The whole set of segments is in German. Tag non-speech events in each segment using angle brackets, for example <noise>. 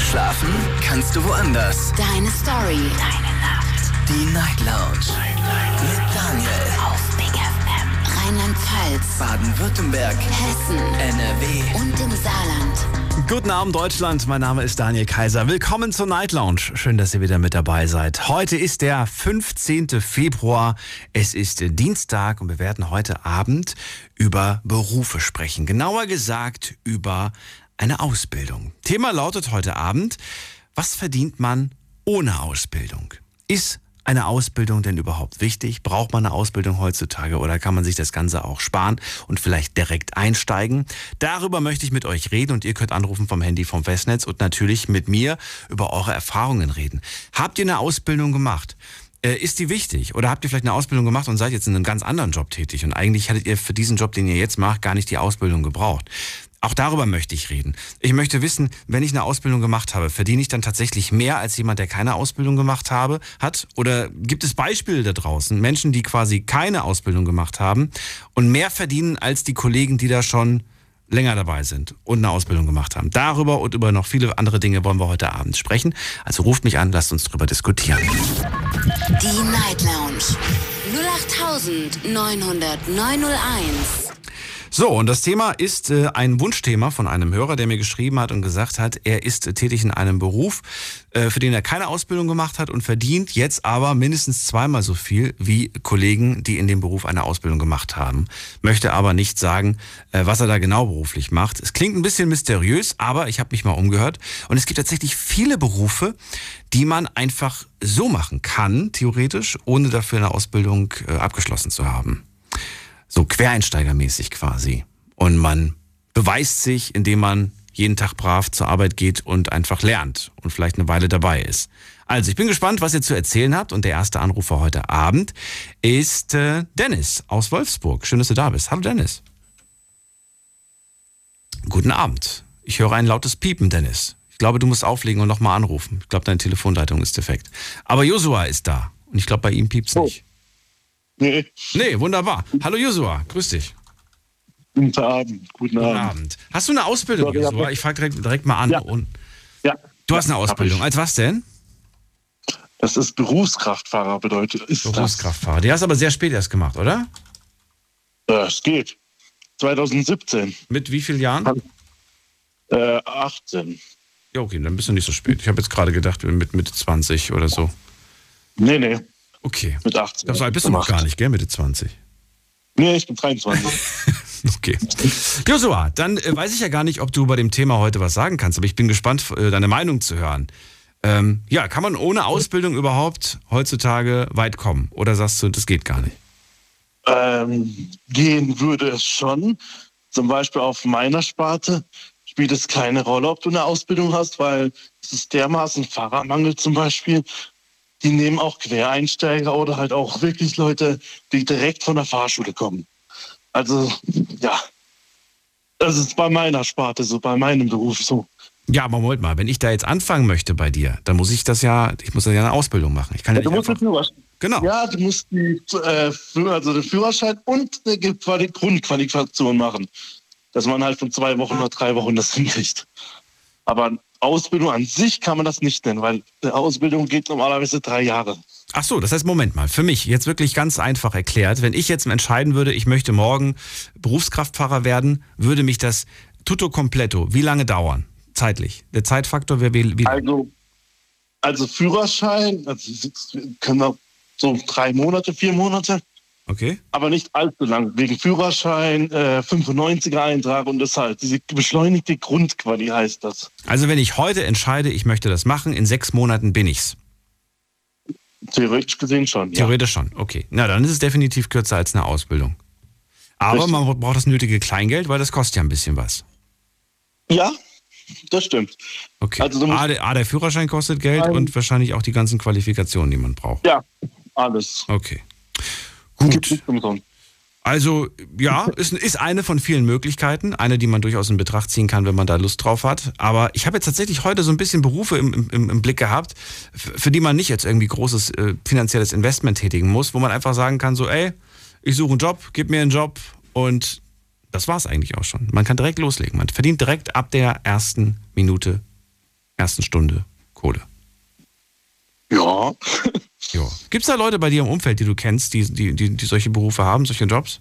Schlafen kannst du woanders. Deine Story. Deine Nacht. Die Night Lounge. Night, Mit Daniel. Auf Big FM. Rheinland-Pfalz. Baden-Württemberg. Hessen. NRW. Und im Saarland. Guten Abend Deutschland, mein Name ist Daniel Kaiser. Willkommen zur Night Lounge. Schön, dass ihr wieder mit dabei seid. Heute ist der 15. Februar. Es ist Dienstag und wir werden heute Abend über Berufe sprechen. Genauer gesagt über eine Ausbildung. Thema lautet heute Abend, was verdient man ohne Ausbildung? Ist eine Ausbildung denn überhaupt wichtig? Braucht man eine Ausbildung heutzutage oder kann man sich das Ganze auch sparen und vielleicht direkt einsteigen? Darüber möchte ich mit euch reden und ihr könnt anrufen vom Handy vom Festnetz und natürlich mit mir über eure Erfahrungen reden. Habt ihr eine Ausbildung gemacht? Äh, ist die wichtig? Oder habt ihr vielleicht eine Ausbildung gemacht und seid jetzt in einem ganz anderen Job tätig? Und eigentlich hattet ihr für diesen Job, den ihr jetzt macht, gar nicht die Ausbildung gebraucht. Auch darüber möchte ich reden. Ich möchte wissen, wenn ich eine Ausbildung gemacht habe, verdiene ich dann tatsächlich mehr als jemand, der keine Ausbildung gemacht habe, hat? Oder gibt es Beispiele da draußen, Menschen, die quasi keine Ausbildung gemacht haben und mehr verdienen als die Kollegen, die da schon länger dabei sind und eine Ausbildung gemacht haben. Darüber und über noch viele andere Dinge wollen wir heute Abend sprechen. Also ruft mich an, lasst uns drüber diskutieren. Die Night Lounge. 08901. So, und das Thema ist äh, ein Wunschthema von einem Hörer, der mir geschrieben hat und gesagt hat, er ist äh, tätig in einem Beruf, äh, für den er keine Ausbildung gemacht hat und verdient jetzt aber mindestens zweimal so viel wie Kollegen, die in dem Beruf eine Ausbildung gemacht haben. Möchte aber nicht sagen, äh, was er da genau beruflich macht. Es klingt ein bisschen mysteriös, aber ich habe mich mal umgehört und es gibt tatsächlich viele Berufe, die man einfach so machen kann, theoretisch, ohne dafür eine Ausbildung äh, abgeschlossen zu haben so quereinsteigermäßig quasi. Und man beweist sich, indem man jeden Tag brav zur Arbeit geht und einfach lernt und vielleicht eine Weile dabei ist. Also, ich bin gespannt, was ihr zu erzählen habt. Und der erste Anrufer heute Abend ist äh, Dennis aus Wolfsburg. Schön, dass du da bist. Hallo Dennis. Guten Abend. Ich höre ein lautes Piepen, Dennis. Ich glaube, du musst auflegen und nochmal anrufen. Ich glaube, deine Telefonleitung ist defekt. Aber Josua ist da. Und ich glaube, bei ihm piept's Oh. nicht. Nee, Nee, wunderbar. Hallo Josua, grüß dich. guten Abend. Guten Guten Abend. Abend. Hast du eine Ausbildung, Sorry, Josua? Ich frage direkt, direkt mal an. Ja. Und Ja, du hast eine Ausbildung. Als was denn? das ist Berufskraftfahrer bedeutet. Ist Berufskraftfahrer. Die hast du aber sehr spät erst gemacht, oder? Das? Es geht. 2017. Mit wie vielen Jahren? Äh, 18. Ja, okay, dann bist du nicht so spät. Ich habe jetzt gerade gedacht, mit Mitte 20 oder so. Nee, nee, Okay. mit 18. Ich glaube, so alt bist du noch gar nicht, gell? Mitte 20. Nee, ich bin 23. <laughs> Okay. Josua, dann äh, weiß ich ja gar nicht, ob du bei dem Thema heute was sagen kannst, aber ich bin gespannt, äh, deine Meinung zu hören. Ähm, ja, kann man ohne Ausbildung überhaupt heutzutage weit kommen? Oder sagst du, das geht gar nicht? ähm, gehen würde es schon. Zum Beispiel auf meiner Sparte spielt es keine Rolle, ob du eine Ausbildung hast, weil es ist dermaßen Fahrermangel zum Beispiel. Die nehmen auch Quereinsteiger oder halt auch wirklich Leute, die direkt von der Fahrschule kommen. Also, ja. Das ist bei meiner Sparte so, bei meinem Beruf so. Ja, aber Moment mal, wenn ich da jetzt anfangen möchte bei dir, dann muss ich das ja, ich muss ja eine Ausbildung machen. Ich kann ja, Du nicht musst einfach, Führerschein. Genau. Ja, du musst die, äh, also den Führerschein und eine Grundqualifikation machen. Dass man halt von zwei Wochen oder drei Wochen das hinkriegt. Aber Ausbildung an sich kann man das nicht nennen, weil eine Ausbildung geht normalerweise drei Jahre. Ach so, das heißt, Moment mal, für mich jetzt wirklich ganz einfach erklärt, wenn ich jetzt entscheiden würde, ich möchte morgen Berufskraftfahrer werden, würde mich das tutto completo, wie lange dauern? Zeitlich. Der Zeitfaktor wäre wie, wie Also, also Führerschein, also können wir so drei Monate, vier Monate, Okay? aber nicht allzu lang. Wegen Führerschein, äh, 95er Eintrag und das halt. Diese beschleunigte Grundquali heißt das. Also wenn ich heute entscheide, ich möchte das machen, in sechs Monaten bin ich's. Theoretisch gesehen schon. Ja. Theoretisch schon. Okay. Na, dann ist es definitiv kürzer als eine Ausbildung. Aber Richtig. man braucht das nötige Kleingeld, weil das kostet ja ein bisschen was. ja, das stimmt. Okay. Also musst- A, der, A, der Führerschein kostet Geld und wahrscheinlich auch die ganzen Qualifikationen, die man braucht. Ja, alles. Okay. Gut. Also ja, ist, ist eine von vielen Möglichkeiten, eine, die man durchaus in Betracht ziehen kann, wenn man da Lust drauf hat. Aber ich habe jetzt tatsächlich heute so ein bisschen Berufe im, im, im Blick gehabt, für die man nicht jetzt irgendwie großes äh, finanzielles Investment tätigen muss, wo man einfach sagen kann, so, ey, ich suche einen Job, gib mir einen Job und das war's eigentlich auch schon. Man kann direkt loslegen. Man verdient direkt ab der ersten Minute ersten Stunde Kohle. Ja. ja. Gibt es da Leute bei dir im Umfeld, die du kennst, die, die, die, die solche Berufe haben, solche Jobs?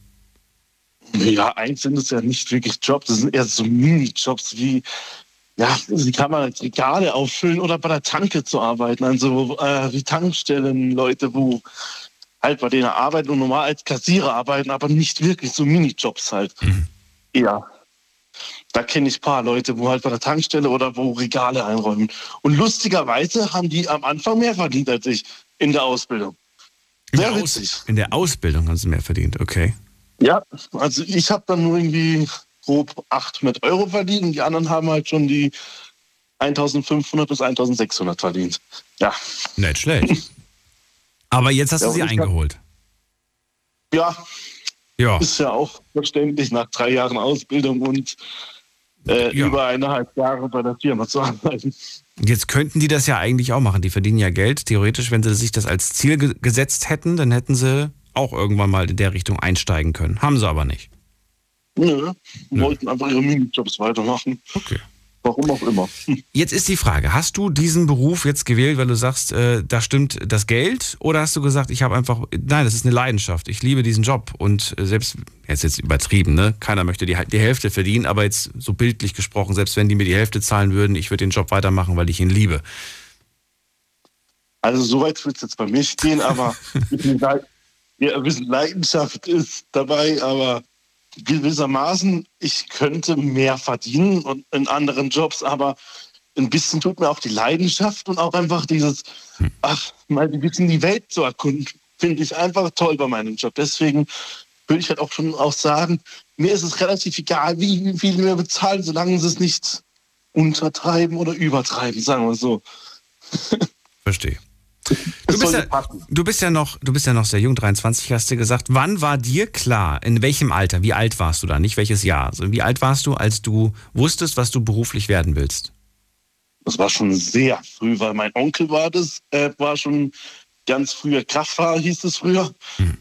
Ja, eigentlich sind es ja nicht wirklich Jobs, das sind eher so Mini-Jobs wie, ja, sie kann man als Regale auffüllen oder bei der Tanke zu arbeiten. Also äh, wie Tankstellen, Leute, wo halt bei denen arbeiten und normal als Kassierer arbeiten, aber nicht wirklich so Minijobs halt. Mhm. Ja. Da kenne ich ein paar Leute, wo halt bei der Tankstelle oder wo Regale einräumen. Und lustigerweise haben die am Anfang mehr verdient als ich in der Ausbildung. Sehr in witzig. Aus in der Ausbildung haben sie mehr verdient, okay. Ja, also ich habe dann nur irgendwie grob 800 Euro verdient und die anderen haben halt schon die 1500 bis 1600 verdient. Ja. Nicht schlecht. Aber jetzt hast ja, du sie eingeholt. Hab, ja. Ja. Ist ja auch verständlich nach drei Jahren Ausbildung und äh, ja. über eineinhalb Jahre bei der Firma zu arbeiten. Jetzt könnten die das ja eigentlich auch machen. Die verdienen ja Geld. Theoretisch, wenn sie sich das als Ziel ge gesetzt hätten, dann hätten sie auch irgendwann mal in der Richtung einsteigen können. Haben sie aber nicht. Nö, Nö. wollten einfach ihre Minijobs weitermachen. Okay. Warum auch immer. Jetzt ist die Frage, hast du diesen Beruf jetzt gewählt, weil du sagst, äh, da stimmt das Geld? Oder hast du gesagt, ich habe einfach, nein, das ist eine Leidenschaft, ich liebe diesen Job und äh, selbst, jetzt jetzt übertrieben, ne? Keiner möchte die, die Hälfte verdienen, aber jetzt so bildlich gesprochen, selbst wenn die mir die Hälfte zahlen würden, ich würde den Job weitermachen, weil ich ihn liebe. Also so weit wird es jetzt bei mir nicht gehen, aber <laughs> ja, ein bisschen Leidenschaft ist dabei, aber gewissermaßen, ich könnte mehr verdienen und in anderen Jobs, aber ein bisschen tut mir auch die Leidenschaft und auch einfach dieses, ach, mal ein bisschen die Welt zu erkunden, finde ich einfach toll bei meinem Job. Deswegen würde ich halt auch schon auch sagen, mir ist es relativ egal, wie viel mir bezahlen, solange sie es nicht untertreiben oder übertreiben, sagen wir so. <laughs> Verstehe. Du bist, ja, du bist, ja, noch, du bist ja noch sehr jung, 23 hast du gesagt. Wann war dir klar, in welchem Alter, wie alt warst du da, nicht welches Jahr, also wie alt warst du, als du wusstest, was du beruflich werden willst? Das war schon sehr früh, weil mein Onkel war das, äh, war schon ganz früher Kraftfahrer, hieß es früher. Hm.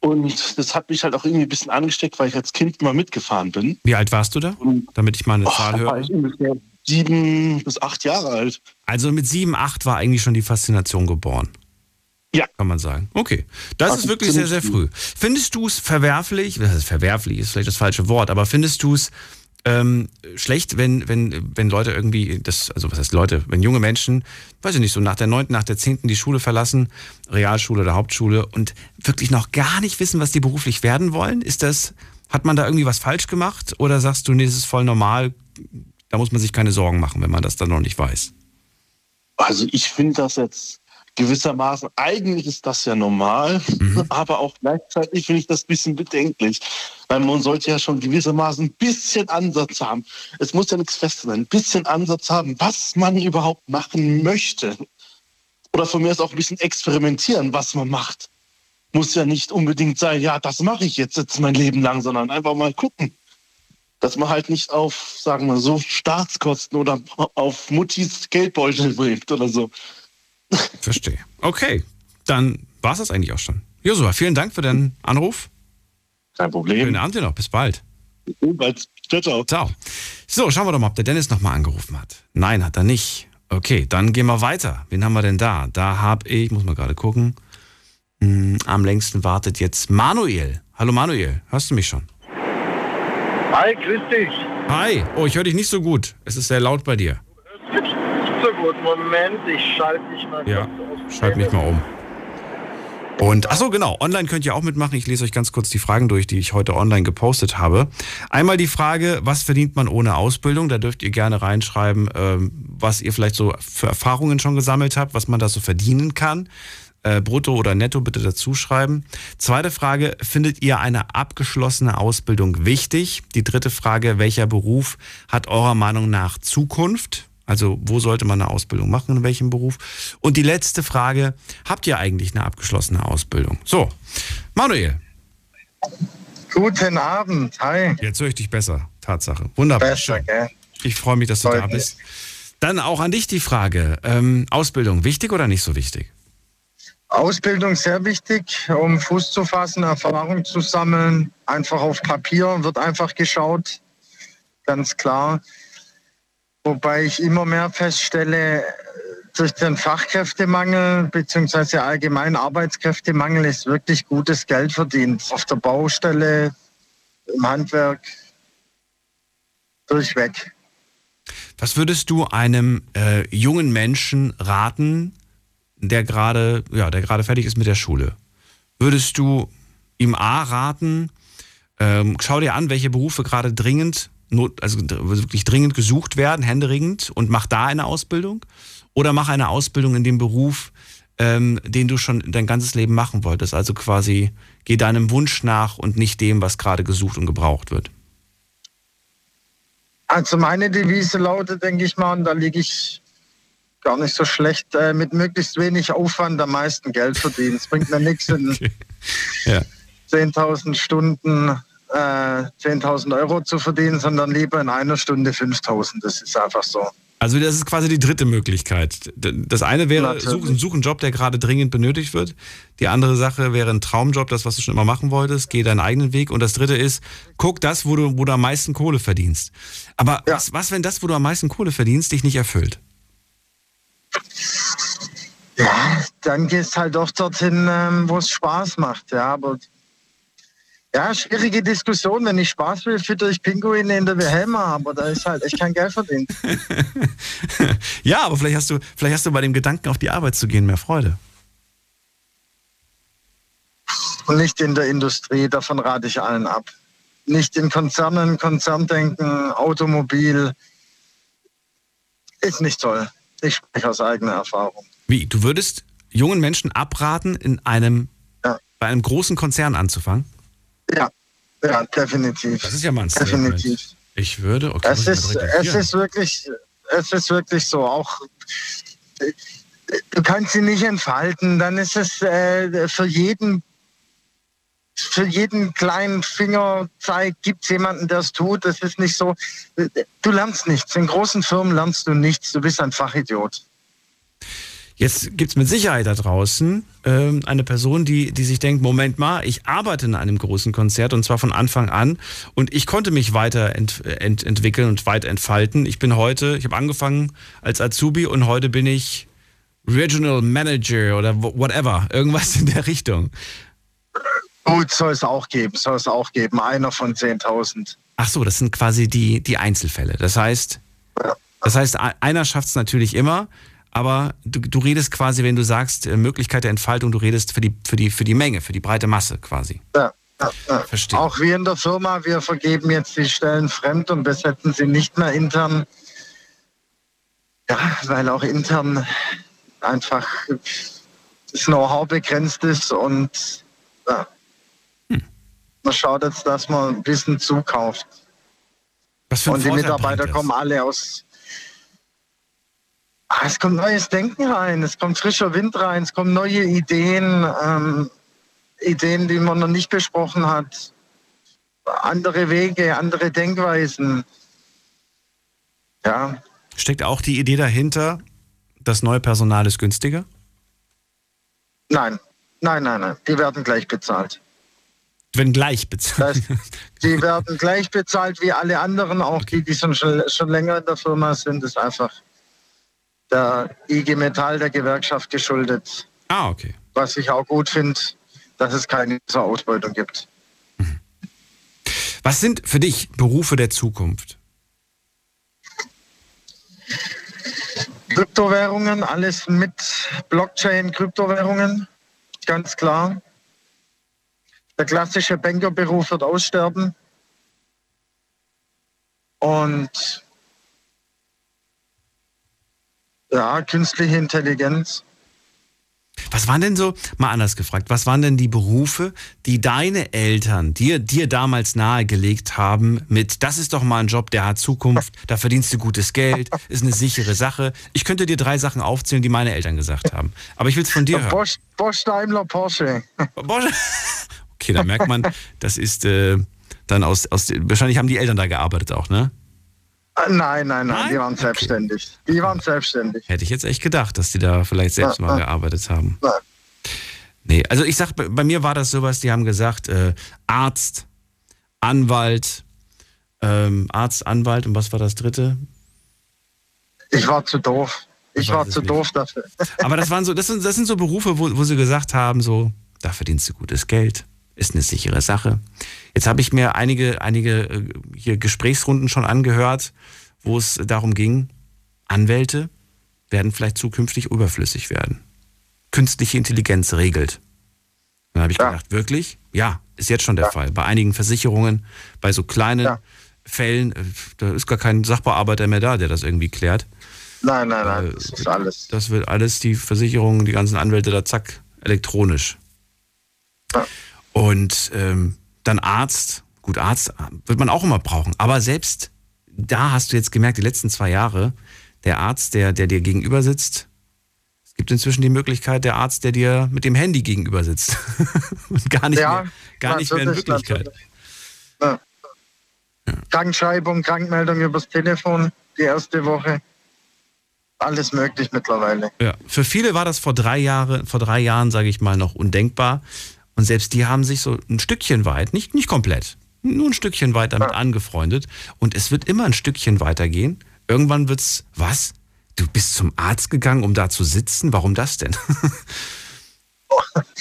Und das hat mich halt auch irgendwie ein bisschen angesteckt, weil ich als Kind immer mitgefahren bin. Wie alt warst du da? Damit ich mal eine oh, Zahl höre. Sieben bis acht Jahre alt. Also mit sieben, acht war eigentlich schon die Faszination geboren. Ja. Kann man sagen. Okay. Das Ach, ist wirklich sehr, sehr früh. Findest du es verwerflich, das ist verwerflich, ist vielleicht das falsche Wort, aber findest du es ähm, schlecht, wenn, wenn, wenn Leute irgendwie, das, also was heißt Leute, wenn junge Menschen, weiß ich nicht, so nach der neunten, nach der zehnten die Schule verlassen, Realschule oder Hauptschule und wirklich noch gar nicht wissen, was die beruflich werden wollen? Ist das, hat man da irgendwie was falsch gemacht oder sagst du, nee, das ist voll normal, da muss man sich keine Sorgen machen, wenn man das dann noch nicht weiß. Also ich finde das jetzt gewissermaßen, eigentlich ist das ja normal, mhm. <laughs> aber auch gleichzeitig finde ich das ein bisschen bedenklich, weil man sollte ja schon gewissermaßen ein bisschen Ansatz haben. Es muss ja nichts fest sein, ein bisschen Ansatz haben, was man überhaupt machen möchte. Oder von mir ist auch ein bisschen experimentieren, was man macht. Muss ja nicht unbedingt sein, ja, das mache ich jetzt, jetzt mein Leben lang, sondern einfach mal gucken dass man halt nicht auf, sagen wir so, Staatskosten oder auf Muttis Geldbeutel bringt oder so. Verstehe. Okay, dann war es das eigentlich auch schon. Josua, vielen Dank für deinen Anruf. Kein Problem. Schönen Abend dir noch. Bis bald. Bis bald. Ciao, ciao. Ciao. So, schauen wir doch mal, ob der Dennis nochmal angerufen hat. Nein, hat er nicht. Okay, dann gehen wir weiter. Wen haben wir denn da? Da habe ich, muss mal gerade gucken. Hm, am längsten wartet jetzt Manuel. Hallo Manuel, hörst du mich schon? Hi, grüß dich. Hi. Oh, ich höre dich nicht so gut. Es ist sehr laut bei dir. Nicht so gut. Moment, ich schalte dich mal Ja, schalt mich mal um. Und achso, genau, online könnt ihr auch mitmachen. Ich lese euch ganz kurz die Fragen durch, die ich heute online gepostet habe. Einmal die Frage, was verdient man ohne Ausbildung? Da dürft ihr gerne reinschreiben, ähm, was ihr vielleicht so für Erfahrungen schon gesammelt habt, was man da so verdienen kann äh, brutto oder netto bitte dazu schreiben. Zweite Frage, findet ihr eine abgeschlossene Ausbildung wichtig? Die dritte Frage, welcher Beruf hat eurer Meinung nach Zukunft? Also wo sollte man eine Ausbildung machen, in welchem Beruf? Und die letzte Frage, habt ihr eigentlich eine abgeschlossene Ausbildung? So, Manuel. Guten Abend, hi. Jetzt höre ich dich besser, Tatsache. Wunderbar. Besser, gell? Ich freue mich, dass du Freut da bist. Dann auch an dich die Frage, ähm, Ausbildung, wichtig oder nicht so wichtig? Ausbildung sehr wichtig, um Fuß zu fassen, Erfahrung zu sammeln. Einfach auf Papier wird einfach geschaut, ganz klar. Wobei ich immer mehr feststelle, durch den Fachkräftemangel bzw. allgemein Arbeitskräftemangel ist wirklich gutes Geld verdient. Auf der Baustelle, im Handwerk, durchweg. Was würdest du einem äh, jungen Menschen raten, der gerade, ja, der gerade fertig ist mit der Schule? Würdest du ihm A raten, ähm, schau dir an, welche Berufe gerade dringend, also wirklich dringend gesucht werden, händeringend, und mach da eine Ausbildung? Oder mach eine Ausbildung in dem Beruf, ähm, den du schon dein ganzes Leben machen wolltest. Also quasi geh deinem Wunsch nach und nicht dem, was gerade gesucht und gebraucht wird. Also meine Devise lautet, denke ich mal, und da liege ich gar nicht so schlecht, äh, mit möglichst wenig Aufwand am meisten Geld verdienen. Es bringt mir nichts in <laughs> okay. ja. 10.000 Stunden äh, 10.000 Euro zu verdienen, sondern lieber in einer Stunde 5.000. Das ist einfach so. Also das ist quasi die dritte Möglichkeit. Das eine wäre, such, such einen Job, der gerade dringend benötigt wird. Die andere Sache wäre ein Traumjob, das, was du schon immer machen wolltest. Geh deinen eigenen Weg. Und das dritte ist, guck das, wo du, wo du am meisten Kohle verdienst. Aber ja. was, was, wenn das, wo du am meisten Kohle verdienst, dich nicht erfüllt? Ja, dann gehst halt doch dorthin, ähm, wo es Spaß macht. Ja, aber ja, schwierige Diskussion. Wenn ich Spaß will, fütter ich Pinguine in der Wilhelma, aber da ist halt echt kein Geld verdient. <laughs> ja, aber vielleicht hast, du, vielleicht hast du bei dem Gedanken, auf die Arbeit zu gehen, mehr Freude. Und nicht in der Industrie, davon rate ich allen ab. Nicht in Konzernen, Konzerndenken, Automobil. Ist nicht toll. Ich spreche aus eigener Erfahrung. Wie? Du würdest jungen Menschen abraten, in einem, ja. bei einem großen Konzern anzufangen? Ja, ja, definitiv. Das ist ja mal ein Definitiv. Ich würde, okay. Es ist, es ist wirklich, es ist wirklich so. Auch du kannst sie nicht entfalten, dann ist es äh, für jeden für jeden kleinen Fingerzeig gibt es jemanden, der es tut. Das ist nicht so. Du lernst nichts. In großen Firmen lernst du nichts. Du bist ein Fachidiot. Jetzt gibt es mit Sicherheit da draußen ähm, eine Person, die, die sich denkt, Moment mal, ich arbeite in einem großen Konzert und zwar von Anfang an und ich konnte mich weiter ent, ent, entwickeln und weiter entfalten. Ich bin heute, ich habe angefangen als Azubi und heute bin ich Regional Manager oder whatever, irgendwas in der Richtung. Gut, soll es auch geben, soll es auch geben. Einer von 10.000. Ach so, das sind quasi die, die Einzelfälle. Das heißt, das heißt, einer schafft es natürlich immer, aber du, du redest quasi, wenn du sagst, äh, Möglichkeit der Entfaltung, du redest für die, für die, für die Menge, für die breite Masse quasi. Ja. Ja, ja. Verstehe. Auch wir in der Firma, wir vergeben jetzt die Stellen fremd und besetzen sie nicht mehr intern. Ja, weil auch intern einfach das Know-how begrenzt ist und ja, hm. man schaut jetzt, dass man ein bisschen zukauft. und die Mitarbeiter kommen alle aus Es kommt neues Denken rein, es kommt frischer Wind rein, es kommen neue Ideen, ähm, Ideen, die man noch nicht besprochen hat, andere Wege, andere Denkweisen. Ja. Steckt auch die Idee dahinter, das neue Personal ist günstiger? Nein, nein, nein, nein. Die werden gleich bezahlt. Wenn gleich bezahlt. Das, die werden gleich bezahlt wie alle anderen, auch die, die schon, schon länger in der Firma sind. Ist einfach der IG Metall, der Gewerkschaft geschuldet. Ah, okay. Was ich auch gut finde, dass es keine so Ausbeutung gibt. Was sind für dich Berufe der Zukunft? Kryptowährungen, alles mit Blockchain, Kryptowährungen, ganz klar. Der klassische Bankerberuf wird aussterben. Und Ja, künstliche Intelligenz. Was waren denn so, mal anders gefragt, was waren denn die Berufe, die deine Eltern dir, dir damals nahegelegt haben mit, das ist doch mal ein Job, der hat Zukunft, da verdienst du gutes Geld, ist eine sichere Sache. Ich könnte dir drei Sachen aufzählen, die meine Eltern gesagt haben. Aber ich will es von dir hören. Bosch, Bosch Daimler Porsche. Bosch. Okay, da merkt man, das ist äh, dann aus, aus, wahrscheinlich haben die Eltern da gearbeitet auch, ne? Nein, nein, nein, die waren selbstständig. Die waren selbstständig. Hätte ich jetzt echt gedacht, dass die da vielleicht selbst ja, mal ja. gearbeitet haben. Nein. Nee, also ich sag, bei, bei mir war das sowas, die haben gesagt, äh, Arzt, Anwalt, ähm, Arzt, Anwalt und was war das dritte? Ich war zu doof. Ich war zu nicht. doof dafür. Aber das waren so, das sind, das sind so Berufe, wo, wo sie gesagt haben, so, da verdienst du gutes Geld, ist eine sichere Sache. Jetzt habe ich mir einige, einige äh, hier Gesprächsrunden schon angehört, wo es darum ging, Anwälte werden vielleicht zukünftig überflüssig werden. Künstliche Intelligenz regelt. Dann habe ich ja. gedacht, wirklich? Ja, ist jetzt schon der ja. Fall. Bei einigen Versicherungen, bei so kleinen ja. Fällen, äh, da ist gar kein Sachbearbeiter mehr da, der das irgendwie klärt. Nein, nein, nein, das ist alles. Das wird alles, die Versicherungen, die ganzen Anwälte da zack, elektronisch. Ja. Und ähm, dann Arzt, gut, Arzt wird man auch immer brauchen. Aber selbst da hast du jetzt gemerkt, die letzten zwei Jahre, der Arzt, der, der dir gegenüber sitzt, es gibt inzwischen die Möglichkeit, der Arzt, der dir mit dem Handy gegenüber sitzt. Und <laughs> gar nicht, ja, mehr, gar nicht mehr in Wirklichkeit. Ja. Ja. Krankschreibung, Krankmeldung übers Telefon, die erste Woche. Alles möglich mittlerweile. Ja, für viele war das vor drei, Jahre, vor drei Jahren, sage ich mal, noch undenkbar. Und selbst die haben sich so ein Stückchen weit, nicht, nicht komplett, nur ein Stückchen weit damit ja. angefreundet. Und es wird immer ein Stückchen weitergehen. Irgendwann wird es, was? Du bist zum Arzt gegangen, um da zu sitzen? Warum das denn? <laughs>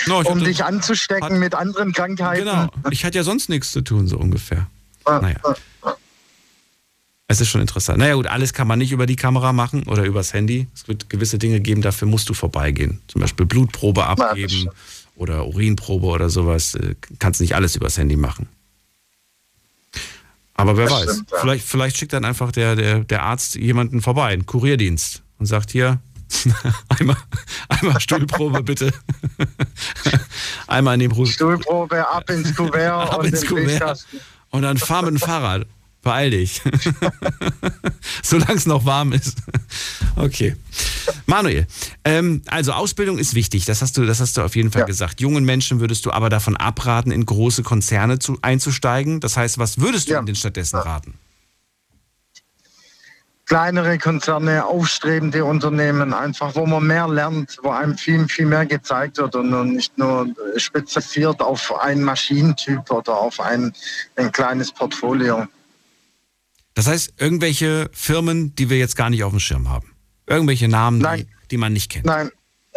no, um dich anzustecken hat, mit anderen Krankheiten. Genau. Ich hatte ja sonst nichts zu tun, so ungefähr. Naja. Es ist schon interessant. Naja gut, alles kann man nicht über die Kamera machen oder übers Handy. Es wird gewisse Dinge geben, dafür musst du vorbeigehen. Zum Beispiel Blutprobe abgeben oder Urinprobe oder sowas. Äh, kannst nicht alles übers Handy machen. Aber wer das weiß, stimmt, ja. vielleicht, vielleicht schickt dann einfach der, der, der Arzt jemanden vorbei, einen Kurierdienst, und sagt hier, <laughs> einmal, einmal Stuhlprobe bitte. <laughs> einmal in dem Stuhlprobe ab ins Kuvert <laughs> ab und ins Kuvert. Und dann fahr mit dem Fahrrad. Beeil dich. <laughs> Solange es noch warm ist. Okay. Manuel, ähm, also Ausbildung ist wichtig, das hast du, das hast du auf jeden Fall ja. gesagt. Jungen Menschen würdest du aber davon abraten, in große Konzerne zu, einzusteigen. Das heißt, was würdest du ja. ihnen stattdessen raten? Kleinere Konzerne, aufstrebende Unternehmen, einfach wo man mehr lernt, wo einem viel, viel mehr gezeigt wird und nicht nur spezialisiert auf einen Maschinentyp oder auf ein, ein kleines Portfolio. Das heißt, irgendwelche Firmen, die wir jetzt gar nicht auf dem Schirm haben. Irgendwelche Namen, die, die, man nicht kennt. Nein,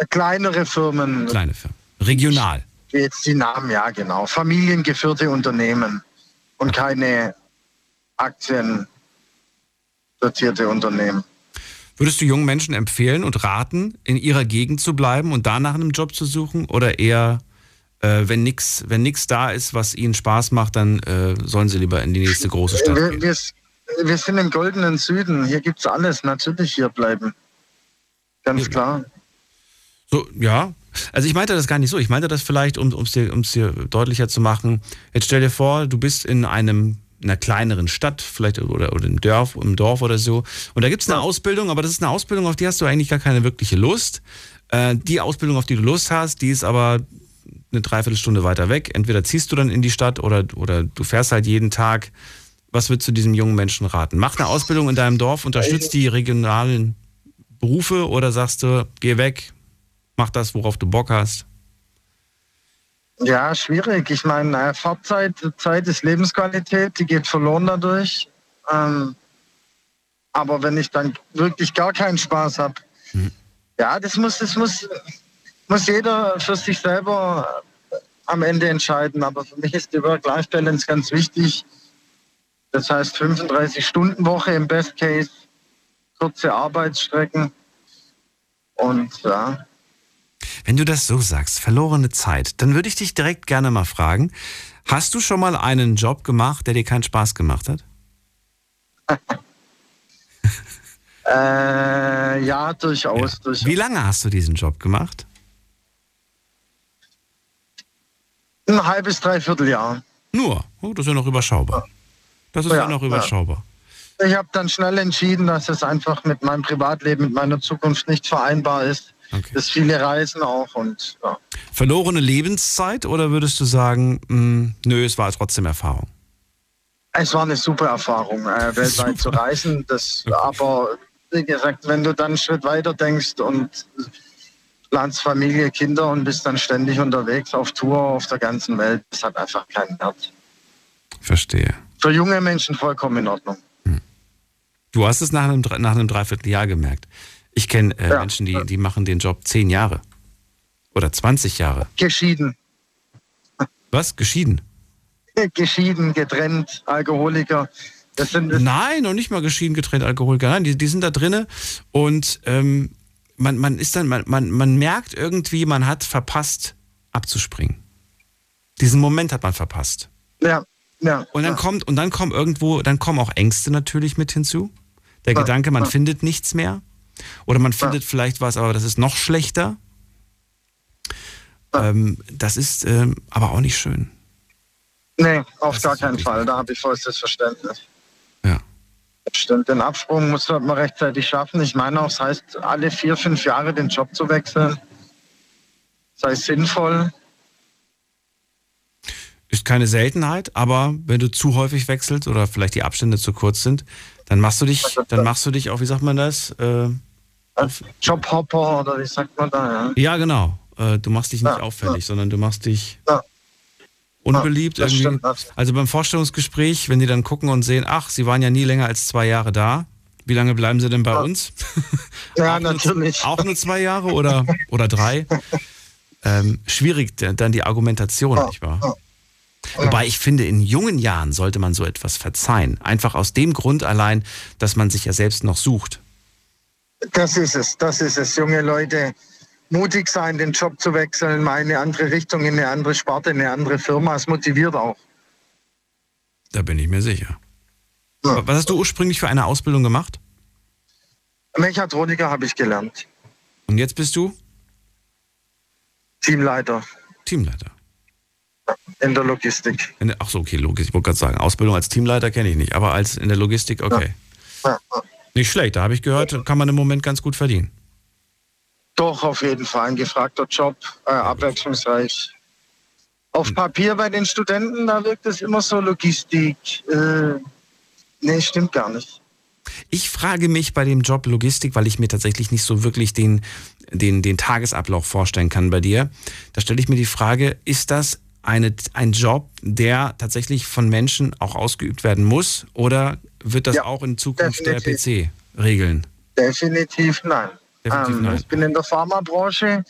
kleinere Firmen. Kleine Firmen. Regional. Jetzt die Namen, ja, genau. Familiengeführte Unternehmen und keine aktiendotierte Unternehmen. Würdest du jungen Menschen empfehlen und raten, in ihrer Gegend zu bleiben und danach einen Job zu suchen? Oder eher, äh, wenn nichts wenn nix da ist, was ihnen Spaß macht, dann äh, sollen sie lieber in die nächste große Stadt gehen? Wir, wir sind im goldenen Süden. Hier gibt es alles. Natürlich hier bleiben. Ganz ja. klar. So, ja. Also ich meinte das gar nicht so. Ich meinte das vielleicht, um es dir, dir deutlicher zu machen. Jetzt stell dir vor, du bist in einem in einer kleineren Stadt, vielleicht oder, oder im, Dorf, im Dorf oder so. Und da gibt es eine ja. Ausbildung, aber das ist eine Ausbildung, auf die hast du eigentlich gar keine wirkliche Lust. Äh, die Ausbildung, auf die du Lust hast, die ist aber eine Dreiviertelstunde weiter weg. Entweder ziehst du dann in die Stadt oder, oder du fährst halt jeden Tag was würdest du diesem jungen Menschen raten? Mach eine Ausbildung in deinem Dorf, unterstützt die regionalen Berufe oder sagst du, geh weg, mach das, worauf du Bock hast? Ja, schwierig. Ich meine, Fahrzeit, Zeit ist Lebensqualität, die geht verloren dadurch. Ähm, aber wenn ich dann wirklich gar keinen Spaß habe, hm. ja, das muss, das muss, muss jeder für sich selber am Ende entscheiden. Aber für mich ist die Work-Life-Balance ganz wichtig. Das heißt 35-Stunden-Woche im Best Case, kurze Arbeitsstrecken und ja. Wenn du das so sagst, verlorene Zeit, dann würde ich dich direkt gerne mal fragen, hast du schon mal einen Job gemacht, der dir keinen Spaß gemacht hat? <laughs> äh, ja, durchaus, ja. durchaus. Wie lange hast du diesen Job gemacht? Ein halbes, dreiviertel Jahr. Nur? Oh, das ist ja noch überschaubar. Ja. Das ist ja, noch überschaubar. Ja. Ich habe dann schnell entschieden, dass es einfach mit meinem Privatleben, mit meiner Zukunft nicht vereinbar ist. Okay. Das viele Reisen auch und ja. Verlorene Lebenszeit oder würdest du sagen, mh, hm, nö, es war trotzdem Erfahrung? Es war eine super Erfahrung, äh, <laughs> weltweit zu reisen. Das, okay. Aber wie gesagt, wenn du dann einen Schritt weiter denkst und planst Familie, Kinder und bist dann ständig unterwegs auf Tour auf der ganzen Welt, das hat einfach keinen Wert. Verstehe. Für junge Menschen vollkommen in Ordnung. Hm. Du hast es nach einem, nach einem Dreivierteljahr gemerkt. Ich kenne äh, ja. Menschen, die, die machen den Job zehn Jahre. Oder 20 Jahre. Geschieden. Was? Geschieden? <laughs> Geschieden, getrennt, Alkoholiker. Das sind das Nein, noch nicht mal geschieden, getrennt, Alkoholiker. Nein, die, die sind da drinne und ähm, man, man ist dann, man, man, man merkt irgendwie, man hat verpasst, abzuspringen. Diesen Moment hat man verpasst. Ja, ja. Und dann ja. kommt, und dann kommen irgendwo, dann kommen auch Ängste natürlich mit hinzu. Der ja, Gedanke, man findet nichts mehr. Oder man findet vielleicht was, aber das ist noch schlechter. Ähm, das ist ähm, aber auch nicht schön. Nee, auf das gar keinen Fall. Da habe ich vollstes Verständnis. Ja. Stimmt, den Absprung muss man rechtzeitig schaffen. Ich meine auch, es heißt, alle vier, fünf Jahre den Job zu wechseln. Sei sinnvoll. Ist keine Seltenheit, aber wenn du zu häufig wechselst oder vielleicht die Abstände zu kurz sind, dann machst du dich, dann machst du dich auch, wie sagt man das? Äh, Jobhopper oder wie sagt man da? Ja, ja genau. Äh, du machst dich nicht ja, auffällig, ja. sondern du machst dich unbeliebt irgendwie. Stimmt, also beim Vorstellungsgespräch, wenn die dann gucken und sehen, ach, sie waren ja nie länger als zwei Jahre da. Wie lange bleiben sie denn bei uns? <laughs> Ja, auch natürlich. Nur, auch nur zwei Jahre oder, oder drei? <laughs> Ähm, schwierig dann die Argumentation, nicht wahr? Wobei ich finde, in jungen Jahren sollte man so etwas verzeihen. Einfach aus dem Grund allein, dass man sich ja selbst noch sucht. Das ist es, das ist es. Junge Leute, mutig sein, den Job zu wechseln, mal in eine andere Richtung, in eine andere Sparte, in eine andere Firma. Es motiviert auch. Da bin ich mir sicher. Ja. Was hast du ursprünglich für eine Ausbildung gemacht? Mechatroniker habe ich gelernt. Und jetzt bist du? Teamleiter. Teamleiter. In der Logistik. In der, ach so, okay, Logistik. Ich wollte gerade sagen, Ausbildung als Teamleiter kenne ich nicht, aber als in der Logistik, okay. Ja. Ja. Nicht schlecht, da habe ich gehört, kann man im Moment ganz gut verdienen. Doch, auf jeden Fall. Ein gefragter Job, äh, abwechslungsreich. Auf hm. Papier bei den Studenten, da wirkt es immer so Logistik. Äh, nee, stimmt gar nicht. Ich frage mich bei dem Job Logistik, weil ich mir tatsächlich nicht so wirklich den, den, den Tagesablauf vorstellen kann bei dir. Da stelle ich mir die Frage, ist das eine, ein Job, der tatsächlich von Menschen auch ausgeübt werden muss? Oder wird das ja, auch in Zukunft definitiv. der PC regeln? Definitiv nein. Definitiv ähm, nein. Ich bin in der Pharmabranche.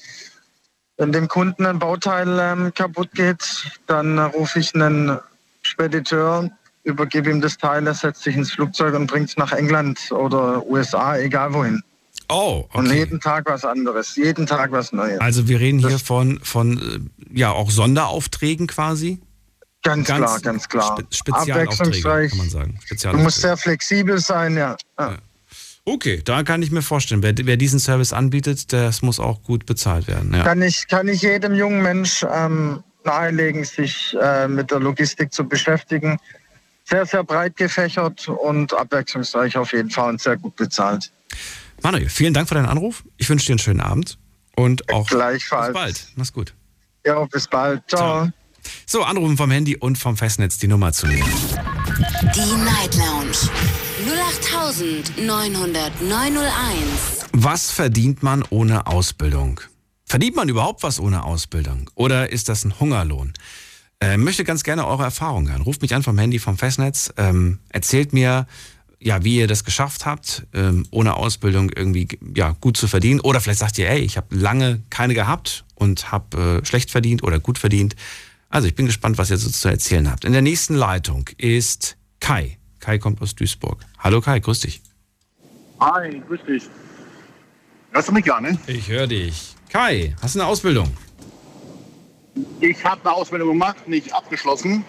Wenn dem Kunden ein Bauteil ähm, kaputt geht, dann äh, rufe ich einen Spediteur, übergebe ihm das Teil, er setzt sich ins Flugzeug und bringt es nach England oder USA, egal wohin. Oh, okay. Und jeden Tag was anderes, jeden Tag was Neues. Also wir reden hier von, von äh, ja auch Sonderaufträgen quasi? Ganz, ganz klar, ganz klar. Spe Spezialaufträge, kann man sagen. Du musst sehr flexibel sein, ja. ja. Okay, da kann ich mir vorstellen, wer, wer, diesen Service anbietet, das muss auch gut bezahlt werden. Ja. Kann, ich, kann ich jedem jungen Mensch ähm, nahelegen, sich äh, mit der Logistik zu beschäftigen. Sehr, sehr breit gefächert und abwechslungsreich auf jeden Fall und sehr gut bezahlt. Manuel, vielen Dank für deinen Anruf. Ich wünsche dir einen schönen Abend und auch Gleichfalls. bis bald. Mach's gut. Ja, bis bald. Ciao. Ciao. So, anrufen vom Handy und vom Festnetz die Nummer zu nehmen. Die Night Lounge 0890901. Was verdient man ohne Ausbildung? Verdient man überhaupt was ohne Ausbildung? Oder ist das ein Hungerlohn? Äh, möchte ganz gerne eure Erfahrungen hören. Ruft mich an vom Handy vom Festnetz. Ähm, erzählt mir, ja, wie ihr das geschafft habt, ähm, ohne Ausbildung irgendwie ja, gut zu verdienen. Oder vielleicht sagt ihr, ey, ich habe lange keine gehabt und habe äh, schlecht verdient oder gut verdient. Also ich bin gespannt, was ihr so zu erzählen habt. In der nächsten Leitung ist Kai. Kai kommt aus Duisburg. Hallo Kai, grüß dich. Hi, grüß dich. Hörst du mich gar nicht? Ich höre dich. Kai, hast du eine Ausbildung? Ich habe eine Ausbildung gemacht, nicht abgeschlossen.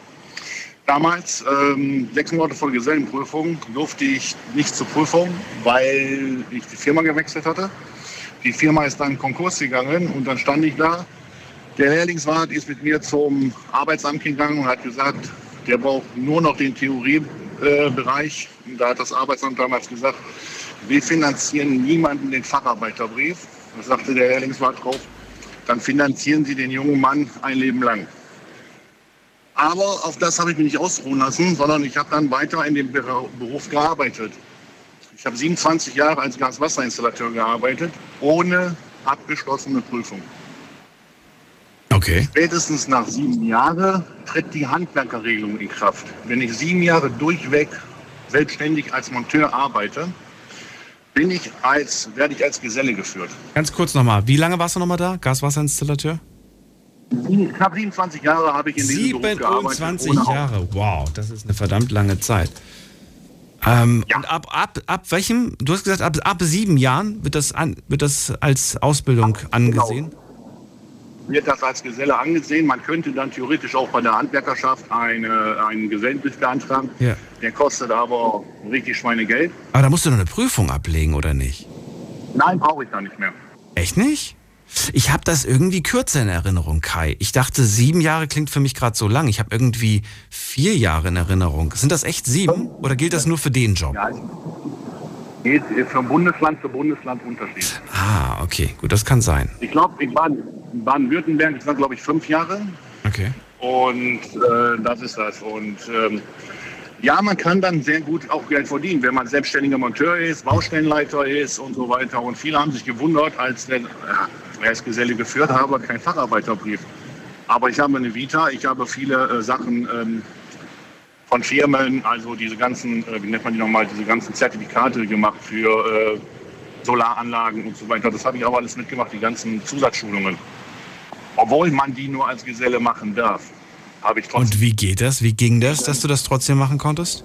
Damals, ähm, sechs Monate vor der Gesellenprüfung, durfte ich nicht zur Prüfung, weil ich die Firma gewechselt hatte. Die Firma ist dann Konkurs gegangen und dann stand ich da. Der Lehrlingswart ist mit mir zum Arbeitsamt gegangen und hat gesagt, der braucht nur noch den Theoriebereich. Äh, da hat das Arbeitsamt damals gesagt, wir finanzieren niemanden den Facharbeiterbrief. Da sagte der Lehrlingswart drauf, dann finanzieren Sie den jungen Mann ein Leben lang. Aber auf das habe ich mich nicht ausruhen lassen, sondern ich habe dann weiter in dem Beruf gearbeitet. Ich habe 27 Jahre als Gaswasserinstallateur gearbeitet, ohne abgeschlossene Prüfung. Okay. Spätestens nach sieben Jahren tritt die Handwerkerregelung in Kraft. Wenn ich sieben Jahre durchweg selbstständig als Monteur arbeite, bin ich als, werde ich als Geselle geführt. Ganz kurz nochmal, wie lange warst du nochmal da? Gaswasserinstallateur? Knapp 27 Jahre habe ich in diesem Beruf gearbeitet. 27 Jahre, wow, das ist eine verdammt lange Zeit. Ähm, ja. Und ab, ab, ab welchem, du hast gesagt, ab, ab sieben Jahren wird das, an, wird das als Ausbildung genau. angesehen? Genau. Wird das als Geselle angesehen. Man könnte dann theoretisch auch bei der Handwerkerschaft eine, einen Gesellenbrief beantragen. Ja. Der kostet aber richtig Schweinegeld. Aber da musst du noch eine Prüfung ablegen, oder nicht? Nein, brauche ich da nicht mehr. Echt nicht? Ich habe das irgendwie kürzer in Erinnerung, Kai. Ich dachte, sieben Jahre klingt für mich gerade so lang. Ich habe irgendwie vier Jahre in Erinnerung. Sind das echt sieben oder gilt das nur für den Job? Ja, geht von Bundesland zu Bundesland unterschiedlich. Ah, okay, gut, das kann sein. Ich glaube, in Baden-Württemberg Baden waren, glaube ich, fünf Jahre. Okay. Und äh, das ist das. Und ähm, ja, man kann dann sehr gut auch Geld verdienen, wenn man selbstständiger Monteur ist, Baustellenleiter ist und so weiter. Und viele haben sich gewundert, als der als Geselle geführt habe, kein Facharbeiterbrief. Aber ich habe eine Vita, ich habe viele äh, Sachen ähm, von Firmen, also diese ganzen, äh, wie nennt man die nochmal, diese ganzen Zertifikate gemacht für äh, Solaranlagen und so weiter. Das habe ich auch alles mitgemacht, die ganzen Zusatzschulungen. Obwohl man die nur als Geselle machen darf habe ich trotzdem. Und wie geht das? Wie ging das, dass du das trotzdem machen konntest?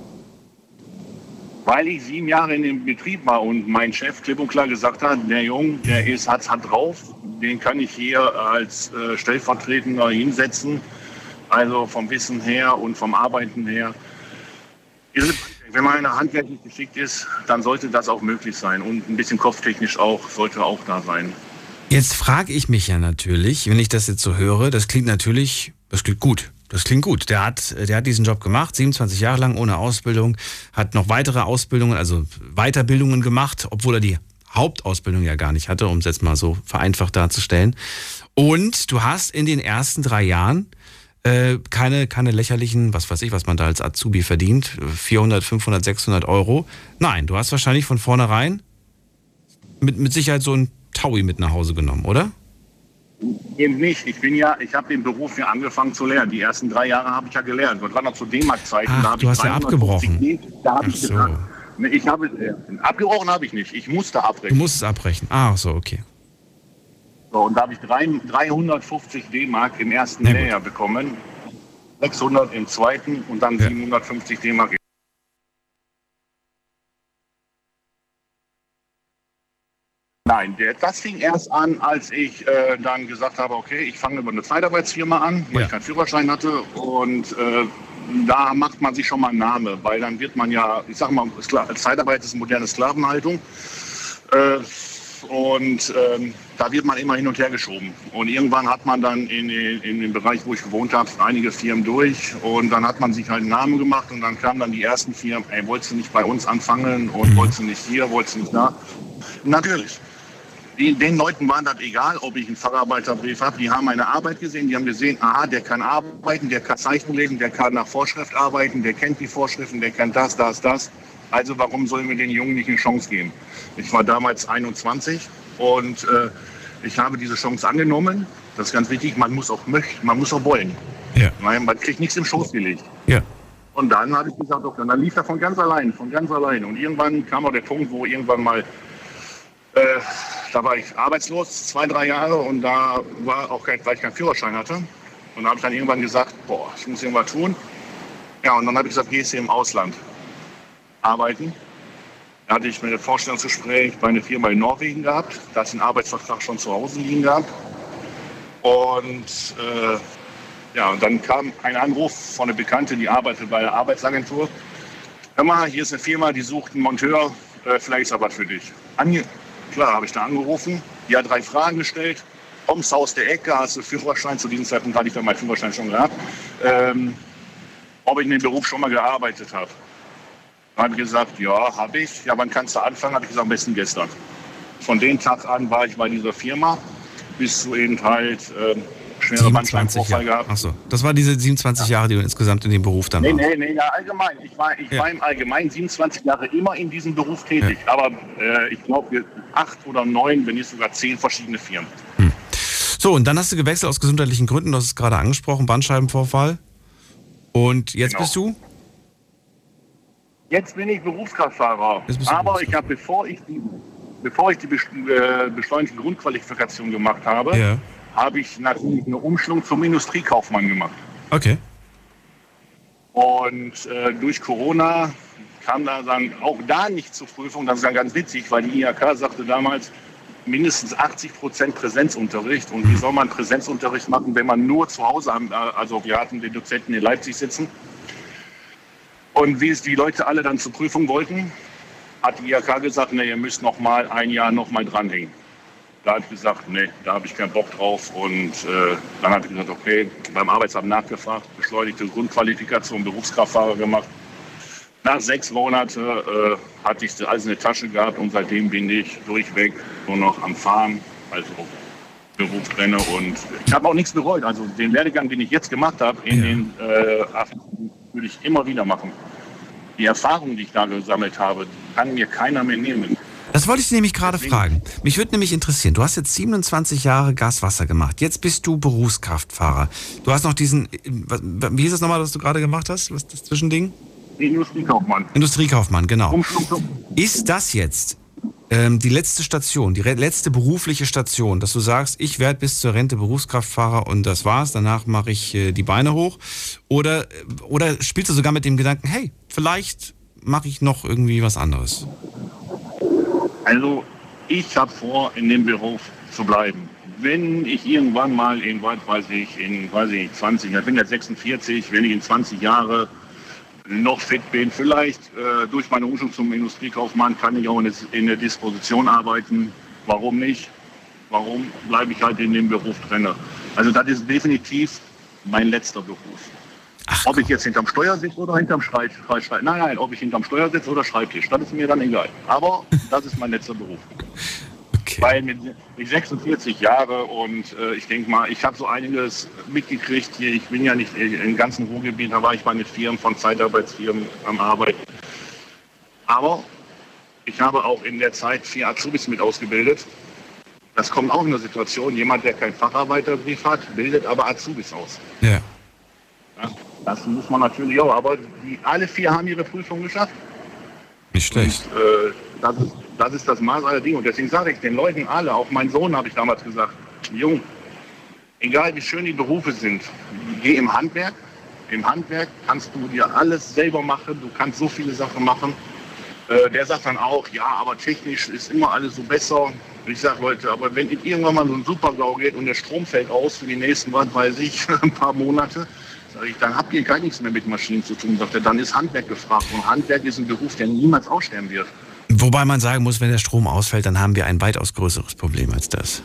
Weil ich sieben Jahre in dem Betrieb war und mein Chef klipp und klar gesagt hat, der Junge, der ist, hat's hat drauf, den kann ich hier als äh, Stellvertretender hinsetzen. Also vom Wissen her und vom Arbeiten her. Wenn man in der handwerklich geschickt ist, dann sollte das auch möglich sein. Und ein bisschen kopftechnisch auch, sollte auch da sein. Jetzt frage ich mich ja natürlich, wenn ich das jetzt so höre, das klingt natürlich, das klingt gut. Das klingt gut. Der hat, der hat diesen Job gemacht, 27 Jahre lang ohne Ausbildung, hat noch weitere Ausbildungen, also Weiterbildungen gemacht, obwohl er die Hauptausbildung ja gar nicht hatte, um es jetzt mal so vereinfacht darzustellen. Und du hast in den ersten drei Jahren äh, keine, keine lächerlichen, was weiß ich, was man da als Azubi verdient, 400, 500, 600 Euro. Nein, du hast wahrscheinlich von vornherein mit, mit Sicherheit so ein Taui mit nach Hause genommen, oder? Eben nicht. Ich bin ja, ich habe den Beruf ja angefangen zu lernen. Die ersten drei Jahre habe ich ja gelernt. Und war noch zu D-Mark-Zeiten. Da du hast ja abgebrochen. Da habe ich so. gesagt, ich habe, äh, abgebrochen habe ich nicht. Ich musste abbrechen. Du musstest abbrechen. Ah, so, okay. So, und da habe ich drei, 350 D-Mark im ersten Lehrjahr bekommen. 600 im zweiten und dann ja. 750 D-Mark Nein, der, das fing erst an, als ich äh, dann gesagt habe, okay, ich fange über eine Zeitarbeitsfirma an, weil ja. ich keinen Führerschein hatte. Und äh, da macht man sich schon mal einen Namen, weil dann wird man ja, ich sag mal, Zeitarbeit ist moderne Sklavenhaltung. Äh, und ähm, da wird man immer hin und her geschoben. Und irgendwann hat man dann in, in dem Bereich, wo ich gewohnt habe, einige Firmen durch. Und dann hat man sich halt einen Namen gemacht und dann kamen dann die ersten Firmen, ey, wolltest du nicht bei uns anfangen und mhm. wolltest du nicht hier, wolltest du nicht da? Natürlich den, den Leuten war das egal, ob ich einen Facharbeiterbrief habe. Die haben meine Arbeit gesehen, die haben gesehen, aha, der kann arbeiten, der kann Zeichen lesen, der kann nach Vorschrift arbeiten, der kennt die Vorschriften, der kennt das, das, das. Also warum sollen wir den Jungen nicht eine Chance geben? Ich war damals 21 und äh, ich habe diese Chance angenommen. Das ist ganz wichtig, man muss auch möchten, man muss auch wollen. Ja. Man kriegt nichts im Schoß gelegt. Ja. Und dann habe ich gesagt, okay, und dann lief er von ganz allein, von ganz allein. Und irgendwann kam auch der Punkt, wo irgendwann mal äh, da war ich arbeitslos, zwei, drei Jahre und da war auch kein, weil ich keinen Führerschein hatte. Und da habe ich dann irgendwann gesagt, boah, ich muss irgendwas tun. Ja, und dann habe ich gesagt, gehst du im Ausland arbeiten. Da hatte ich mir ein Vorstellungsgespräch bei einer Firma in Norwegen gehabt. Da hatte ich einen Arbeitsvertrag schon zu Hause liegen gehabt. Und äh, ja, und dann kam ein Anruf von einer Bekannte, die arbeitet bei der Arbeitsagentur. Hör mal, hier ist eine Firma, die sucht einen Monteur, äh, vielleicht ist das was für dich. Ange Klar, habe ich da angerufen, die hat drei Fragen gestellt. Kommst aus der Ecke, hast du Führerschein, zu diesem Zeitpunkt hatte ich dann meinen Führerschein schon gehabt, ähm, ob ich in dem Beruf schon mal gearbeitet habe. Dann habe ich gesagt, ja, habe ich. Ja, wann kannst du anfangen? Habe ich gesagt, am besten gestern. Von dem Tag an war ich bei dieser Firma, bis zu eben halt ähm, schwere Bandscheibenvorfall gehabt. Achso, das war diese 27 ja. Jahre, die du insgesamt in dem Beruf dann nee, warst? Nee, nee, ja, allgemein. Ich war, ich ja. war im Allgemeinen 27 Jahre immer in diesem Beruf tätig. Aber äh, ich glaube, acht oder neun, wenn nicht sogar zehn verschiedene Firmen. Hm. So, und dann hast du gewechselt aus gesundheitlichen Gründen, du hast es gerade angesprochen, Bandscheibenvorfall. Und jetzt genau. bist du? Jetzt bin ich Berufskraftfahrer. Aber ich habe, bevor ich die, bevor ich die äh, beschleunigte Grundqualifikation gemacht habe, Ja. Habe ich natürlich eine Umschulung zum Industriekaufmann gemacht. Okay. Und äh, durch Corona kam da dann auch da nicht zur Prüfung. Das ist dann ganz witzig, weil die IHK sagte damals mindestens 80 Prozent Präsenzunterricht. Und wie soll man Präsenzunterricht machen, wenn man nur zu Hause, am, äh, also wir hatten den Dozenten in Leipzig sitzen. Und wie es die Leute alle dann zur Prüfung wollten, hat die IHK gesagt, nee, ihr müsst noch mal ein Jahr noch mal dranhängen. Da habe ich gesagt, nee, da habe ich keinen Bock drauf. Und äh, dann habe ich gesagt, okay, beim Arbeitsamt nachgefragt, beschleunigte Grundqualifikation, Berufskraftfahrer gemacht. Nach sechs Monaten äh, hatte ich alles in der Tasche gehabt und seitdem bin ich durchweg nur noch am Fahren, also Berufsrenner. Und ich habe auch nichts bereut. Also den Werdegang, den ich jetzt gemacht habe, in Ja. den äh, würde ich immer wieder machen. Die Erfahrung, die ich da gesammelt habe, kann mir keiner mehr nehmen. Das wollte ich nämlich gerade fragen. Mich würde nämlich interessieren, du hast jetzt 27 Jahre Gaswasser gemacht. Jetzt bist du Berufskraftfahrer. Du hast noch diesen, äh, wie hieß das nochmal, was du gerade gemacht hast? Was das Zwischending? Industriekaufmann. Industriekaufmann, genau. Ist das jetzt ähm, die letzte Station, die letzte berufliche Station, dass du sagst, ich werde bis zur Rente Berufskraftfahrer und das war's, danach mache ich äh, die Beine hoch? Oder, äh, oder spielst du sogar mit dem Gedanken, hey, vielleicht mache ich noch irgendwie was anderes? Also ich habe vor, in dem Beruf zu bleiben. Wenn ich irgendwann mal in, weiß ich, in weiß ich, nicht, 20, ich bin jetzt 46, wenn ich in 20 Jahre noch fit bin, vielleicht äh, durch meine Umschulung zum Industriekaufmann kann ich auch in, in der Disposition arbeiten. Warum nicht? Warum bleibe ich halt in dem Beruf drin? Also das ist definitiv mein letzter Beruf. Ach, Ob ich jetzt hinterm Steuer sitze oder hinterm Schrei- Schrei- Schrei- Nein, nein, ob ich hinterm Steuer sitze oder Schreibtisch, das ist mir dann egal. Aber <laughs> das ist mein letzter Beruf. okay. Weil mit, mit 46 Jahre und äh, ich denke mal, ich habe so einiges mitgekriegt hier. Ich bin ja nicht im ganzen Ruhrgebiet, da war ich bei mit Firmen von Zeitarbeitsfirmen am Arbeiten. Aber ich habe auch in der Zeit vier Azubis mit ausgebildet. Das kommt auch in eine Situation, jemand, der keinen Facharbeiterbrief hat, bildet aber Azubis aus. Ja. Ja, das muss man natürlich auch, aber die, alle vier haben ihre Prüfung geschafft. Nicht schlecht. Äh, das, ist, das ist das Maß aller Dinge. Und deswegen sage ich den Leuten alle, auch mein Sohn habe ich damals gesagt, Jung, egal wie schön die Berufe sind, geh im Handwerk. Im Handwerk kannst du dir alles selber machen, du kannst so viele Sachen machen. Äh, der sagt dann auch, ja, aber technisch ist immer alles so besser. Ich sage, Leute, aber wenn irgendwann mal so ein Supergau geht und der Strom fällt aus für die nächsten, was weiß ich, <laughs> ein paar Monate, sage ich, dann habt ihr gar nichts mehr mit Maschinen zu tun. Sagt er, dann ist Handwerk gefragt. Und Handwerk ist ein Beruf, der niemals aussterben wird. Wobei man sagen muss, wenn der Strom ausfällt, dann haben wir ein weitaus größeres Problem als das.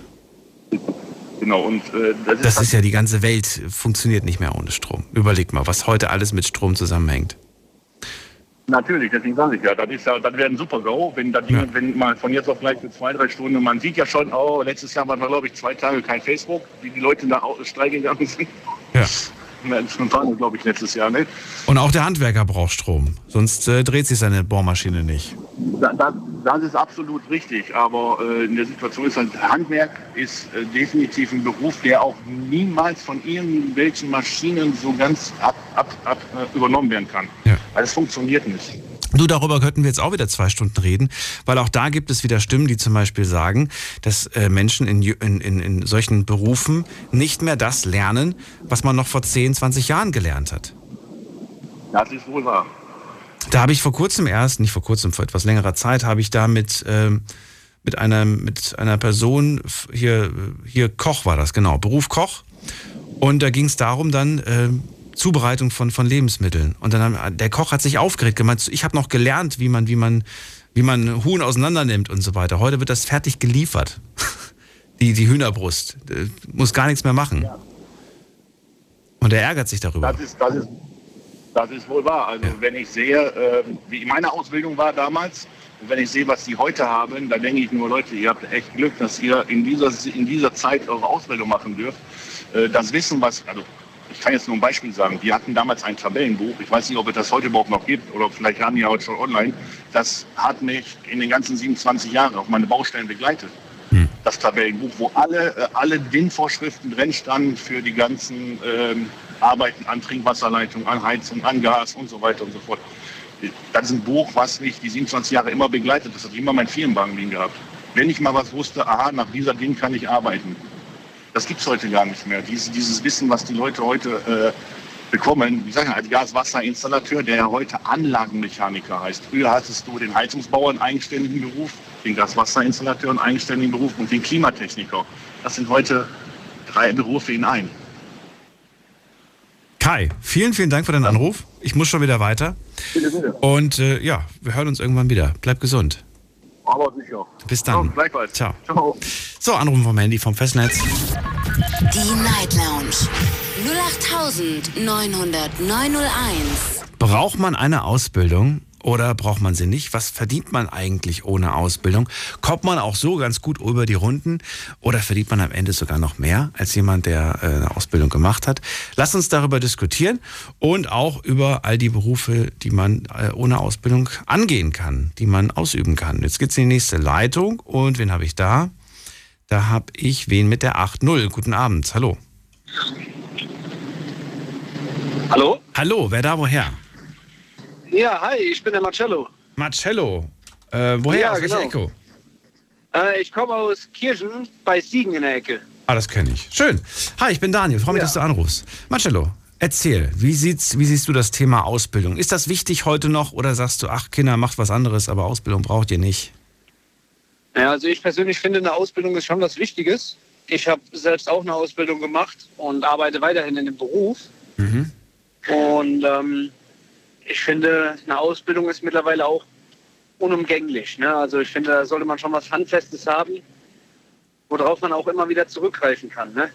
Genau, und äh, das, ist, Das ist ja die ganze Welt funktioniert nicht mehr ohne Strom. Überleg mal, was heute alles mit Strom zusammenhängt. natürlich, deswegen sage ich ja, das ist ja, das wäre ein super GO, wenn das Ja. wenn mal von jetzt auf gleich für zwei, drei Stunden, man sieht ja schon, oh, letztes Jahr waren wir, glaube ich, zwei Tage kein Facebook, wie die Leute da steil gegangen sind. Ja. Waren, glaube ich, letztes Jahr, ne? Und auch der Handwerker braucht Strom, sonst äh, dreht sich seine Bohrmaschine nicht. Da, da, das ist absolut richtig, aber äh, in der Situation ist halt, Handwerk ist äh, definitiv ein Beruf, der auch niemals von irgendwelchen Maschinen so ganz ab, ab, ab, äh, übernommen werden kann. Ja. Weil es funktioniert nicht. Du, darüber könnten wir jetzt auch wieder zwei Stunden reden, weil auch da gibt es wieder Stimmen, die zum Beispiel sagen, dass äh, Menschen in, in, in, in solchen Berufen nicht mehr das lernen, was man noch vor 10, 20 Jahren gelernt hat. Das ist wohl wahr. Da habe ich vor kurzem erst, nicht vor kurzem, vor etwas längerer Zeit, habe ich da mit, ähm, mit, einer, mit einer Person, hier, hier Koch war das, genau, Beruf Koch. Und da ging es darum dann, ähm, Zubereitung von, von Lebensmitteln. Und dann haben, der Koch hat sich aufgeregt, gemeint, ich habe noch gelernt, wie man, wie man, wie man Huhn auseinander nimmt und so weiter. Heute wird das fertig geliefert. <laughs> Die, die Hühnerbrust. Äh, Muss gar nichts mehr machen. Und er ärgert sich darüber. Das ist, das ist, das ist wohl wahr. Also Ja. wenn ich sehe, äh, wie meine Ausbildung war damals, und wenn ich sehe, was die heute haben, dann denke ich nur, Leute, ihr habt echt Glück, dass ihr in dieser, in dieser Zeit eure Ausbildung machen dürft. Äh, das Wissen, was, also ich kann jetzt nur ein Beispiel sagen, wir hatten damals ein Tabellenbuch, ich weiß nicht, ob es das heute überhaupt noch gibt oder vielleicht haben die ja heute schon online, das hat mich in den ganzen 27 Jahren auf meine Baustellen begleitet. Das Tabellenbuch, wo alle, äh, alle DIN-Vorschriften drin standen für die ganzen ähm, Arbeiten an Trinkwasserleitung, an Heizung, an Gas und so weiter und so fort. das ist ein Buch, was mich die 27 Jahre immer begleitet. Das hat immer mein Firmenwagen liegen gehabt. Wenn ich mal was wusste, aha, nach dieser Ding kann ich arbeiten. Das gibt es heute gar nicht mehr. Dieses, dieses Wissen, was die Leute heute äh, bekommen, wie sagen als Gaswasserinstallateur, der ja heute Anlagenmechaniker heißt. Früher hattest du den Heizungsbauer einen eigenständigen Beruf, den Gaswasserinstallateur einen eigenständigen Beruf und den Klimatechniker. Das sind heute drei Berufe in einem. Kai, vielen, vielen Dank für deinen Anruf. Ich muss schon wieder weiter. Und äh, ja, wir hören uns irgendwann wieder. Bleib gesund. Aber sicher. Bis dann. Ja, gleichfalls. Ciao. Ciao. So, Anrufen vom Handy vom Festnetz. Die Night Lounge 0890901. Braucht man eine Ausbildung? Oder braucht man sie nicht? Was verdient man eigentlich ohne Ausbildung? Kommt man auch so ganz gut über die Runden? Oder verdient man am Ende sogar noch mehr als jemand, der äh, eine Ausbildung gemacht hat? Lass uns darüber diskutieren und auch über all die Berufe, die man äh, ohne Ausbildung angehen kann, die man ausüben kann. Jetzt geht's in die nächste Leitung und wen habe ich da? Da habe ich wen mit der 8.0. Guten Abend. Hallo. Hallo? Hallo, wer da woher? Ja, hi, ich bin der Marcello. Marcello. Äh, woher? Ja, aus genau. Ecke? Äh, ich komme aus Kirchen bei Siegen in der Ecke. Ah, das kenne ich. Schön. Hi, ich bin Daniel. Freue mich, Ja. dass du anrufst. Marcello, erzähl, wie, sieht's, wie siehst du das Thema Ausbildung? Ist das wichtig heute noch oder sagst du, ach, Kinder, macht was anderes, aber Ausbildung braucht ihr nicht? Ja, also ich persönlich finde, eine Ausbildung ist schon was Wichtiges. Ich habe selbst auch eine Ausbildung gemacht und arbeite weiterhin in dem Beruf. Mhm. Und ähm, ich finde, eine Ausbildung ist mittlerweile auch unumgänglich. Ne? Also ich finde, da sollte man schon was Handfestes haben, worauf man auch immer wieder zurückgreifen kann. Ne?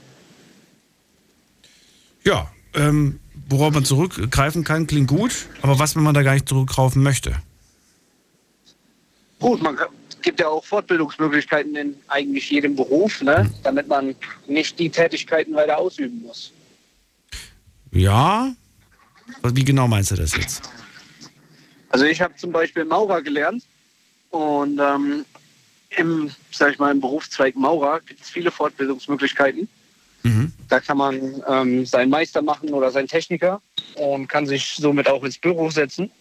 Ja, ähm, worauf man zurückgreifen kann, klingt gut, aber was, wenn man da gar nicht zurückgreifen möchte? Gut, man kann, gibt ja auch Fortbildungsmöglichkeiten in eigentlich jedem Beruf, ne? damit man nicht die Tätigkeiten weiter ausüben muss. Ja? Wie genau meinst du das jetzt? Also ich habe zum Beispiel Maurer gelernt und ähm, im, sag ich mal, im Berufszweig Maurer gibt es viele Fortbildungsmöglichkeiten. Mhm. Da kann man ähm, seinen Meister machen oder seinen Techniker und kann sich somit auch ins Büro setzen.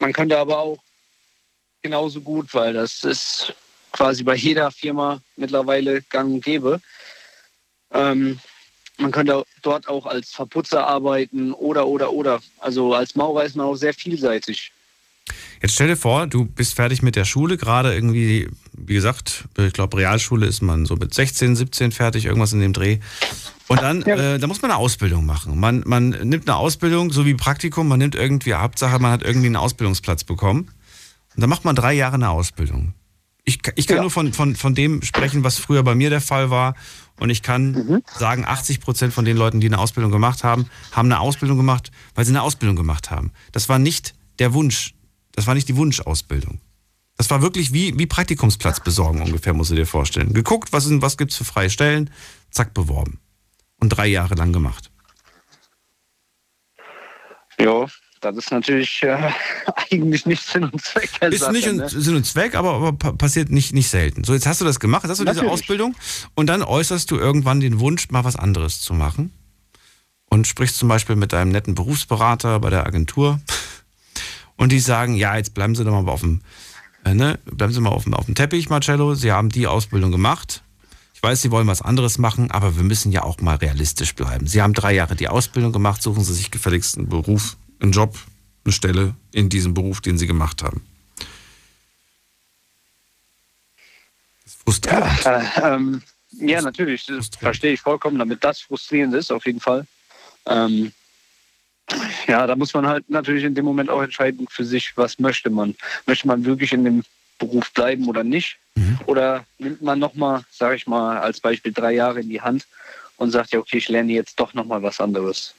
Man könnte aber auch genauso gut, weil das ist quasi bei jeder Firma mittlerweile gang und gäbe. Ähm, man könnte dort auch als Verputzer arbeiten oder, oder, oder. Also als Maurer ist man auch sehr vielseitig. Jetzt stell dir vor, du bist fertig mit der Schule, gerade irgendwie, wie gesagt, ich glaube, Realschule ist man so mit 16, 17 fertig, irgendwas in dem Dreh. Und dann, äh, da muss man eine Ausbildung machen. Man, man nimmt eine Ausbildung, so wie Praktikum, man nimmt irgendwie Hauptsache, man hat irgendwie einen Ausbildungsplatz bekommen. Und dann macht man drei Jahre eine Ausbildung. Ich, ich kann Ja. nur von, von, von dem sprechen, was früher bei mir der Fall war. Und ich kann sagen, 80 Prozent von den Leuten, die eine Ausbildung gemacht haben, haben eine Ausbildung gemacht, weil sie eine Ausbildung gemacht haben. Das war nicht der Wunsch, das war nicht die Wunschausbildung. Das war wirklich wie, wie Praktikumsplatz besorgen ungefähr, musst du dir vorstellen. Geguckt, was, sind- was gibt's für freie Stellen, zack, beworben. Und drei Jahre lang gemacht. Ja, das ist natürlich äh, <laughs> eigentlich nicht Sinn und Zweck. Ist Sache, nicht ne? in Sinn und Zweck, aber, aber pa- passiert nicht, nicht selten. So, jetzt hast du das gemacht, jetzt hast du diese Natürlich. Ausbildung und dann äußerst du irgendwann den Wunsch, mal was anderes zu machen. Und sprichst zum Beispiel mit deinem netten Berufsberater bei der Agentur <laughs> und die sagen, ja, jetzt bleiben Sie doch mal auf dem, äh, ne, bleiben Sie mal auf dem, auf dem Teppich, Marcello. Sie haben die Ausbildung gemacht. Ich weiß, Sie wollen was anderes machen, aber wir müssen ja auch mal realistisch bleiben. Sie haben drei Jahre die Ausbildung gemacht, suchen Sie sich gefälligst einen Beruf, einen Job, eine Stelle in diesem Beruf, den Sie gemacht haben. Das ist frustrierend. Äh, ähm, ja, natürlich, das verstehe ich vollkommen, damit das frustrierend ist, auf jeden Fall. Ähm, ja, da muss man halt natürlich in dem Moment auch entscheiden für sich, was möchte man. Möchte man wirklich in dem Beruf bleiben oder nicht? Mhm. Oder nimmt man nochmal, sage ich mal, als Beispiel drei Jahre in die Hand und sagt, ja, okay, ich lerne jetzt doch nochmal was anderes.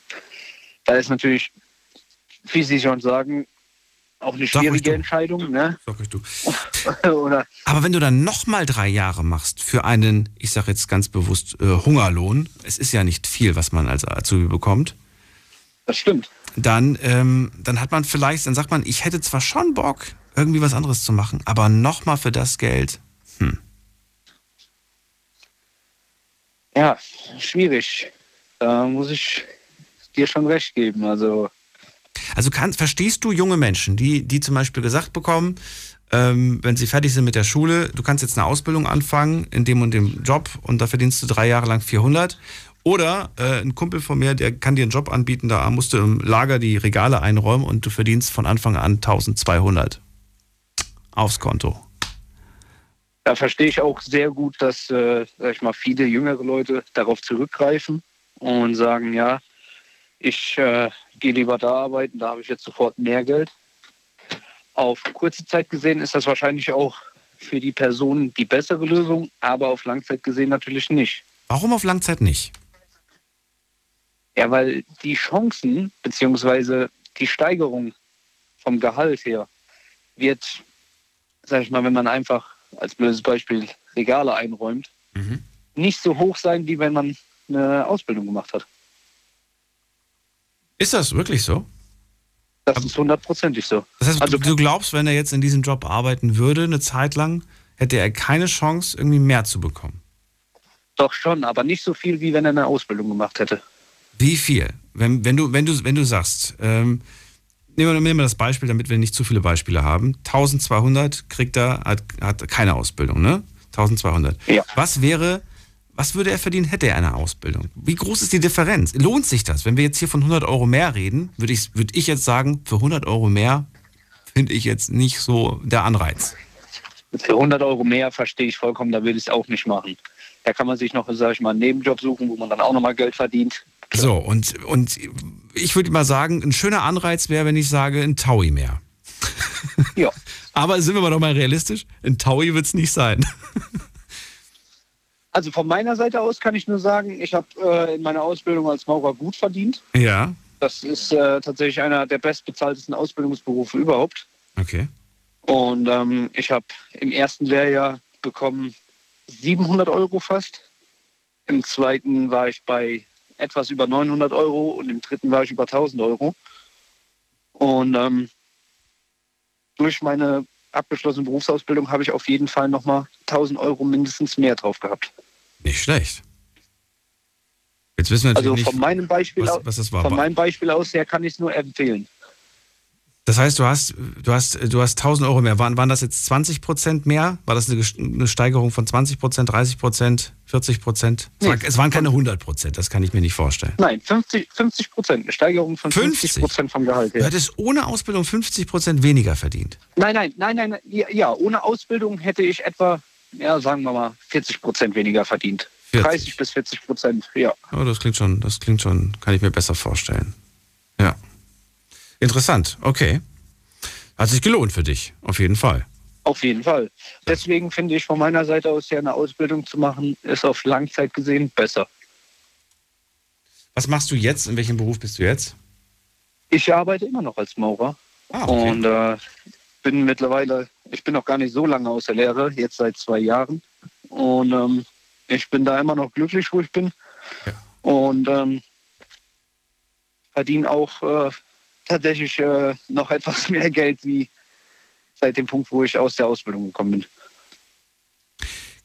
Da ist natürlich, wie Sie schon sagen, auch eine schwierige du. Entscheidung. Ne? Sag euch du. <laughs> Aber wenn du dann nochmal drei Jahre machst für einen, ich sage jetzt ganz bewusst, äh, Hungerlohn, es ist ja nicht viel, was man als Azubi bekommt, das stimmt. dann, ähm, dann hat man vielleicht, dann sagt man, ich hätte zwar schon Bock, irgendwie was anderes zu machen, aber nochmal für das Geld. Hm. Ja, schwierig. Da muss ich dir schon recht geben. Also, Also kann, verstehst du junge Menschen, die, die zum Beispiel gesagt bekommen, ähm, wenn sie fertig sind mit der Schule, du kannst jetzt eine Ausbildung anfangen in dem und dem Job und da verdienst du drei Jahre lang 400. Oder äh, ein Kumpel von mir, der kann dir einen Job anbieten, da musst du im Lager die Regale einräumen und du verdienst von Anfang an 1200 aufs Konto. Da verstehe ich auch sehr gut, dass äh, ich mal, viele jüngere Leute darauf zurückgreifen und sagen, ja, ich äh, gehe lieber da arbeiten, da habe ich jetzt sofort mehr Geld. Auf kurze Zeit gesehen ist das wahrscheinlich auch für die Person die bessere Lösung, aber auf Langzeit gesehen natürlich nicht. Warum auf Langzeit nicht? Ja, weil die Chancen bzw. die Steigerung vom Gehalt her wird, sag ich mal, wenn man einfach als blödes Beispiel Regale einräumt, Mhm. nicht so hoch sein, wie wenn man eine Ausbildung gemacht hat. Ist das wirklich so? Das ist hundertprozentig so. Das heißt, Also- du, glaubst, wenn er jetzt in diesem Job arbeiten würde, eine Zeit lang, hätte er keine Chance, irgendwie mehr zu bekommen. Doch schon, aber nicht so viel, wie wenn er eine Ausbildung gemacht hätte. Wie viel? Wenn, wenn, du, wenn, du, wenn du sagst, ähm, nehmen, wir, nehmen wir das Beispiel, damit wir nicht zu viele Beispiele haben. 1200 kriegt er, hat, hat keine Ausbildung, ne? 1200. Ja. Was wäre, was würde er verdienen, hätte er eine Ausbildung? Wie groß ist die Differenz? Lohnt sich das? Wenn wir jetzt hier von 100 Euro mehr reden, würde ich, würde ich jetzt sagen, für 100 Euro mehr finde ich jetzt nicht so der Anreiz. Für 100 Euro mehr verstehe ich vollkommen, da will ich es auch nicht machen. Da kann man sich noch, sag ich mal, einen Nebenjob suchen, wo man dann auch nochmal Geld verdient. So, und, und ich würde mal sagen, ein schöner Anreiz wäre, wenn ich sage, ein Taui mehr. Ja. <laughs> Aber sind wir mal doch mal realistisch, ein Taui wird es nicht sein. <laughs> Also von meiner Seite aus kann ich nur sagen, ich habe äh, in meiner Ausbildung als Maurer gut verdient. Ja, Das ist äh, tatsächlich einer der bestbezahltesten Ausbildungsberufe überhaupt. okay. Und ähm, ich habe im ersten Lehrjahr bekommen 700 Euro fast. Im zweiten war ich bei etwas über 900 Euro und im dritten war ich über 1000 Euro. Und ähm, durch meine abgeschlossene Berufsausbildung habe ich auf jeden Fall nochmal 1000 Euro mindestens mehr drauf gehabt. Nicht schlecht. Jetzt wissen wir natürlich Also nicht, von meinem Beispiel was, aus, was das war. von meinem Beispiel aus her kann ich es nur empfehlen. Das heißt, du hast, du hast, du hast 1000 Euro mehr. Waren, waren das jetzt 20 Prozent mehr? War das eine, Steigerung von 20 Prozent, 30 Prozent, 40 Prozent? Es, Nee. war, es waren keine 100 Prozent, das kann ich mir nicht vorstellen. Nein, 50 50 Prozent, eine Steigerung von 50 Prozent vom Gehalt Du her. hättest ohne Ausbildung 50 Prozent weniger verdient. Nein, nein, nein, nein, ja, ohne Ausbildung hätte ich etwa, ja, sagen wir mal, 40 Prozent weniger verdient. 40. 30 bis 40 Prozent, ja. Oh, das klingt schon, das klingt schon, kann ich mir besser vorstellen. Ja. Interessant, okay. Hat sich gelohnt für dich, auf jeden Fall. Auf jeden Fall. Deswegen finde ich von meiner Seite aus ja eine Ausbildung zu machen, ist auf Langzeit gesehen besser. Was machst du jetzt? In welchem Beruf bist du jetzt? Ich arbeite immer noch als Maurer Ah, und äh, bin mittlerweile, ich bin noch gar nicht so lange aus der Lehre, jetzt seit zwei Jahren. Und ähm, ich bin da immer noch glücklich, wo ich bin. Ja. Und ähm, verdiene auch äh, tatsächlich äh, noch <laughs> etwas mehr Geld wie seit dem Punkt, wo ich aus der Ausbildung gekommen bin.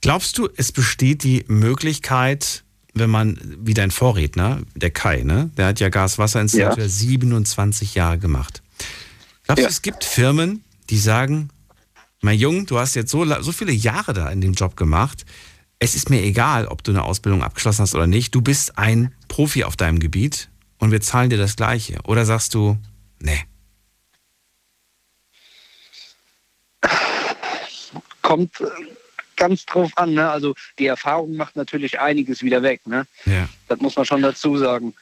Glaubst du, es besteht die Möglichkeit, wenn man, wie dein Vorredner, der Kai, ne? Der hat ja Gas-Wasser-Installateur Ja. 27 Jahre gemacht. Glaubst Ja. du, es gibt Firmen, die sagen, mein Junge, du hast jetzt so, so viele Jahre da in dem Job gemacht. Es ist mir egal, ob du eine Ausbildung abgeschlossen hast oder nicht. Du bist ein Profi auf deinem Gebiet und wir zahlen dir das Gleiche. Oder sagst du, nee, Kommt äh, ganz drauf an, ne? Also die Erfahrung macht natürlich einiges wieder weg, ne? ja. Das muss man schon dazu sagen.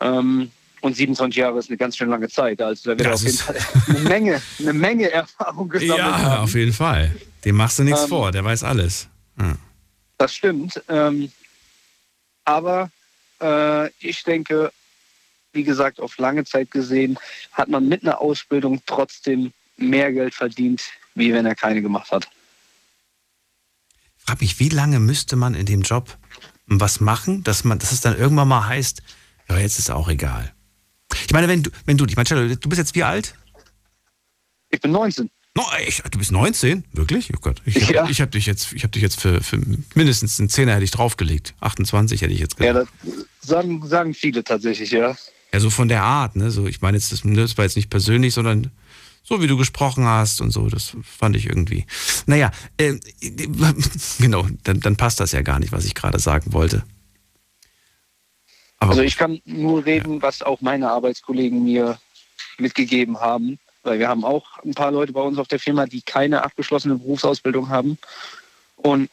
Ähm, und 27 Jahre ist eine ganz schön lange Zeit. Also da wird Das auf jeden Fall eine Menge, eine Menge Erfahrung <laughs> gesammelt. Ja, haben. auf jeden Fall. Dem machst du nichts Ähm, vor, der weiß alles. Ja. Das stimmt. Ähm, aber äh, ich denke, wie gesagt, auf lange Zeit gesehen hat man mit einer Ausbildung trotzdem mehr Geld verdient, wie wenn er keine gemacht hat. frag mich, wie lange müsste man in dem Job was machen, dass man, dass es dann irgendwann mal heißt, ja, jetzt ist auch egal. Ich meine, wenn du, wenn du, ich meine, du bist jetzt wie alt? Ich bin 19. No, echt? Du bist 19? Wirklich? Oh Gott. Ich, Ja. ich habe dich jetzt, ich hab dich jetzt für, für mindestens einen Zehner hätte ich draufgelegt. 28 hätte ich jetzt Ja, gesagt. das sagen, sagen viele tatsächlich, ja. Ja, so von der Art, ne? So, ich meine jetzt, das, das war jetzt nicht persönlich, sondern so wie du gesprochen hast und so, das fand ich irgendwie. Naja, äh, <laughs> genau, dann, dann passt das ja gar nicht, was ich gerade sagen wollte. Aber also ich kann nur reden, ja. was auch meine Arbeitskollegen mir mitgegeben haben, weil wir haben auch ein paar Leute bei uns auf der Firma, die keine abgeschlossene Berufsausbildung haben und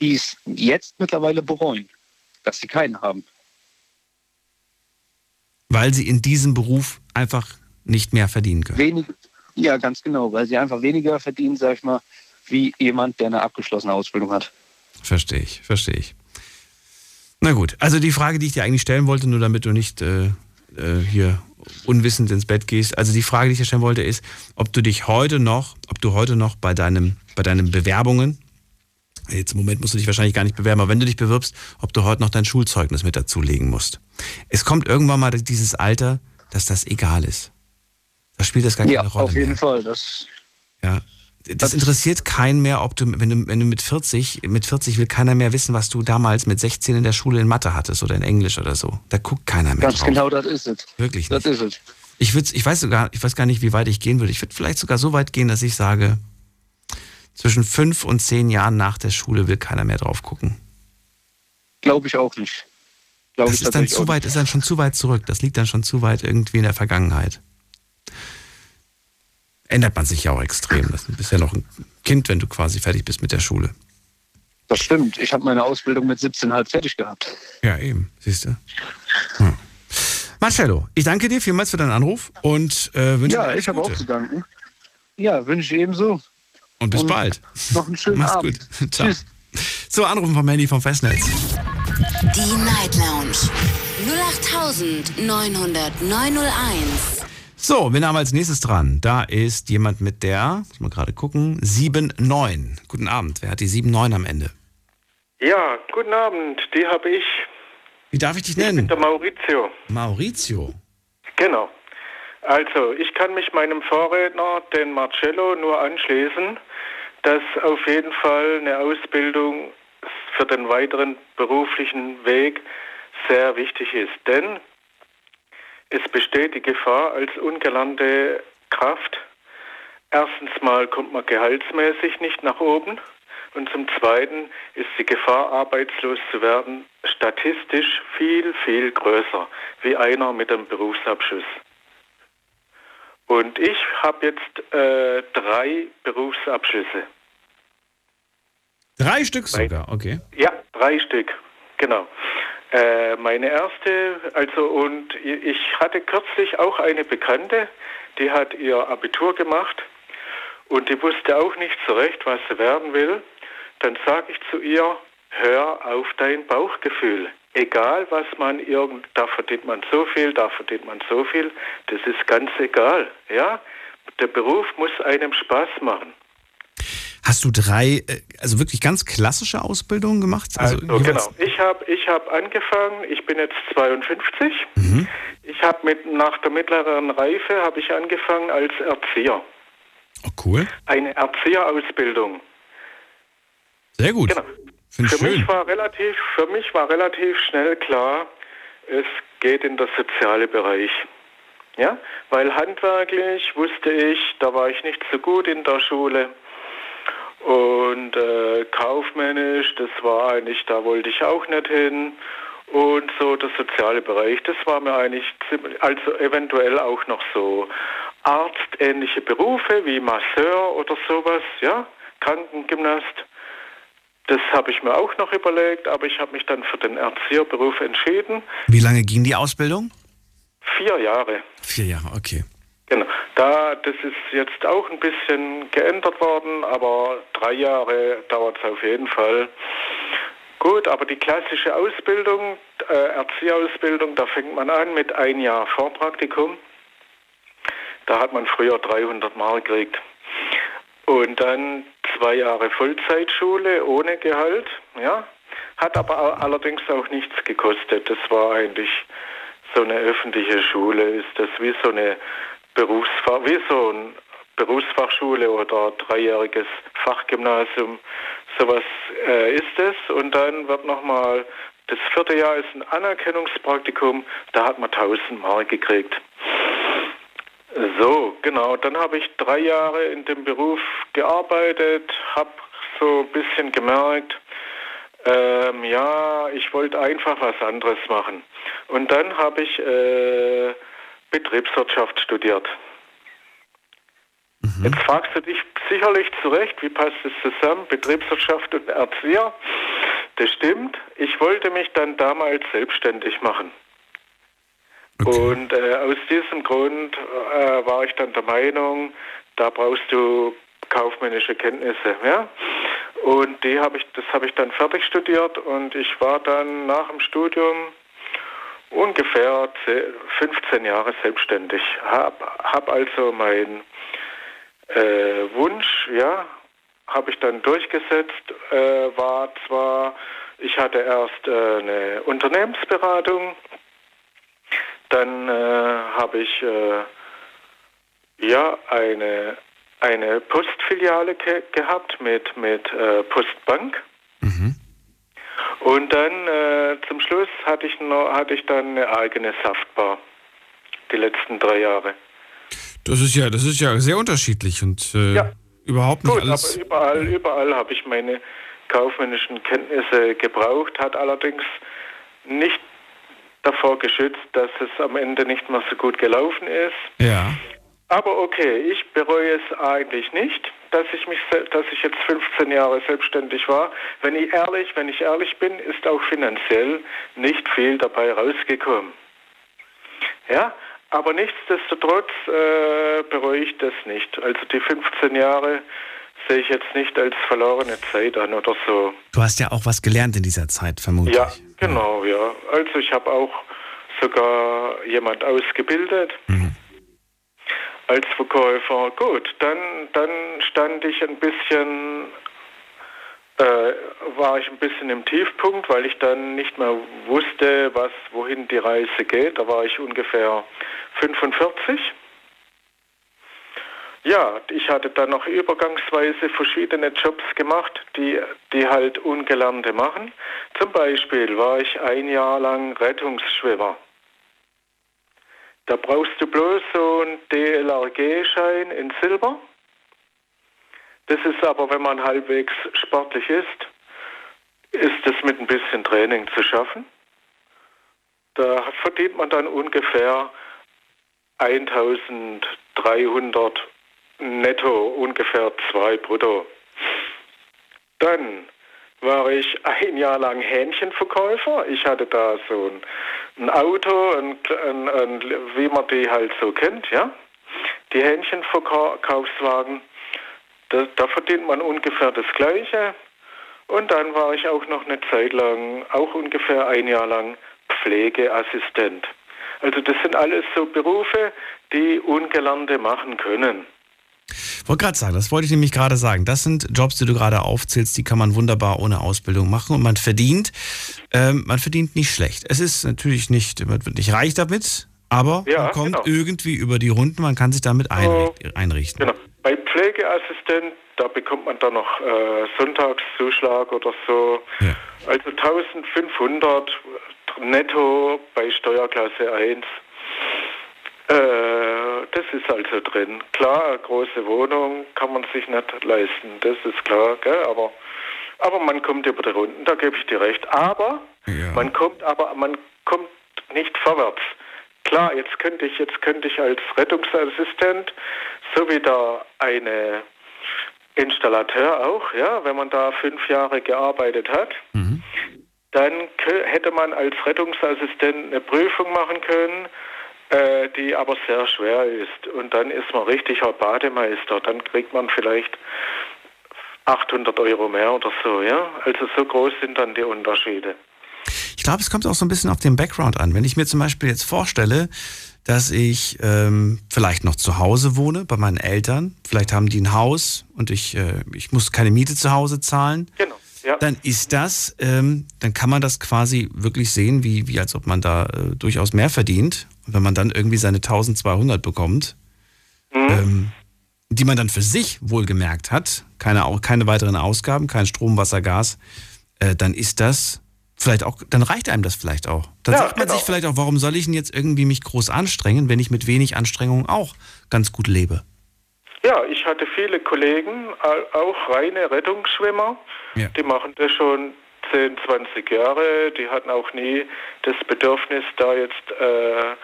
die es jetzt mittlerweile bereuen, dass sie keinen haben. Weil sie in diesem Beruf einfach nicht mehr verdienen können. Wenig, ja, ganz genau, weil sie einfach weniger verdienen, sag ich mal, wie jemand, der eine abgeschlossene Ausbildung hat. Verstehe ich, verstehe ich. Na gut, also die Frage, die ich dir eigentlich stellen wollte, nur damit du nicht äh, äh, hier unwissend ins Bett gehst, also die Frage, die ich dir stellen wollte, ist, ob du dich heute noch, ob du heute noch bei deinem, bei deinen Bewerbungen, jetzt im Moment musst du dich wahrscheinlich gar nicht bewerben, aber wenn du dich bewirbst, ob du heute noch dein Schulzeugnis mit dazulegen musst. Es kommt irgendwann mal dieses Alter, dass das egal ist. Da spielt das gar keine ja, Rolle. Auf jeden mehr. Fall. Das, ja. Das interessiert keinen mehr, ob du, wenn du, wenn du mit 40, mit 40 will keiner mehr wissen, was du damals mit 16 in der Schule in Mathe hattest oder in Englisch oder so. Da guckt keiner mehr Ganz drauf. genau, das ist es. Wirklich nicht. Das ist es. Ich, würd, ich, weiß sogar, ich weiß gar nicht, wie weit ich gehen würde. Ich würde vielleicht sogar so weit gehen, dass ich sage, zwischen fünf und zehn Jahren nach der Schule will keiner mehr drauf gucken. Glaube ich auch nicht. Glaube das ist dann zu weit, ist dann schon zu weit zurück. Das liegt dann schon zu weit irgendwie in der Vergangenheit ändert man sich ja auch extrem. Du bist ja noch ein Kind, wenn du quasi fertig bist mit der Schule. Das stimmt. Ich habe meine Ausbildung mit 17 halb fertig gehabt. Ja, eben. Siehst du? Hm. Marcello, ich danke dir vielmals für deinen Anruf und äh, wünsche ja, dir Ja, ich habe auch zu danken. Ja, wünsche ich ebenso. Und bis und bald. Noch einen schönen Mach's Abend. gut. <laughs> Ciao. Tschüss. So, Anrufen vom Handy vom Festnetz. Die Night Lounge 0890901. So, wir haben als nächstes dran. Da ist jemand mit der, muss mal gerade gucken, 7-9. Guten Abend. Wer hat die 7-9 am Ende? Ja, guten Abend. Die habe ich. Wie darf ich dich nennen? Ich bin der Maurizio. Maurizio. Genau. Also, ich kann mich meinem Vorredner, den Marcello, nur anschließen, dass auf jeden Fall eine Ausbildung für den weiteren beruflichen Weg sehr wichtig ist. Denn es besteht die Gefahr als ungelernte Kraft. Erstens mal kommt man gehaltsmäßig nicht nach oben und zum Zweiten ist die Gefahr, arbeitslos zu werden, statistisch viel, viel größer wie einer mit einem Berufsabschluss. Und ich habe jetzt äh, drei Berufsabschlüsse. Drei Stück sogar, okay. Ja, drei Stück, genau. Äh, meine erste, also und ich hatte kürzlich auch eine Bekannte, die hat ihr Abitur gemacht und die wusste auch nicht so recht, was sie werden will. Dann sage ich zu ihr, hör auf dein Bauchgefühl. Egal, was man irgend, da verdient man so viel, da verdient man so viel, das ist ganz egal. Ja, der Beruf muss einem Spaß machen. Hast du drei, äh, also wirklich ganz klassische Ausbildungen gemacht? Also, also genau. Ich habe ich hab angefangen, ich bin jetzt 52. Mhm. Ich habe mit nach der mittleren Reife habe ich angefangen als Erzieher. Oh, cool. Eine Erzieherausbildung. Sehr gut. Genau. Find für schön. mich war relativ, für mich war relativ schnell klar, es geht in das soziale Bereich. Ja, weil handwerklich wusste ich, da war ich nicht so gut in der Schule. Und äh, kaufmännisch, das war eigentlich, da wollte ich auch nicht hin. Und so der soziale Bereich, das war mir eigentlich, also eventuell auch noch so arztähnliche Berufe wie Masseur oder sowas, ja, Krankengymnast. Das habe ich mir auch noch überlegt, aber ich habe mich dann für den Erzieherberuf entschieden. Wie lange ging die Ausbildung? Vier Jahre. Vier Jahre, okay. Genau. Da, das ist jetzt auch ein bisschen geändert worden, aber drei Jahre dauert es auf jeden Fall. Gut, aber die klassische Ausbildung, äh, Erzieherausbildung, da fängt man an mit ein Jahr Vorpraktikum. Da hat man früher 300 Mark gekriegt. Und dann zwei Jahre Vollzeitschule ohne Gehalt, ja. Hat aber allerdings auch nichts gekostet. Das war eigentlich so eine öffentliche Schule, ist das wie so eine Berufsfach, wie so eine Berufsfachschule oder dreijähriges Fachgymnasium. Sowas äh, ist es. Und dann wird nochmal Das vierte Jahr ist ein Anerkennungspraktikum, da hat man 1000 Mark gekriegt. So, genau. Dann habe ich drei Jahre in dem Beruf gearbeitet, habe so ein bisschen gemerkt, ähm, ja, ich wollte einfach was anderes machen. Und dann habe ich äh, Betriebswirtschaft studiert. Mhm. Jetzt fragst du dich sicherlich zurecht, wie passt es zusammen, Betriebswirtschaft und Erzieher? Das stimmt. Ich wollte mich dann damals selbstständig machen. Okay. Und äh, aus diesem Grund äh, war ich dann der Meinung, da brauchst du kaufmännische Kenntnisse. Ja? Und die habe ich, das habe ich dann fertig studiert und ich war dann nach dem Studium ungefähr 15 Jahre selbstständig. Habe hab also mein äh, Wunsch, ja, habe ich dann durchgesetzt, äh, war zwar, ich hatte erst äh, eine Unternehmensberatung, dann äh, habe ich äh, ja eine, eine Postfiliale ge gehabt mit, mit äh, Postbank. Mhm. Und dann zum Schluss hatte ich, noch, hatte ich dann eine eigene Saftbar, die letzten drei Jahre. Das ist ja, das ist ja sehr unterschiedlich und äh, ja. überhaupt nicht Gut, alles. Aber überall, überall habe ich meine kaufmännischen Kenntnisse gebraucht, hat allerdings nicht davor geschützt, dass es am Ende nicht mehr so gut gelaufen ist. Ja. Aber okay, ich bereue es eigentlich nicht, dass ich mich, dass ich jetzt 15 Jahre selbstständig war. Wenn ich ehrlich, wenn ich ehrlich bin, ist auch finanziell nicht viel dabei rausgekommen. Ja, aber nichtsdestotrotz äh, bereue ich das nicht. Also die 15 Jahre sehe ich jetzt nicht als verlorene Zeit an oder so. Du hast ja auch was gelernt in dieser Zeit, vermutlich. Ja, genau, ja. Also ich habe auch sogar jemand ausgebildet. Mhm. Als Verkäufer. Gut, dann, dann stand ich ein bisschen äh, war ich ein bisschen im Tiefpunkt, weil ich dann nicht mehr wusste, was, wohin die Reise geht. Da war ich ungefähr 45. Ja, ich hatte dann noch übergangsweise verschiedene Jobs gemacht, die, die halt Ungelernte machen. Zum Beispiel war ich ein Jahr lang Rettungsschwimmer. Da brauchst du bloß so einen DLRG-Schein in Silber das ist aber, wenn man halbwegs sportlich ist, ist es mit ein bisschen Training zu schaffen. Da verdient man dann ungefähr 1300 netto, ungefähr zwei brutto. Dann war ich ein Jahr lang Hähnchenverkäufer. Ich hatte da so ein, ein Auto, ein, ein, wie man die halt so kennt, ja. Die Hähnchenverkaufswagen. Da, da verdient man ungefähr das Gleiche. Und dann war ich auch noch eine Zeit lang, auch ungefähr ein Jahr lang, Pflegeassistent. Also das sind alles so Berufe, die Ungelernte machen können. Ich wollte gerade sagen, das wollte ich nämlich gerade sagen. Das sind Jobs, die du gerade aufzählst, die kann man wunderbar ohne Ausbildung machen und man verdient, ähm, man verdient nicht schlecht. Es ist natürlich nicht, man wird nicht reich damit, aber ja, man kommt genau. irgendwie über die Runden, man kann sich damit einrichten. Genau. Bei Pflegeassistent, da bekommt man dann noch äh, Sonntagszuschlag oder so. Ja. Also 1500 netto bei Steuerklasse 1. Äh, das ist also drin. Klar, große Wohnung kann man sich nicht leisten, das ist klar, gell? aber aber man kommt über die Runden, da gebe ich dir recht. Aber ja. man kommt aber man kommt nicht vorwärts. Klar, jetzt könnte ich, jetzt könnte ich als Rettungsassistent, so wie der eine Installateur auch, ja, wenn man da fünf Jahre gearbeitet hat, mhm. dann hätte man als Rettungsassistent eine Prüfung machen können, äh, die aber sehr schwer ist. Und dann ist man richtiger Bademeister. Dann kriegt man vielleicht 800 Euro mehr oder so, ja. Also so groß sind dann die Unterschiede. Ich glaube, es kommt auch so ein bisschen auf den Background an. Wenn ich mir zum Beispiel jetzt vorstelle, dass ich ähm, vielleicht noch zu Hause wohne bei meinen Eltern, vielleicht haben die ein Haus und ich, äh, ich muss keine Miete zu Hause zahlen. Genau. Ja. Dann ist das, ähm, dann kann man das quasi wirklich sehen, wie, wie als ob man da äh, durchaus mehr verdient. Und wenn man dann irgendwie seine 1200 bekommt, mhm. ähm, die man dann für sich wohlgemerkt hat, keine, keine weiteren Ausgaben, kein Strom, Wasser, Gas, äh, dann ist das vielleicht auch, dann reicht einem das vielleicht auch. Dann Ja, sagt man genau. sich vielleicht auch, warum soll ich denn jetzt irgendwie mich groß anstrengen, wenn ich mit wenig Anstrengung auch ganz gut lebe? Ja, ich hatte viele Kollegen, au- auch reine Rettungsschwimmer, Ja. die machen das schon 10, 20 Jahre, die hatten auch nie das Bedürfnis, da jetzt äh,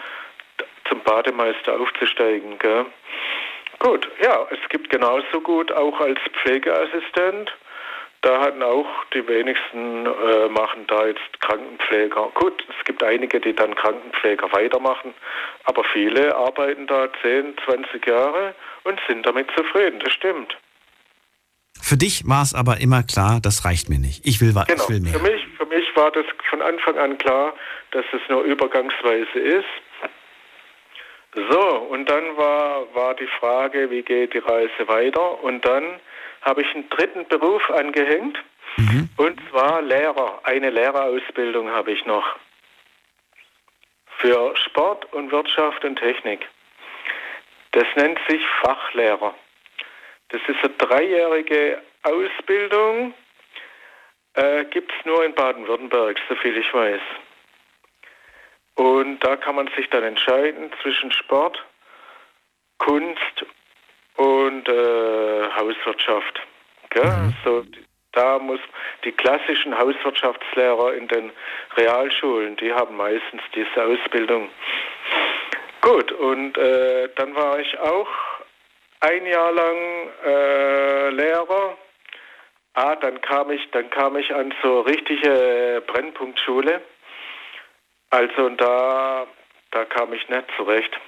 zum Bademeister aufzusteigen. Gell? Gut, ja, es gibt genauso gut auch als Pflegeassistent. Da hatten auch die wenigsten äh, machen da jetzt Krankenpfleger. Gut, es gibt einige, die dann Krankenpfleger weitermachen, aber viele arbeiten da 10, 20 Jahre und sind damit zufrieden. Das stimmt. Für dich war es aber immer klar, das reicht mir nicht. Ich will, Genau. ich will mehr. Für mich, für mich war das von Anfang an klar, dass es nur übergangsweise ist. So, und dann war, war die Frage, wie geht die Reise weiter? Und dann habe ich einen dritten Beruf angehängt, und zwar Lehrer. Eine Lehrerausbildung habe ich noch für Sport und Wirtschaft und Technik. Das nennt sich Fachlehrer. Das ist eine dreijährige Ausbildung, äh, gibt es nur in Baden-Württemberg, soviel ich weiß. Und da kann man sich dann entscheiden zwischen Sport, Kunst und äh, Hauswirtschaft. Gell? So, da muss die klassischen Hauswirtschaftslehrer in den Realschulen, die haben meistens diese Ausbildung. Gut, und äh, dann war ich auch ein Jahr lang äh, Lehrer. Ah, dann kam ich, dann kam ich an so richtige Brennpunktschule. Also da, da kam ich nicht zurecht.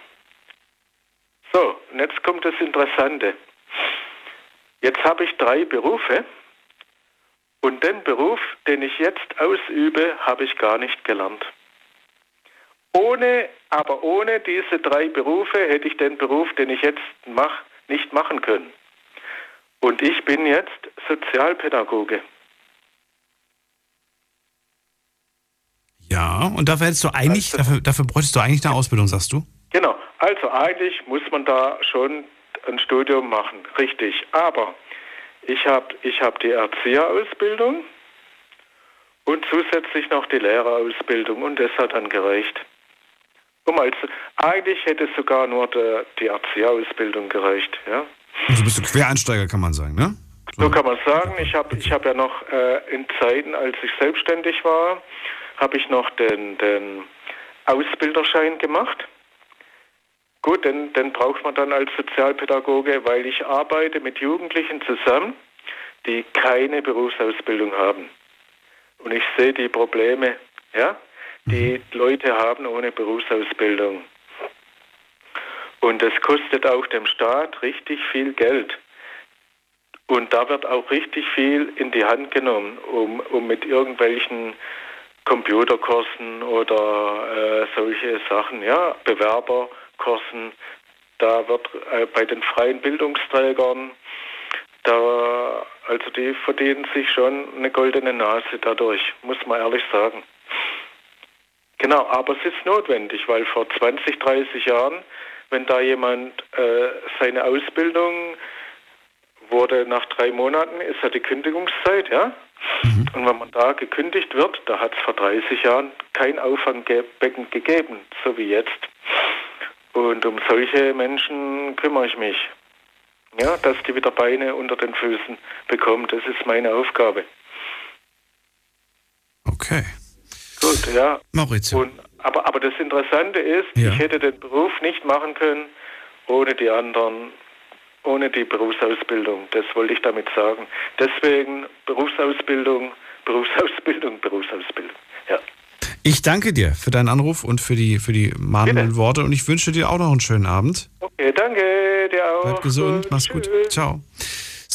So, und jetzt kommt das Interessante. Jetzt habe ich drei Berufe und den Beruf, den ich jetzt ausübe, habe ich gar nicht gelernt. Ohne, aber ohne diese drei Berufe hätte ich den Beruf, den ich jetzt mache, nicht machen können. Und ich bin jetzt Sozialpädagoge. Ja, und dafür hättest du eigentlich, Also- dafür, dafür bräuchtest du eigentlich eine Ausbildung, sagst du? Genau, also eigentlich muss man da schon ein Studium machen, richtig. Aber ich habe ich hab die Erzieherausbildung und zusätzlich noch die Lehrerausbildung und das hat dann gereicht. Um als, eigentlich hätte sogar nur der, die Erzieherausbildung gereicht. Ja? Also bist du Quereinsteiger, kann man sagen, ne? So kann man sagen. Ich habe ich hab ja noch äh, in Zeiten, als ich selbstständig war, habe ich noch den, den Ausbilderschein gemacht. Gut, den, den braucht man dann als Sozialpädagoge, weil ich arbeite mit Jugendlichen zusammen, die keine Berufsausbildung haben. Und ich sehe die Probleme, ja, die Leute haben ohne Berufsausbildung. Und das kostet auch dem Staat richtig viel Geld. Und da wird auch richtig viel in die Hand genommen, um, um mit irgendwelchen Computerkursen oder äh, solche Sachen, ja, Bewerberkursen. Da wird äh, bei den freien Bildungsträgern, da, also die verdienen sich schon eine goldene Nase dadurch, muss man ehrlich sagen. Genau, aber es ist notwendig, weil vor 20, 30 Jahren, wenn da jemand äh, seine Ausbildung wurde nach drei Monaten, ist ja die Kündigungszeit, ja? Und wenn man da gekündigt wird, da hat es vor 30 Jahren kein Auffangbecken gegeben, so wie jetzt. Und um solche Menschen kümmere ich mich. Ja, dass die wieder Beine unter den Füßen bekommen, das ist meine Aufgabe. Okay. Gut, ja. Maurizio. Und, aber, aber das Interessante ist, Ja. ich hätte den Beruf nicht machen können ohne die anderen, ohne die Berufsausbildung. Das wollte ich damit sagen. Deswegen Berufsausbildung, <laughs> Berufsausbildung, Berufsausbildung. Ja. Ich danke dir für deinen Anruf und für die, für die mahnenden Bitte. Worte und ich wünsche dir auch noch einen schönen Abend. Okay, danke dir auch. Bleib gesund, Gut, mach's gut. tschüss. Ciao.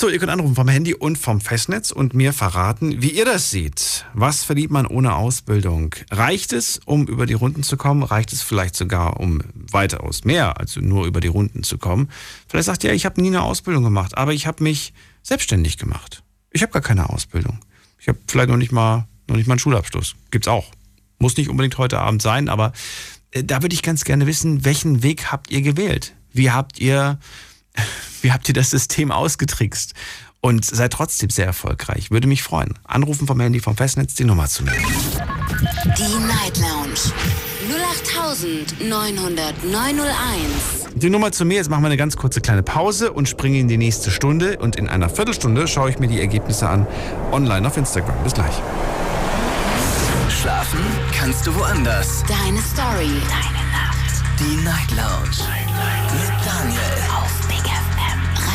So, ihr könnt anrufen vom Handy und vom Festnetz und mir verraten, wie ihr das seht. Was verdient man ohne Ausbildung? Reicht es, um über die Runden zu kommen? Reicht es vielleicht sogar, um weitaus mehr, also nur über die Runden zu kommen? Vielleicht sagt ihr, ich habe nie eine Ausbildung gemacht, aber ich habe mich selbstständig gemacht. Ich habe gar keine Ausbildung. Ich habe vielleicht noch nicht mal noch nicht mal einen Schulabschluss. Gibt's auch. Muss nicht unbedingt heute Abend sein, aber äh, da würde ich ganz gerne wissen, welchen Weg habt ihr gewählt? Wie habt ihr wie habt ihr das System ausgetrickst? und seid trotzdem sehr erfolgreich. Würde mich freuen. Anrufen vom Handy vom Festnetz die Nummer zu nehmen. Die Night Lounge 08901. Die Nummer zu mir, jetzt machen wir eine ganz kurze kleine Pause und springen in die nächste Stunde. Und in einer Viertelstunde schaue ich mir die Ergebnisse an online auf Instagram. Bis gleich. Schlafen kannst du woanders. Deine Story. Deine Nacht. Die Night Lounge. Mit Daniel.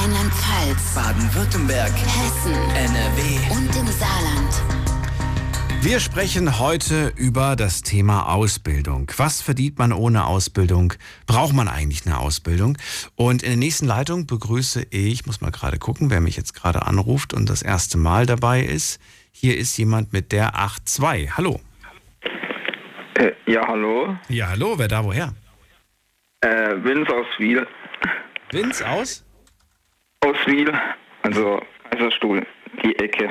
Rheinland-Pfalz. Baden-Württemberg. Hessen. NRW. Und im Saarland. Wir sprechen heute über das Thema Ausbildung. Was verdient man ohne Ausbildung? Braucht man eigentlich eine Ausbildung? Und in der nächsten Leitung begrüße ich, muss mal gerade gucken, wer mich jetzt gerade anruft und das erste Mal dabei ist. Hier ist jemand mit der 82. Hallo. Äh, ja, hallo. Ja, hallo, wer da woher? Äh, Vince aus Wiel. Vince aus? Aus Wiel, also Kaiserstuhl, die Ecke.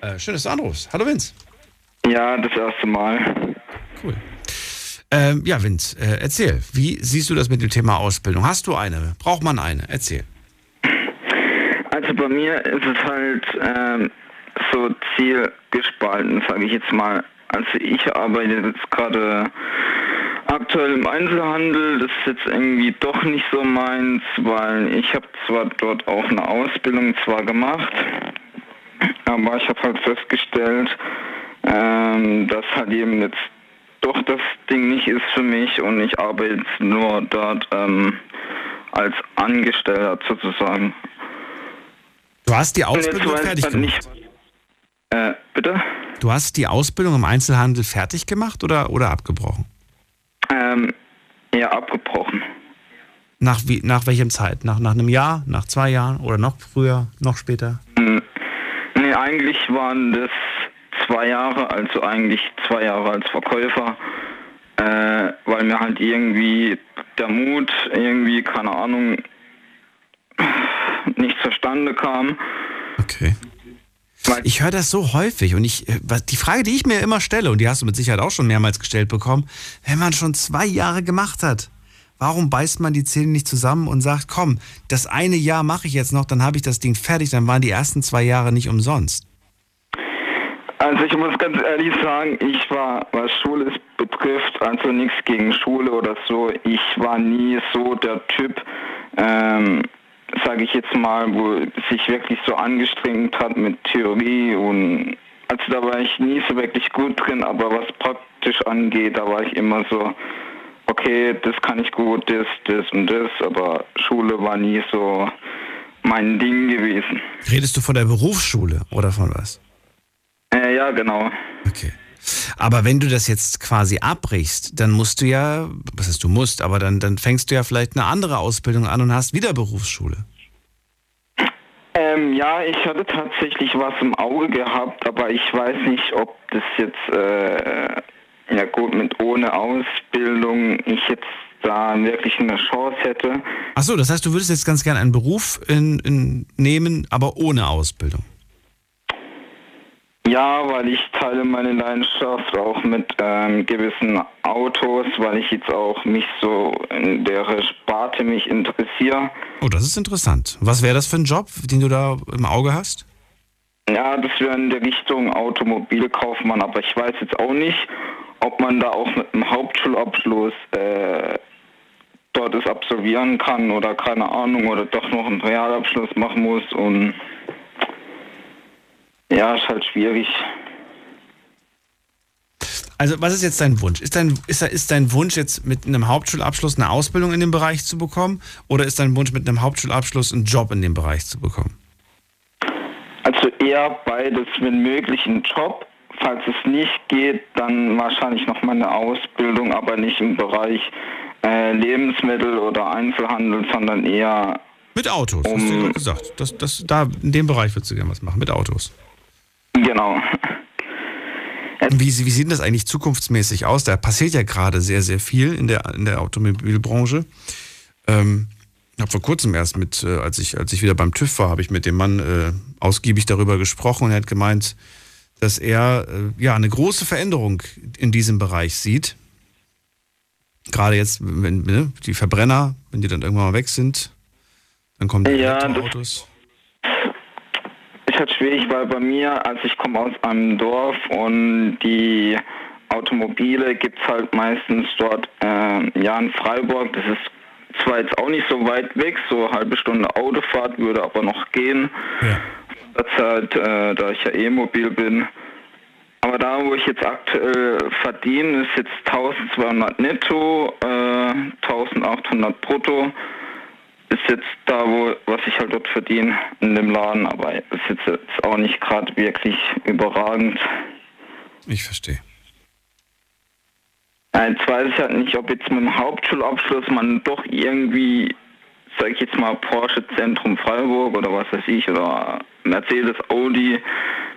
Äh, schön, dass du anrufst. Hallo Vince. Ja, das erste Mal. Cool. Ähm, ja, Vince, äh, erzähl, wie siehst du das mit dem Thema Ausbildung? Hast du eine? Braucht man eine? Erzähl. Also bei mir ist es halt ähm, so zielgespalten, sage ich jetzt mal. Also ich arbeite jetzt gerade aktuell im Einzelhandel. Das ist jetzt irgendwie doch nicht so meins, weil ich habe zwar dort auch eine Ausbildung zwar gemacht, aber ich habe halt festgestellt, ähm, dass halt eben jetzt doch das Ding nicht ist für mich und ich arbeite jetzt nur dort ähm, als Angestellter sozusagen. Du hast die Ausbildung fertig halt gemacht. nicht. Äh, bitte? Du hast die Ausbildung im Einzelhandel fertig gemacht oder, oder abgebrochen? Ähm, ja, abgebrochen. Nach, wie, nach welchem Zeit? Nach, nach einem Jahr? Nach zwei Jahren? Oder noch früher? Noch später? Hm. Nee, eigentlich waren das zwei Jahre, also eigentlich zwei Jahre als Verkäufer, äh, weil mir halt irgendwie der Mut, irgendwie, keine Ahnung, nicht zustande kam. Okay. Ich höre das so häufig und ich, äh, die Frage, die ich mir immer stelle, und die hast du mit Sicherheit auch schon mehrmals gestellt bekommen, wenn man schon zwei Jahre gemacht hat, warum beißt man die Zähne nicht zusammen und sagt, komm, das eine Jahr mache ich jetzt noch, dann habe ich das Ding fertig, dann waren die ersten zwei Jahre nicht umsonst. also ich muss ganz ehrlich sagen, ich war, was Schule betrifft, also nichts gegen Schule oder so, ich war nie so der Typ, ähm, sage ich jetzt mal, wo sich wirklich so angestrengt hat mit Theorie und also da war ich nie so wirklich gut drin, aber was praktisch angeht, da war ich immer so, okay, das kann ich gut, das, das und das, aber Schule war nie so mein Ding gewesen. Redest du von der Berufsschule oder von was? Äh, ja, genau. Okay. Aber wenn du das jetzt quasi abbrichst, dann musst du ja, was heißt du musst, aber dann, dann fängst du ja vielleicht eine andere Ausbildung an und hast wieder Berufsschule. Ähm, ja, ich hatte tatsächlich was im Auge gehabt, aber ich weiß nicht, ob das jetzt, äh, ja gut, mit ohne Ausbildung ich jetzt da wirklich eine Chance hätte. Achso, das heißt, du würdest jetzt ganz gerne einen Beruf in, in, nehmen, aber ohne Ausbildung. Ja, weil ich teile meine Leidenschaft auch mit ähm, gewissen Autos, weil ich jetzt auch mich so in der Sparte mich interessiere. Oh, das ist interessant. Was wäre das für ein Job, den du da im Auge hast? Ja, das wäre in der Richtung Automobilkaufmann, aber ich weiß jetzt auch nicht, ob man da auch mit einem Hauptschulabschluss äh, dort es absolvieren kann oder keine Ahnung oder doch noch einen Realabschluss machen muss und ja, ist halt schwierig. Also, was ist jetzt dein Wunsch? Ist dein, ist, ist dein Wunsch jetzt mit einem Hauptschulabschluss eine Ausbildung in dem Bereich zu bekommen? Oder ist dein Wunsch mit einem Hauptschulabschluss einen Job in dem Bereich zu bekommen? Also eher beides, wenn möglich ein Job. Falls es nicht geht, dann wahrscheinlich noch mal eine Ausbildung, aber nicht im Bereich äh, Lebensmittel oder Einzelhandel, sondern eher Mit Autos, hast du Um- gesagt. Das, das, da, in dem Bereich würdest du gerne was machen, mit Autos. Genau. Wie, wie sieht das eigentlich zukunftsmäßig aus? Da passiert ja gerade sehr, sehr viel in der, in der Automobilbranche. Ähm, ich habe vor kurzem erst mit, äh, als ich, als ich wieder beim TÜV war, habe ich mit dem Mann äh, ausgiebig darüber gesprochen und er hat gemeint, dass er äh, ja eine große Veränderung in diesem Bereich sieht. Gerade jetzt, wenn ne, die Verbrenner, wenn die dann irgendwann mal weg sind, dann kommen die Ja, Elektroautos. Ist halt schwierig, weil bei mir, als ich komme aus einem Dorf und die Automobile gibt es halt meistens dort, äh, ja, in Freiburg, das ist zwar jetzt auch nicht so weit weg, so eine halbe Stunde Autofahrt würde aber noch gehen. Ja. Derzeit, äh, da ich ja eh mobil bin. Aber da, wo ich jetzt aktuell verdiene, ist jetzt 1200 netto, äh, 1800 brutto. Ist jetzt da, wo, was ich halt dort verdiene in dem Laden, aber ist jetzt, jetzt auch nicht gerade wirklich überragend. Ich verstehe. Jetzt weiß ich halt nicht, ob jetzt mit dem Hauptschulabschluss man doch irgendwie, sag ich jetzt mal, Porsche Zentrum Freiburg oder was weiß ich, oder Mercedes, Audi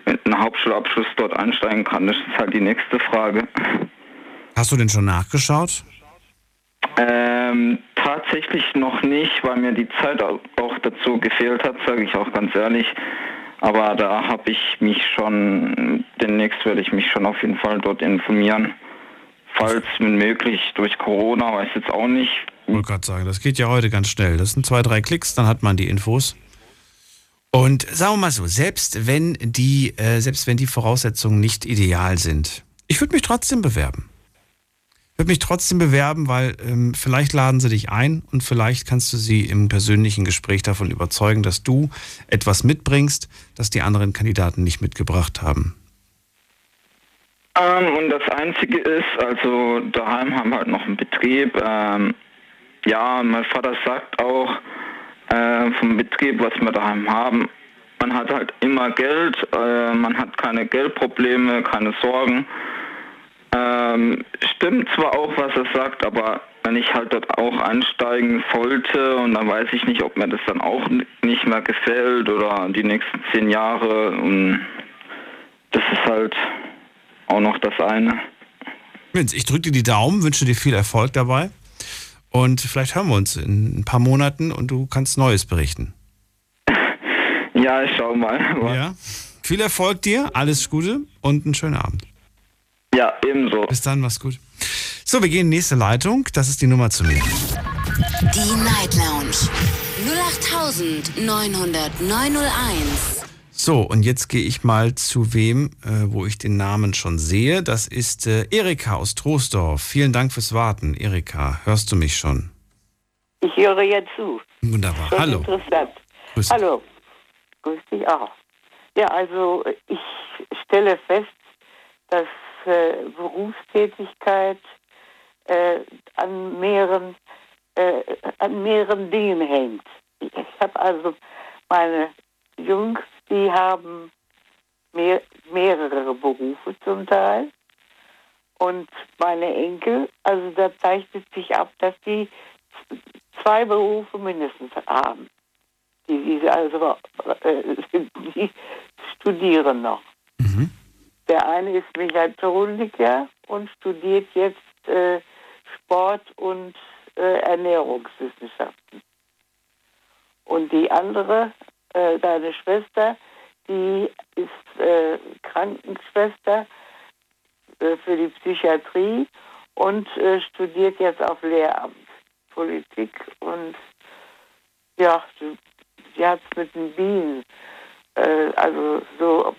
mit einem Hauptschulabschluss dort einsteigen kann. Das ist halt die nächste Frage. Hast du denn schon nachgeschaut? Ähm, tatsächlich noch nicht, weil mir die Zeit auch dazu gefehlt hat, sage ich auch ganz ehrlich. Aber da habe ich mich schon, demnächst werde ich mich schon auf jeden Fall dort informieren. Falls möglich durch Corona, weiß jetzt auch nicht. Ich wollte gerade sagen, das geht ja heute ganz schnell. Das sind zwei, drei Klicks, dann hat man die Infos. Und sagen wir mal so, selbst wenn die, äh, selbst wenn die Voraussetzungen nicht ideal sind, ich würde mich trotzdem bewerben. Würde mich trotzdem bewerben, weil ähm, vielleicht laden sie dich ein und vielleicht kannst du sie im persönlichen Gespräch davon überzeugen, dass du etwas mitbringst, das die anderen Kandidaten nicht mitgebracht haben. Ähm, und das Einzige ist, also daheim haben wir halt noch einen Betrieb. Ähm, ja, mein Vater sagt auch äh, vom Betrieb, was wir daheim haben, man hat halt immer Geld, äh, man hat keine Geldprobleme, keine Sorgen. Ähm, stimmt zwar auch, was er sagt, aber wenn ich halt dort auch einsteigen sollte und dann weiß ich nicht, ob mir das dann auch nicht mehr gefällt oder die nächsten zehn Jahre und das ist halt auch noch das eine. Vince, ich drücke dir die Daumen, wünsche dir viel Erfolg dabei. Und vielleicht hören wir uns in ein paar Monaten und du kannst Neues berichten. <laughs> Ja, ich schau mal. Ja. Viel Erfolg dir, alles Gute und einen schönen Abend. Ja, ebenso. Bis dann, mach's gut. So, wir gehen in die nächste Leitung. Das ist die Nummer zu mir. Die Night Lounge 08901. So, und jetzt gehe ich mal zu wem, äh, wo ich den Namen schon sehe. Das ist äh, Erika aus Troisdorf. Vielen Dank fürs Warten. Erika, hörst du mich schon? Ich höre ja zu. Wunderbar. Schon Hallo. Interessant. Grüß Hallo. Grüß dich auch. Ja, also ich stelle fest, dass äh, Berufstätigkeit äh, an mehreren äh, an mehreren Dingen hängt. Ich habe also meine Jungs die haben mehr, mehrere Berufe zum Teil. Und meine Enkel, also da zeichnet sich ab, dass die zwei Berufe mindestens haben. Die, die also äh, <laughs> die studieren noch. Mhm. Der eine ist Mechatroniker und studiert jetzt äh, Sport und äh, Ernährungswissenschaften. Und die andere äh, deine Schwester, die ist äh, Krankenschwester äh, für die Psychiatrie und äh, studiert jetzt auf Lehramt Politik und ja, sie hat es mit den Bienen, also so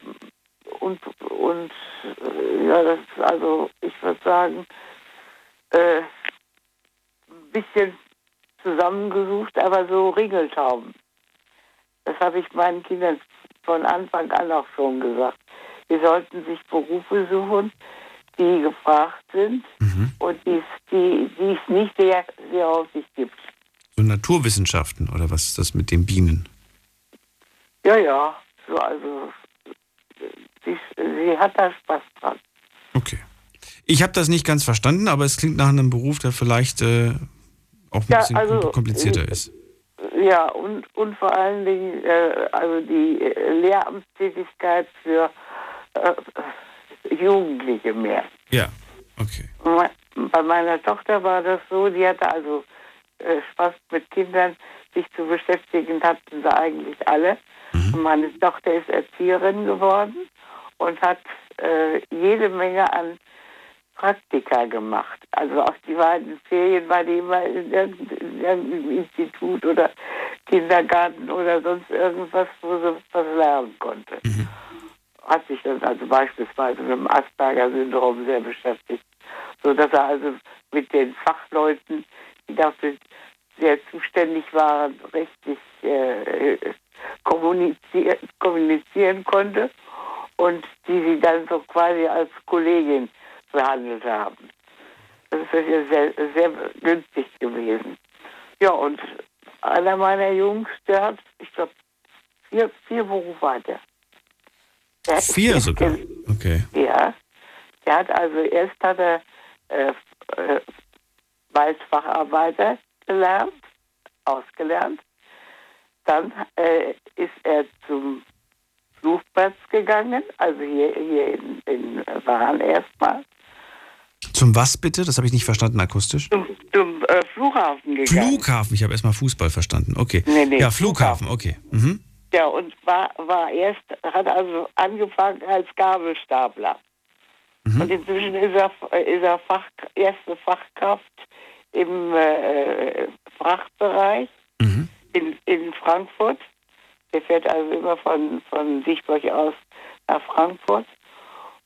und und äh, ja, das ist also, ich würde sagen, ein bisschen zusammengesucht, aber so Ringeltauben. Das habe ich meinen Kindern von Anfang an auch schon gesagt. Sie sollten sich Berufe suchen, die gefragt sind Mhm. und die, die, die es nicht sehr, sehr häufig gibt. So Naturwissenschaften oder was ist das mit den Bienen? Ja, ja, so also sie, sie hat da Spaß dran. Okay. Ich habe das nicht ganz verstanden, aber es klingt nach einem Beruf, der vielleicht äh, auch ein Ja, bisschen also, komplizierter äh, ist. Ja, und, und vor allen Dingen äh, also die äh, Lehramtstätigkeit für äh, Jugendliche mehr. Ja, okay. Bei meiner Tochter war das so, die hatte also Spaß mit Kindern, sich zu beschäftigen, hatten sie eigentlich alle. Und meine Tochter ist Erzieherin geworden und hat äh, jede Menge an Praktika gemacht. Also auch die war in den Ferien, war die immer in irgendeinem, in irgendeinem Institut oder Kindergarten oder sonst irgendwas, wo sie was lernen konnte. Hat sich dann also beispielsweise mit dem Asperger-Syndrom sehr beschäftigt, sodass er also mit den Fachleuten, die dafür sehr zuständig waren, richtig äh, kommunizier kommunizieren konnte und die sie dann so quasi als Kollegin behandelt haben. Das ist ja sehr, sehr günstig gewesen. Ja, und einer meiner Jungs, der hat, ich glaube, vier, vier Berufe hat er. Der hat- Vier sogar. Okay. Ja. Der hat also erst hat er äh, äh, Waldfacharbeiter gelernt, ausgelernt. Dann äh, ist er zum Flugplatz gegangen, also hier, hier in, in Wahn erstmal, Zum was bitte? Das habe ich nicht verstanden akustisch. zum, zum äh, Flughafen gegangen. Flughafen, ich habe erstmal Fußball verstanden. Okay. Nee, nee, ja, Flughafen, okay. Mhm. Ja, und war, war erst, hat also angefangen als Gabelstapler. Und inzwischen ist er, ist er Fach, erste Fachkraft im äh, Frachtbereich in, in Frankfurt. Der fährt also immer von, von Sichtburg aus nach Frankfurt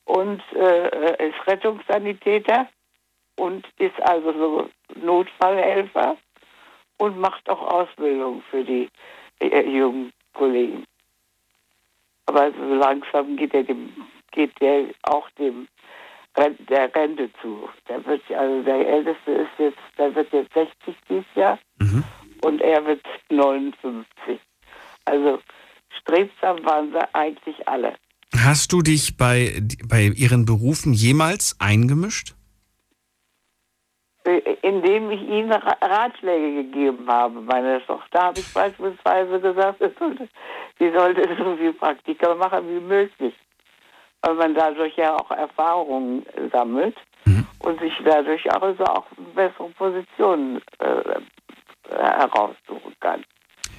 und äh, ist Rettungssanitäter und ist also so Notfallhelfer und macht auch Ausbildung für die äh, jungen Kollegen. Aber so langsam geht er dem, geht der auch dem der Rente zu. Der wird also der Älteste ist jetzt, der wird jetzt 60 dieses Jahr und er wird 59. Also strebsam waren sie eigentlich alle. Hast du dich bei, bei ihren Berufen jemals eingemischt? Äh, Indem ich ihnen Ra- Ratschläge gegeben habe. Meine Tochter habe ich beispielsweise gesagt, sie sollte, so viel <laughs> Praktika machen wie möglich. Weil man dadurch ja auch Erfahrungen sammelt und sich dadurch auch, also auch bessere Positionen äh, heraussuchen kann.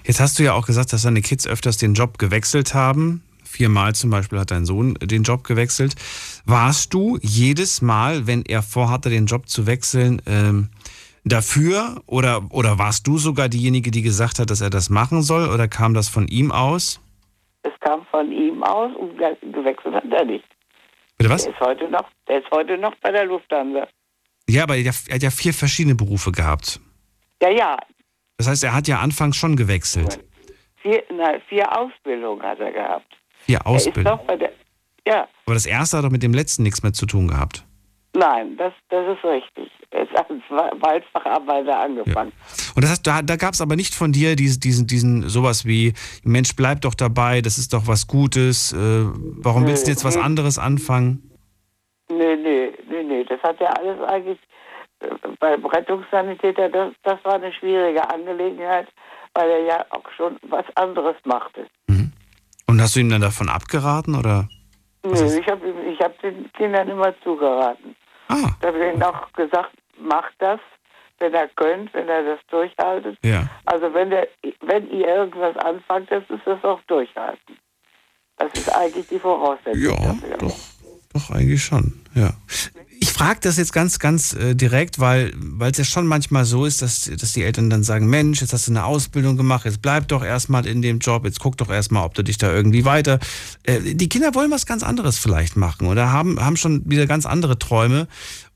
Jetzt hast du ja auch gesagt, dass deine Kids öfters den Job gewechselt haben. Viermal zum Beispiel hat dein Sohn den Job gewechselt. Warst du jedes Mal, wenn er vorhatte, den Job zu wechseln, ähm, dafür? Oder, oder warst du sogar diejenige, die gesagt hat, dass er das machen soll? Oder kam das von ihm aus? Es kam von ihm aus und ge- gewechselt hat er nicht. Bitte was? Der ist heute noch, der ist heute noch bei der Lufthansa. Ja, aber er er hat ja vier verschiedene Berufe gehabt. Ja, ja, Das heißt, er hat ja anfangs schon gewechselt. vier, na, vier Ausbildungen hat er gehabt. Vier Er Ausbildungen. ja, Aber das erste hat doch mit dem letzten nichts mehr zu tun gehabt. nein, das, das ist richtig. Er ist als Wa- Waldfacharbeiter angefangen. Und das heißt, da, da gab es aber nicht von dir diesen, diesen, diesen sowas wie, Mensch, bleib doch dabei, das ist doch was Gutes, äh, warum willst du jetzt was anderes anfangen? Nee, nee, nee, nee, das hat er alles eigentlich beim Rettungssanitäter, das, das war eine schwierige Angelegenheit, weil er ja auch schon was anderes machte. Und hast du ihm dann davon abgeraten oder? Nö, ich habe ich hab den Kindern immer zugeraten. Ah. Ich habe denen auch gesagt, macht das, wenn ihr könnt, wenn ihr das durchhaltet. Ja. Also wenn, der, wenn ihr irgendwas anfangt, das ist das auch durchhalten. Das ist eigentlich die Voraussetzung. Ja, dafür. doch, doch eigentlich schon, ja. Frage das jetzt ganz, ganz äh, direkt, weil weil es ja schon manchmal so ist, dass, dass die Eltern dann sagen, Mensch, jetzt hast du eine Ausbildung gemacht, jetzt bleib doch erstmal in dem Job, jetzt guck doch erstmal, ob du dich da irgendwie weiter. Äh, die Kinder wollen was ganz anderes vielleicht machen oder haben, haben schon wieder ganz andere Träume.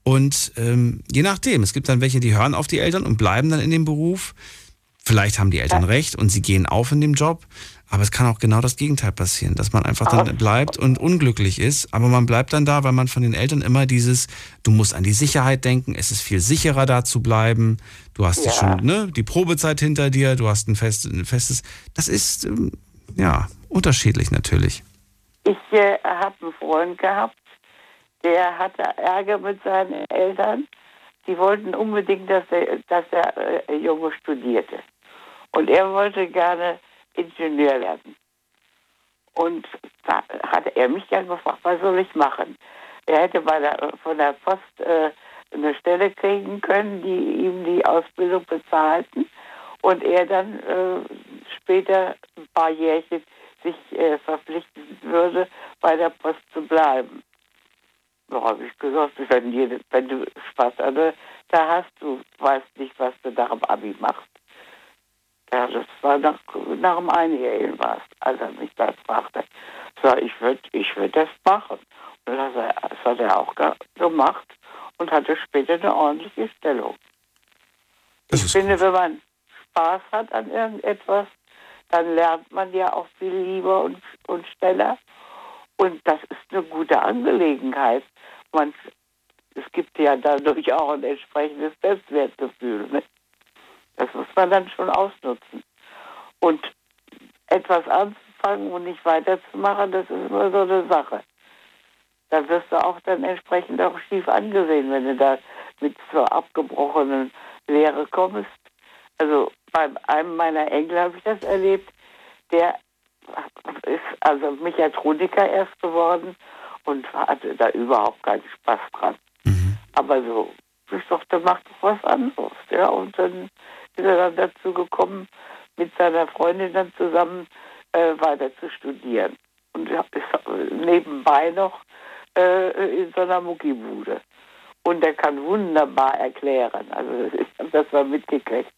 Und ähm, je nachdem, es gibt dann welche, die hören auf die Eltern und bleiben dann in dem Beruf. Vielleicht haben die Eltern recht und sie gehen auf in dem Job. Aber es kann auch genau das Gegenteil passieren, dass man einfach dann bleibt und unglücklich ist. Aber man bleibt dann da, weil man von den Eltern immer dieses, du musst an die Sicherheit denken, es ist viel sicherer da zu bleiben. Du hast Ja. schon ne, die Probezeit hinter dir, du hast ein, fest, ein festes. Das ist ähm, ja unterschiedlich natürlich. Ich äh, habe einen Freund gehabt, der hatte Ärger mit seinen Eltern. Die wollten unbedingt, dass der, dass der äh, Junge studierte. Und er wollte gerne Ingenieur werden. Und da hatte er mich dann gefragt, was soll ich machen? Er hätte bei der, von der Post äh, eine Stelle kriegen können, die ihm die Ausbildung bezahlten. Und er dann äh, später ein paar Jährchen sich äh, verpflichten würde, bei der Post zu bleiben. Da habe ich gesagt, wenn, jede, wenn du Spaß an der, da hast, du weißt nicht, was du nach dem Abi machst. Ja, das war nach, nach dem Einjährigen war es, als er mich das fragte. So, ich würde ich würd das machen. Und das, das hat er auch gemacht und hatte später eine ordentliche Stellung. Das ich finde, wenn man Spaß hat an irgendetwas, dann lernt man ja auch viel lieber und, und schneller. Und das ist eine gute Angelegenheit. Man, es gibt ja dadurch auch ein entsprechendes Selbstwertgefühl. Ne? Das muss man dann schon ausnutzen. Und etwas anzufangen und nicht weiterzumachen, das ist immer so eine Sache. Da wirst du auch dann entsprechend auch schief angesehen, wenn du da mit zur abgebrochenen Lehre kommst. Also bei einem meiner Enkel habe ich das erlebt, der ist also Mechatroniker erst geworden und hatte da überhaupt keinen Spaß dran. Mhm. Aber so, ich dachte, mach doch was anderes. Ja, und dann ist er dann dazu gekommen, mit seiner Freundin dann zusammen äh, weiter zu studieren. Und ist nebenbei noch äh, in so einer Muckibude. Und er kann wunderbar erklären. Also <laughs> ich habe das mal mitgekriegt.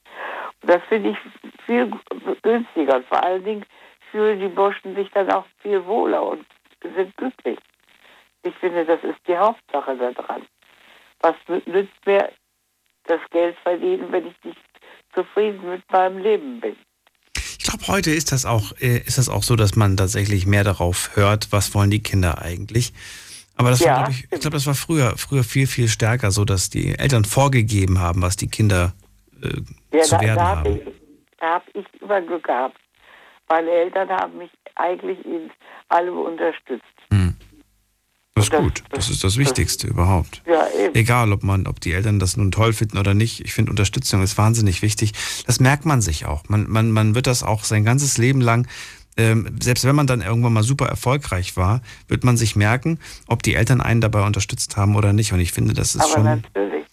Und das finde ich viel günstiger. Und vor allen Dingen fühlen die Burschen sich dann auch viel wohler und sind glücklich. Ich finde, das ist die Hauptsache daran. Was nützt mir das Geld verdienen, wenn ich nicht zufrieden mit meinem Leben bin? Ich glaube, heute ist das auch, äh, ist das auch so, dass man tatsächlich mehr darauf hört, was wollen die Kinder eigentlich. Aber das Ja, war, glaube ich, ich glaube, das war früher, früher viel, viel stärker so, dass die Eltern vorgegeben haben, was die Kinder äh, Ja, zu da, werden da habe haben. ich, da hab ich immer Glück gehabt. Meine Eltern haben mich eigentlich in allem unterstützt. Das ist gut. Das ist das Wichtigste überhaupt. Ja, eben. Egal, ob man, ob die Eltern das nun toll finden oder nicht. Ich finde, Unterstützung ist wahnsinnig wichtig. Das merkt man sich auch. Man, man, man wird das auch sein ganzes Leben lang, ähm, selbst wenn man dann irgendwann mal super erfolgreich war, wird man sich merken, ob die Eltern einen dabei unterstützt haben oder nicht. Und ich finde, das ist Aber schon, natürlich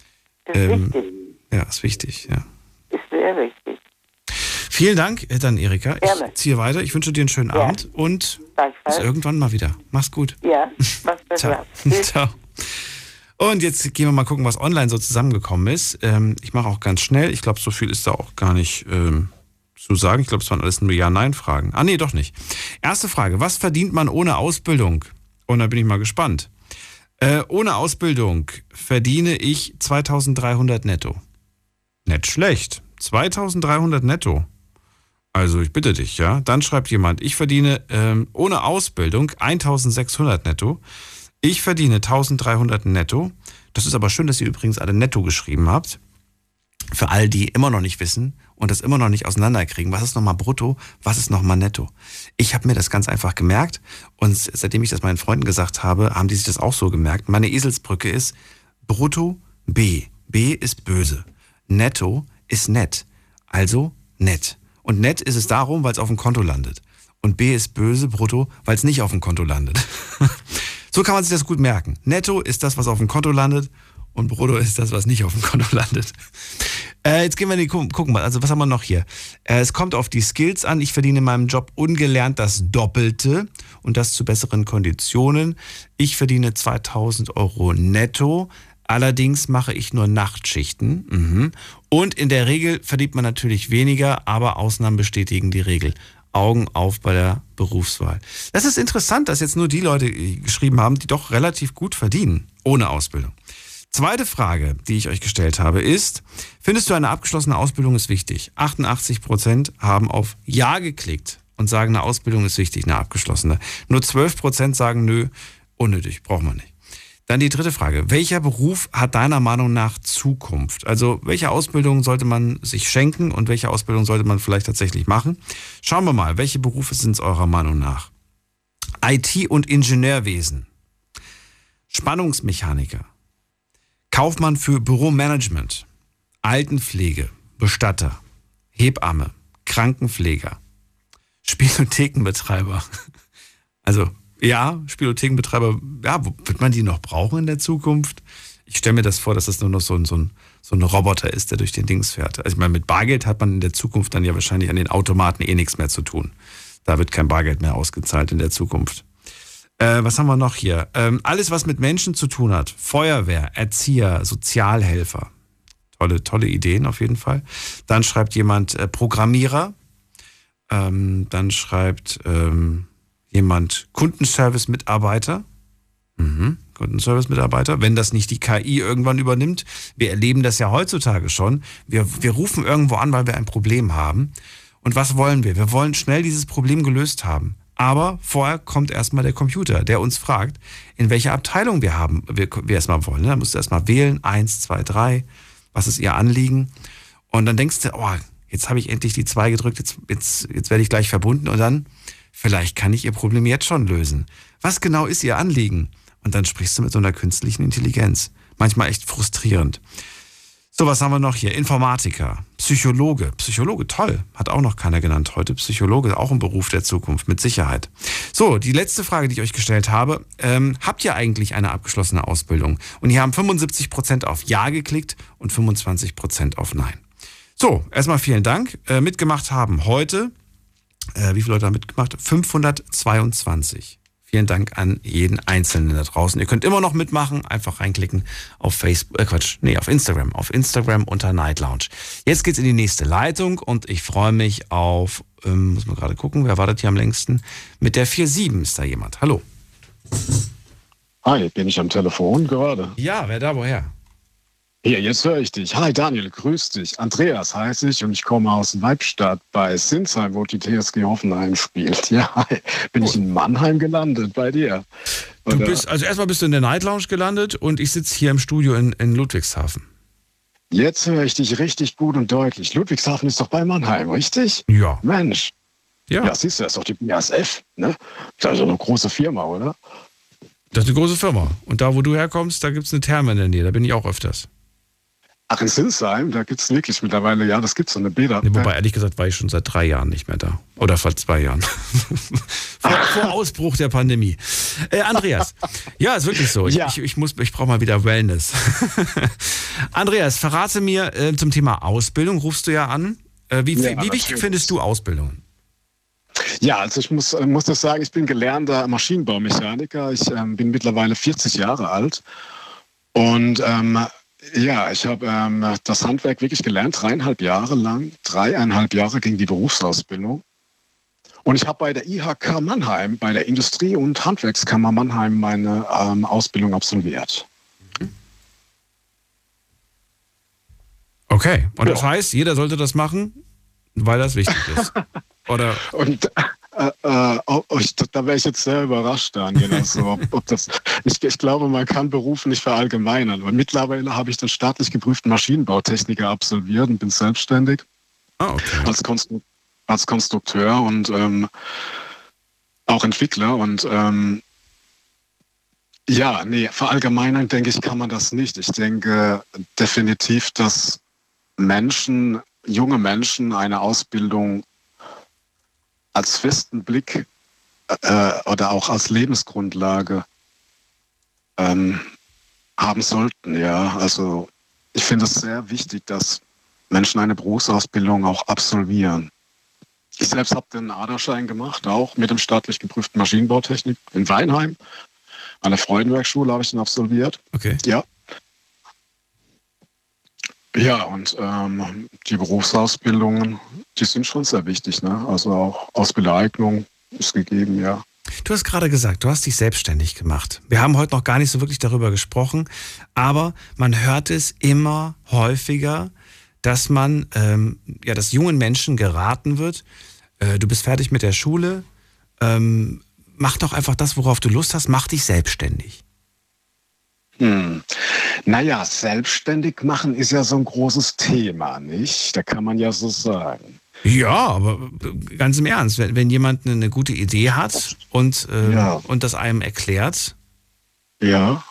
ist ähm, wichtig. ja, ist wichtig, ja. Ist sehr wichtig. Vielen Dank, äh, dann Erika. Gerne. Ich ziehe weiter. Ich wünsche dir einen schönen Ja. Abend und bis irgendwann mal wieder. Mach's gut. Ja, was besser. <laughs> Ciao. Ciao. Und jetzt gehen wir mal gucken, was online so zusammengekommen ist. Ähm, ich mache auch ganz schnell. Ich glaube, so viel ist da auch gar nicht ähm, zu sagen. Ich glaube, es waren alles nur Ja-Nein-Fragen. Ah, nee, doch nicht. Erste Frage. Was verdient man ohne Ausbildung? Und da bin ich mal gespannt. Äh, ohne Ausbildung verdiene ich 2300 netto. Nicht schlecht. 2300 netto. Also ich bitte dich, ja. Dann schreibt jemand, ich verdiene ähm, ohne Ausbildung 1600 netto. Ich verdiene 1300 netto. Das ist aber schön, dass ihr übrigens alle netto geschrieben habt. Für all die immer noch nicht wissen und das immer noch nicht auseinanderkriegen, was ist nochmal brutto, was ist nochmal netto. Ich habe mir das ganz einfach gemerkt und seitdem ich das meinen Freunden gesagt habe, haben die sich das auch so gemerkt. Meine Eselsbrücke ist brutto B. B ist böse. Netto ist nett. Also nett. Und nett ist es darum, weil es auf dem Konto landet. Und B ist böse, brutto, weil es nicht auf dem Konto landet. <laughs> so kann man sich das gut merken. Netto ist das, was auf dem Konto landet. Und brutto ist das, was nicht auf dem Konto <laughs> landet. Äh, jetzt gehen wir in die, gu- gucken mal, also was haben wir noch hier? Äh, es kommt auf die Skills an. Ich verdiene in meinem Job ungelernt das Doppelte und das zu besseren Konditionen. Ich verdiene 2000 Euro netto. Allerdings mache ich nur Nachtschichten. Mhm. Und in der Regel verdient man natürlich weniger, aber Ausnahmen bestätigen die Regel. Augen auf bei der Berufswahl. Das ist interessant, dass jetzt nur die Leute äh, geschrieben haben, die doch relativ gut verdienen, ohne Ausbildung. Zweite Frage, die ich euch gestellt habe, ist, findest du eine abgeschlossene Ausbildung ist wichtig? 88 Prozent haben auf Ja geklickt und sagen, eine Ausbildung ist wichtig, eine abgeschlossene. Nur 12 Prozent sagen, nö, unnötig, braucht man nicht. Dann die dritte Frage. Welcher Beruf hat deiner Meinung nach Zukunft? Also welche Ausbildung sollte man sich schenken und welche Ausbildung sollte man vielleicht tatsächlich machen? Schauen wir mal, welche Berufe sind es eurer Meinung nach? IT und Ingenieurwesen, Spannungsmechaniker, Kaufmann für Büromanagement, Altenpflege, Bestatter, Hebamme, Krankenpfleger, Spielothekenbetreiber. <laughs> Also ja, Spielothekenbetreiber, ja, wird man die noch brauchen in der Zukunft? Ich stelle mir das vor, dass das nur noch so ein, so, ein, so ein Roboter ist, der durch den Dings fährt. Also ich meine, mit Bargeld hat man in der Zukunft dann ja wahrscheinlich an den Automaten eh nichts mehr zu tun. Da wird kein Bargeld mehr ausgezahlt in der Zukunft. Äh, was haben wir noch hier? Ähm, alles, was mit Menschen zu tun hat. Feuerwehr, Erzieher, Sozialhelfer. Tolle, tolle Ideen auf jeden Fall. Dann schreibt jemand äh, Programmierer. Ähm, dann schreibt ähm, jemand Kundenservice-Mitarbeiter. Mhm. Kundenservice-Mitarbeiter, wenn das nicht die KI irgendwann übernimmt. Wir erleben das ja heutzutage schon. Wir, wir rufen irgendwo an, weil wir ein Problem haben. Und was wollen wir? Wir wollen schnell dieses Problem gelöst haben. Aber vorher kommt erstmal der Computer, der uns fragt, in welcher Abteilung wir haben, wir, wir erstmal wollen. Da musst du erstmal wählen, eins, zwei, drei, was ist ihr Anliegen? Und dann denkst du, oh, jetzt habe ich endlich die zwei gedrückt, jetzt, jetzt, jetzt werde ich gleich verbunden und dann, vielleicht kann ich ihr Problem jetzt schon lösen. Was genau ist ihr Anliegen? Und dann sprichst du mit so einer künstlichen Intelligenz. Manchmal echt frustrierend. So, was haben wir noch hier? Informatiker, Psychologe. Psychologe, toll. Hat auch noch keiner genannt heute. Psychologe, auch ein Beruf der Zukunft, mit Sicherheit. So, die letzte Frage, die ich euch gestellt habe. Ähm, habt ihr eigentlich eine abgeschlossene Ausbildung? Und hier haben 75 Prozent auf Ja geklickt und 25 Prozent auf Nein. So, erstmal vielen Dank. Äh, mitgemacht haben heute, äh, wie viele Leute haben mitgemacht? 522. Vielen Dank an jeden Einzelnen da draußen. Ihr könnt immer noch mitmachen, einfach reinklicken auf Facebook, äh Quatsch, nee, auf Instagram, auf Instagram unter Night Lounge. Jetzt geht's in die nächste Leitung und ich freue mich auf, ähm, muss man gerade gucken, wer wartet hier am längsten? Mit der 47 ist da jemand. Hallo. Hi, bin ich am Telefon gerade? Ja, wer da, woher? Hier, jetzt höre ich dich. Hi Daniel, grüß dich. Andreas heiße ich und ich komme aus Weibstadt bei Sinsheim, wo die TSG Hoffenheim spielt. <laughs> Ja, hi. bin ich in Mannheim gelandet bei dir. Du bist, also erstmal bist du in der Night Lounge gelandet und ich sitze hier im Studio in, in Ludwigshafen. Jetzt höre ich dich richtig gut und deutlich. Ludwigshafen ist doch bei Mannheim, richtig? Ja. Mensch. Ja. Ja, siehst du, das ist doch die BASF, ne? Das ist also eine große Firma, oder? Das ist eine große Firma. Und da, wo du herkommst, da gibt es eine Therme in der Nähe. Da bin ich auch öfters. Ach, in Sinsheim, da gibt es wirklich mittlerweile, ja, das gibt so eine Bäder. Nee, wobei, ehrlich gesagt, war ich schon seit drei Jahren nicht mehr da. Oder vor zwei Jahren. <laughs> vor, vor, Ausbruch der Pandemie. Äh, Andreas, ja, ist wirklich so. Ich, Ja. ich, ich, muss- ich brauche mal wieder Wellness. <laughs> Andreas, verrate mir äh, zum Thema Ausbildung, rufst du ja an. Äh, wie, Ja, wie wichtig findest du Ausbildung? Ja, also ich muss, äh, muss das sagen, ich bin gelernter Maschinenbaumechaniker. Ich ähm, bin mittlerweile 40 Jahre alt. Und ähm, ja, ich habe ähm, das Handwerk wirklich gelernt, dreieinhalb Jahre lang. Dreieinhalb Jahre ging die Berufsausbildung. Und ich habe bei der IHK Mannheim, bei der Industrie- und Handwerkskammer Mannheim meine ähm, Ausbildung absolviert. Okay, und das heißt, jeder sollte das machen, weil das wichtig ist. <laughs> Oder Und äh, äh, oh, oh, da wäre ich jetzt sehr überrascht, Daniel. Also, ob, ob das, ich, ich glaube, man kann Berufe nicht verallgemeinern. Aber mittlerweile habe ich den staatlich geprüften Maschinenbautechniker absolviert und bin selbstständig ah, okay. als, Konstru als Konstrukteur und ähm, auch Entwickler. Und ähm, ja, nee, verallgemeinern denke ich, kann man das nicht. Ich denke definitiv, dass Menschen, junge Menschen eine Ausbildung als festen Blick äh, oder auch als Lebensgrundlage ähm, haben sollten. Ja, also ich finde es sehr wichtig, dass Menschen eine Berufsausbildung auch absolvieren. Ich selbst habe den ADA-Schein gemacht, auch mit dem staatlich geprüften Maschinenbautechnik in Weinheim. An der Freudenbergschule habe ich den absolviert. Okay. Ja. Ja, und ähm, die Berufsausbildungen, die sind schon sehr wichtig. Ne? Also auch Ausbildereignung ist gegeben, ja. Du hast gerade gesagt, du hast dich selbstständig gemacht. Wir haben heute noch gar nicht so wirklich darüber gesprochen, aber man hört es immer häufiger, dass man, ähm, ja, dass jungen Menschen geraten wird, äh, du bist fertig mit der Schule, ähm, mach doch einfach das, worauf du Lust hast, mach dich selbstständig. Hm. Naja, selbstständig machen ist ja so ein großes Thema, nicht? Da kann man ja so sagen. Ja, aber ganz im Ernst, wenn, wenn jemand eine, gute Idee hat und, äh, Ja. und das einem erklärt, Ja.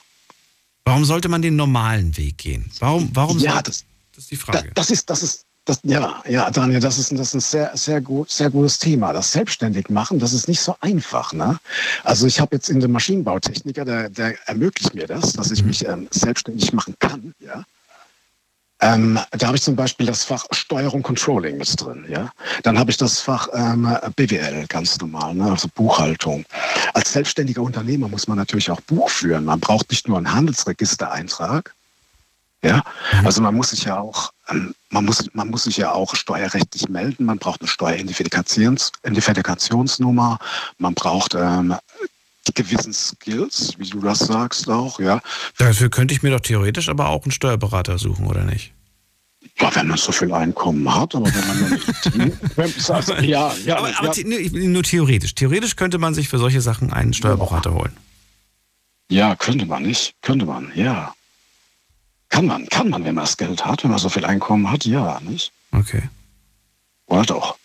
warum sollte man den normalen Weg gehen? Warum, warum Ja, das- das ist die Frage. das ist, das ist, das, ja, ja, Daniel, das ist, das ist ein sehr, sehr, gut, sehr gutes Thema. Das selbstständig machen, das ist nicht so einfach. Ne? Also ich habe jetzt in dem Maschinenbautechniker, der, der ermöglicht mir das, dass ich mich ähm, selbstständig machen kann. Ja? Ähm, da habe ich zum Beispiel das Fach Steuerung Controlling mit drin. Ja? Dann habe ich das Fach ähm, BWL ganz normal, ne? also Buchhaltung. Als selbstständiger Unternehmer muss man natürlich auch Buch führen. Man braucht nicht nur einen Handelsregistereintrag, Ja, also man muss sich ja auch, man muss, man muss sich ja auch steuerrechtlich melden. Man braucht eine Steueridentifikationsnummer. Identifikationsnummer. Man braucht ähm, die gewissen Skills, wie du das sagst auch, ja. Dafür könnte ich mir doch theoretisch aber auch einen Steuerberater suchen, oder nicht? Ja, wenn man so viel Einkommen hat, aber wenn man nur nicht <laughs> also, ja, ja, aber, aber ja. nur theoretisch. Theoretisch könnte man sich für solche Sachen einen Steuerberater holen. Ja, könnte man nicht. Könnte man, ja. Kann man, kann man, wenn man das Geld hat, wenn man so viel Einkommen hat, ja, nicht? Okay. Oder doch?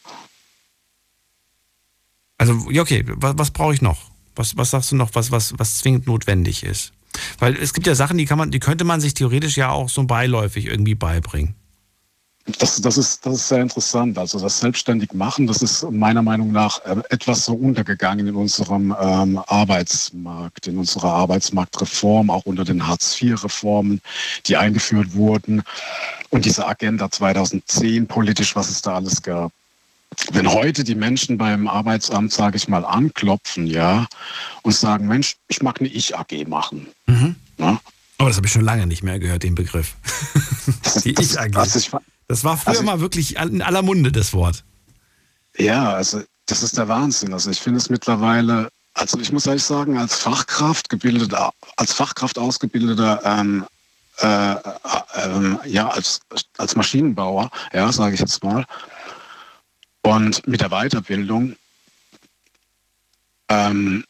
Also, ja, okay, was, was brauche ich noch? Was, was sagst du noch, was, was, was zwingend notwendig ist? Weil es gibt ja Sachen, die kann man, die könnte man sich theoretisch ja auch so beiläufig irgendwie beibringen. Das, das, ist, das ist sehr interessant. Also das selbstständig machen, das ist meiner Meinung nach äh, etwas so untergegangen in unserem ähm, Arbeitsmarkt, in unserer Arbeitsmarktreform, auch unter den Hartz-IV-Reformen, die eingeführt wurden. Und diese Agenda 2010 politisch, was es da alles gab. Wenn heute die Menschen beim Arbeitsamt, sage ich mal, anklopfen, ja, und sagen, Mensch, ich mag eine Ich-AG machen. Mhm. Ja? Oh, das habe ich schon lange nicht mehr gehört, den Begriff. <laughs> die Ich-AG. Das war früher also, mal wirklich in aller Munde, das Wort. Ja, also das ist der Wahnsinn. Also ich finde es mittlerweile, also ich muss ehrlich sagen, als Fachkraft gebildeter, als Fachkraft ausgebildeter, ähm, äh, äh, ja, als, als Maschinenbauer, ja, sage ich jetzt mal, und mit der Weiterbildung, ähm,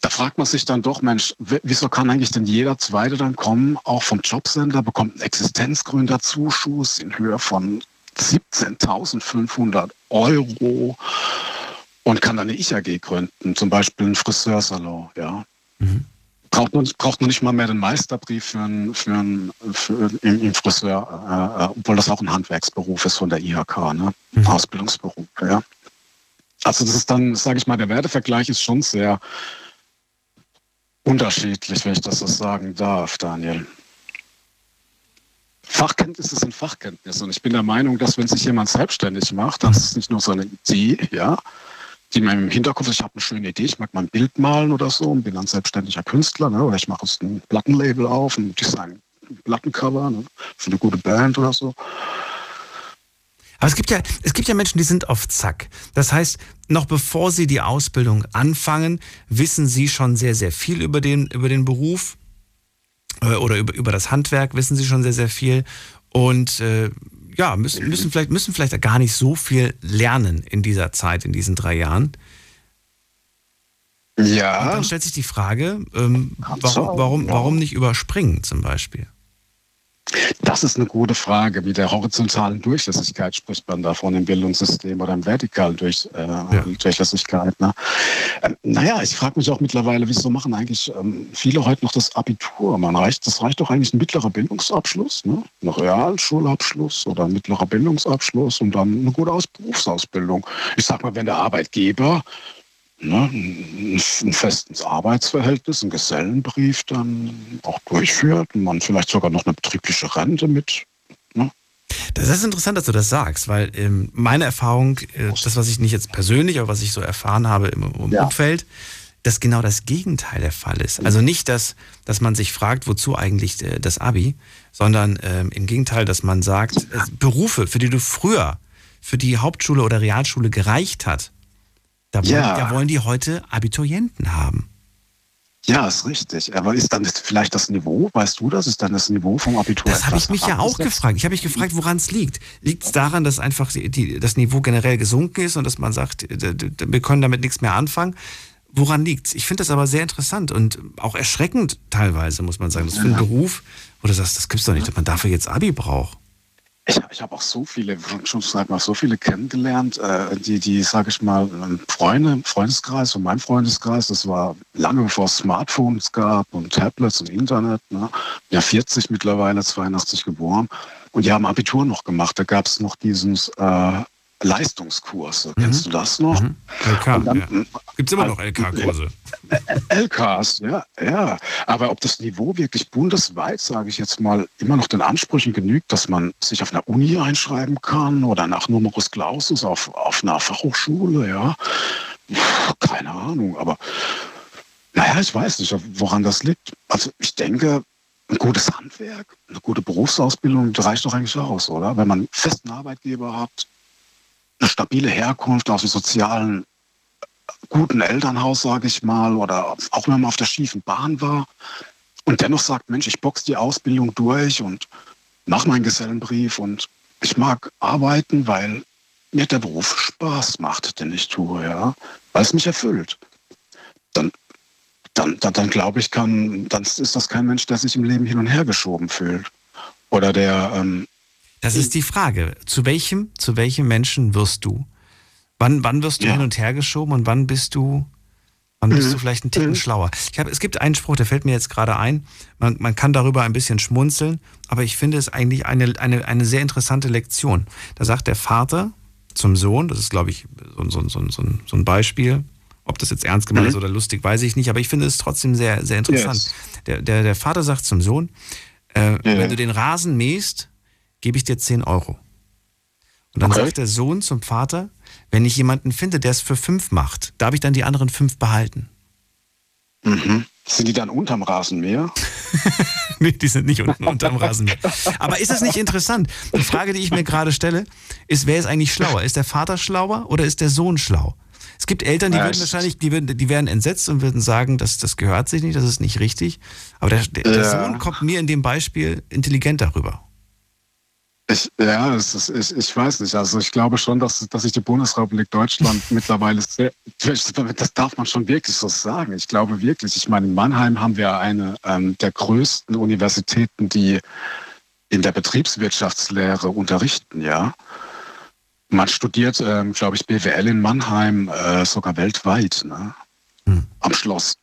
da fragt man sich dann doch, Mensch, wieso kann eigentlich denn jeder Zweite dann kommen, auch vom Jobcenter, bekommt einen Existenzgründerzuschuss in Höhe von 17.500 Euro und kann dann eine Ich-AG gründen, zum Beispiel einen Friseursalon, ja. Mhm. Braucht man, braucht man nicht mal mehr den Meisterbrief für einen, für einen, für, im, im Friseur, äh, äh obwohl das auch ein Handwerksberuf ist von der IHK, ne? Mhm. Ausbildungsberuf, ja. Also das ist dann, sage ich mal, der Wertevergleich ist schon sehr, unterschiedlich, wenn ich das so sagen darf, Daniel. Fachkenntnisse sind Fachkenntnisse und ich bin der Meinung, dass wenn sich jemand selbstständig macht, dann ist es nicht nur so eine Idee, ja, die mir im Hinterkopf ich habe eine schöne Idee, ich mag mal ein Bild malen oder so und bin dann selbstständiger Künstler, ne, oder ich mache ein Plattenlabel auf und design ein Plattencover ne, für eine gute Band oder so. Aber es gibt ja, es gibt ja Menschen, die sind auf Zack. Das heißt, noch bevor sie die Ausbildung anfangen, wissen sie schon sehr, sehr viel über den, über den Beruf äh, oder über, über das Handwerk, wissen sie schon sehr, sehr viel. Und äh, ja, müssen, müssen, vielleicht, müssen vielleicht gar nicht so viel lernen in dieser Zeit, in diesen drei Jahren. Ja. Und dann stellt sich die Frage, ähm, warum, warum, warum nicht überspringen zum Beispiel? Das ist eine gute Frage. Mit der horizontalen Durchlässigkeit spricht man davon im Bildungssystem oder im vertikalen Durch, äh, ja. Durchlässigkeit. Ne? Ähm, naja, ich frage mich auch mittlerweile, wieso machen eigentlich ähm, viele heute noch das Abitur? Man reicht, das reicht doch eigentlich ein mittlerer Bildungsabschluss, ne? ein Realschulabschluss oder ein mittlerer Bildungsabschluss und dann eine gute Aus Berufsausbildung. Ich sag mal, wenn der Arbeitgeber ne, ein, festes Arbeitsverhältnis, einen Gesellenbrief dann auch durchführt und man vielleicht sogar noch eine betriebliche Rente mit. Ne? Das ist interessant, dass du das sagst, weil ähm, meine Erfahrung, äh, das, was ich nicht jetzt persönlich, aber was ich so erfahren habe im, im ja. Umfeld, dass genau das Gegenteil der Fall ist. Also nicht, dass, dass man sich fragt, wozu eigentlich äh, das Abi, sondern ähm, im Gegenteil, dass man sagt, äh, Berufe, für die du früher für die Hauptschule oder Realschule gereicht hat, da wollen, ja. da wollen die heute Abiturienten haben. Ja, ist richtig. Aber ist dann vielleicht das Niveau, weißt du das, ist dann das Niveau vom Abitur? Das habe ich mich ja auch gefragt. Ich habe mich gefragt, woran es liegt. Liegt es daran, dass einfach die, das Niveau generell gesunken ist und dass man sagt, wir können damit nichts mehr anfangen? Woran liegt es? Ich finde das aber sehr interessant und auch erschreckend teilweise, muss man sagen. Das ist für einen Beruf, wo du sagst, das gibt's doch nicht, dass man dafür jetzt Abi braucht. Ich, ich habe auch so viele, schon sag mal, so viele kennengelernt, äh, die, die, sage ich mal, Freunde, Freundeskreis und mein Freundeskreis, das war lange bevor es Smartphones gab und Tablets und Internet. Ne? Ja, 40 mittlerweile, 82 geboren. Und die haben Abitur noch gemacht. Da gab es noch dieses äh, Leistungskurse. Mhm. Kennst du das noch? Mhm. LK, ja. Gibt es immer noch LK-Kurse? LKs, ja, ja. Aber ob das Niveau wirklich bundesweit, sage ich jetzt mal, immer noch den Ansprüchen genügt, dass man sich auf einer Uni einschreiben kann oder nach Numerus Clausus auf, auf einer Fachhochschule, ja. Keine Ahnung, aber naja, ich weiß nicht, woran das liegt. Also ich denke, ein gutes Handwerk, eine gute Berufsausbildung, das reicht doch eigentlich aus, oder? Wenn man einen festen Arbeitgeber hat, eine stabile Herkunft aus dem sozialen, guten Elternhaus, sage ich mal, oder auch wenn man auf der schiefen Bahn war und dennoch sagt, Mensch, ich box die Ausbildung durch und mache meinen Gesellenbrief und ich mag arbeiten, weil mir der Beruf Spaß macht, den ich tue, ja, weil es mich erfüllt. Dann, dann, dann, dann glaube ich, kann, dann ist das kein Mensch, der sich im Leben hin und her geschoben fühlt. Oder der. Ähm, das ist die Frage. Zu welchem, zu welchem Menschen wirst du? Wann, wann wirst du ja. hin und her geschoben und wann bist du, wann bist mhm. du vielleicht ein Ticken mhm. schlauer? Ich hab, es gibt einen Spruch, der fällt mir jetzt gerade ein. Man, man kann darüber ein bisschen schmunzeln, aber ich finde es eigentlich eine, eine, eine sehr interessante Lektion. Da sagt der Vater zum Sohn, das ist, glaube ich, so, so, so, so, so ein Beispiel. Ob das jetzt ernst gemeint mhm. ist oder lustig, weiß ich nicht, aber ich finde es trotzdem sehr, sehr interessant. Yes. Der, der, der Vater sagt zum Sohn, äh, ja. wenn du den Rasen mähst, gebe ich dir 10 Euro. Und dann okay. sagt der Sohn zum Vater, wenn ich jemanden finde, der es für 5 macht, darf ich dann die anderen 5 behalten? Mhm. Sind die dann unterm Rasenmäher? <laughs> nee, die sind nicht unten unterm Rasenmäher. <laughs> Aber ist es nicht interessant? Die Frage, die ich mir gerade stelle, ist, wer ist eigentlich schlauer? Ist der Vater schlauer oder ist der Sohn schlau? Es gibt Eltern, die würden wahrscheinlich, die, würden, die wären entsetzt und würden sagen, das, das gehört sich nicht, das ist nicht richtig. Aber der, der, der Sohn kommt mir in dem Beispiel intelligent darüber. Ich, ja, ist, ich, ich weiß nicht. Also ich glaube schon, dass, dass sich die Bundesrepublik Deutschland <laughs> mittlerweile sehr, das darf man schon wirklich so sagen. Ich glaube wirklich. Ich meine, in Mannheim haben wir eine ähm, der größten Universitäten, die in der Betriebswirtschaftslehre unterrichten, ja. Man studiert, ähm, glaube ich, BWL in Mannheim äh, sogar weltweit, ne? Hm. am Schloss.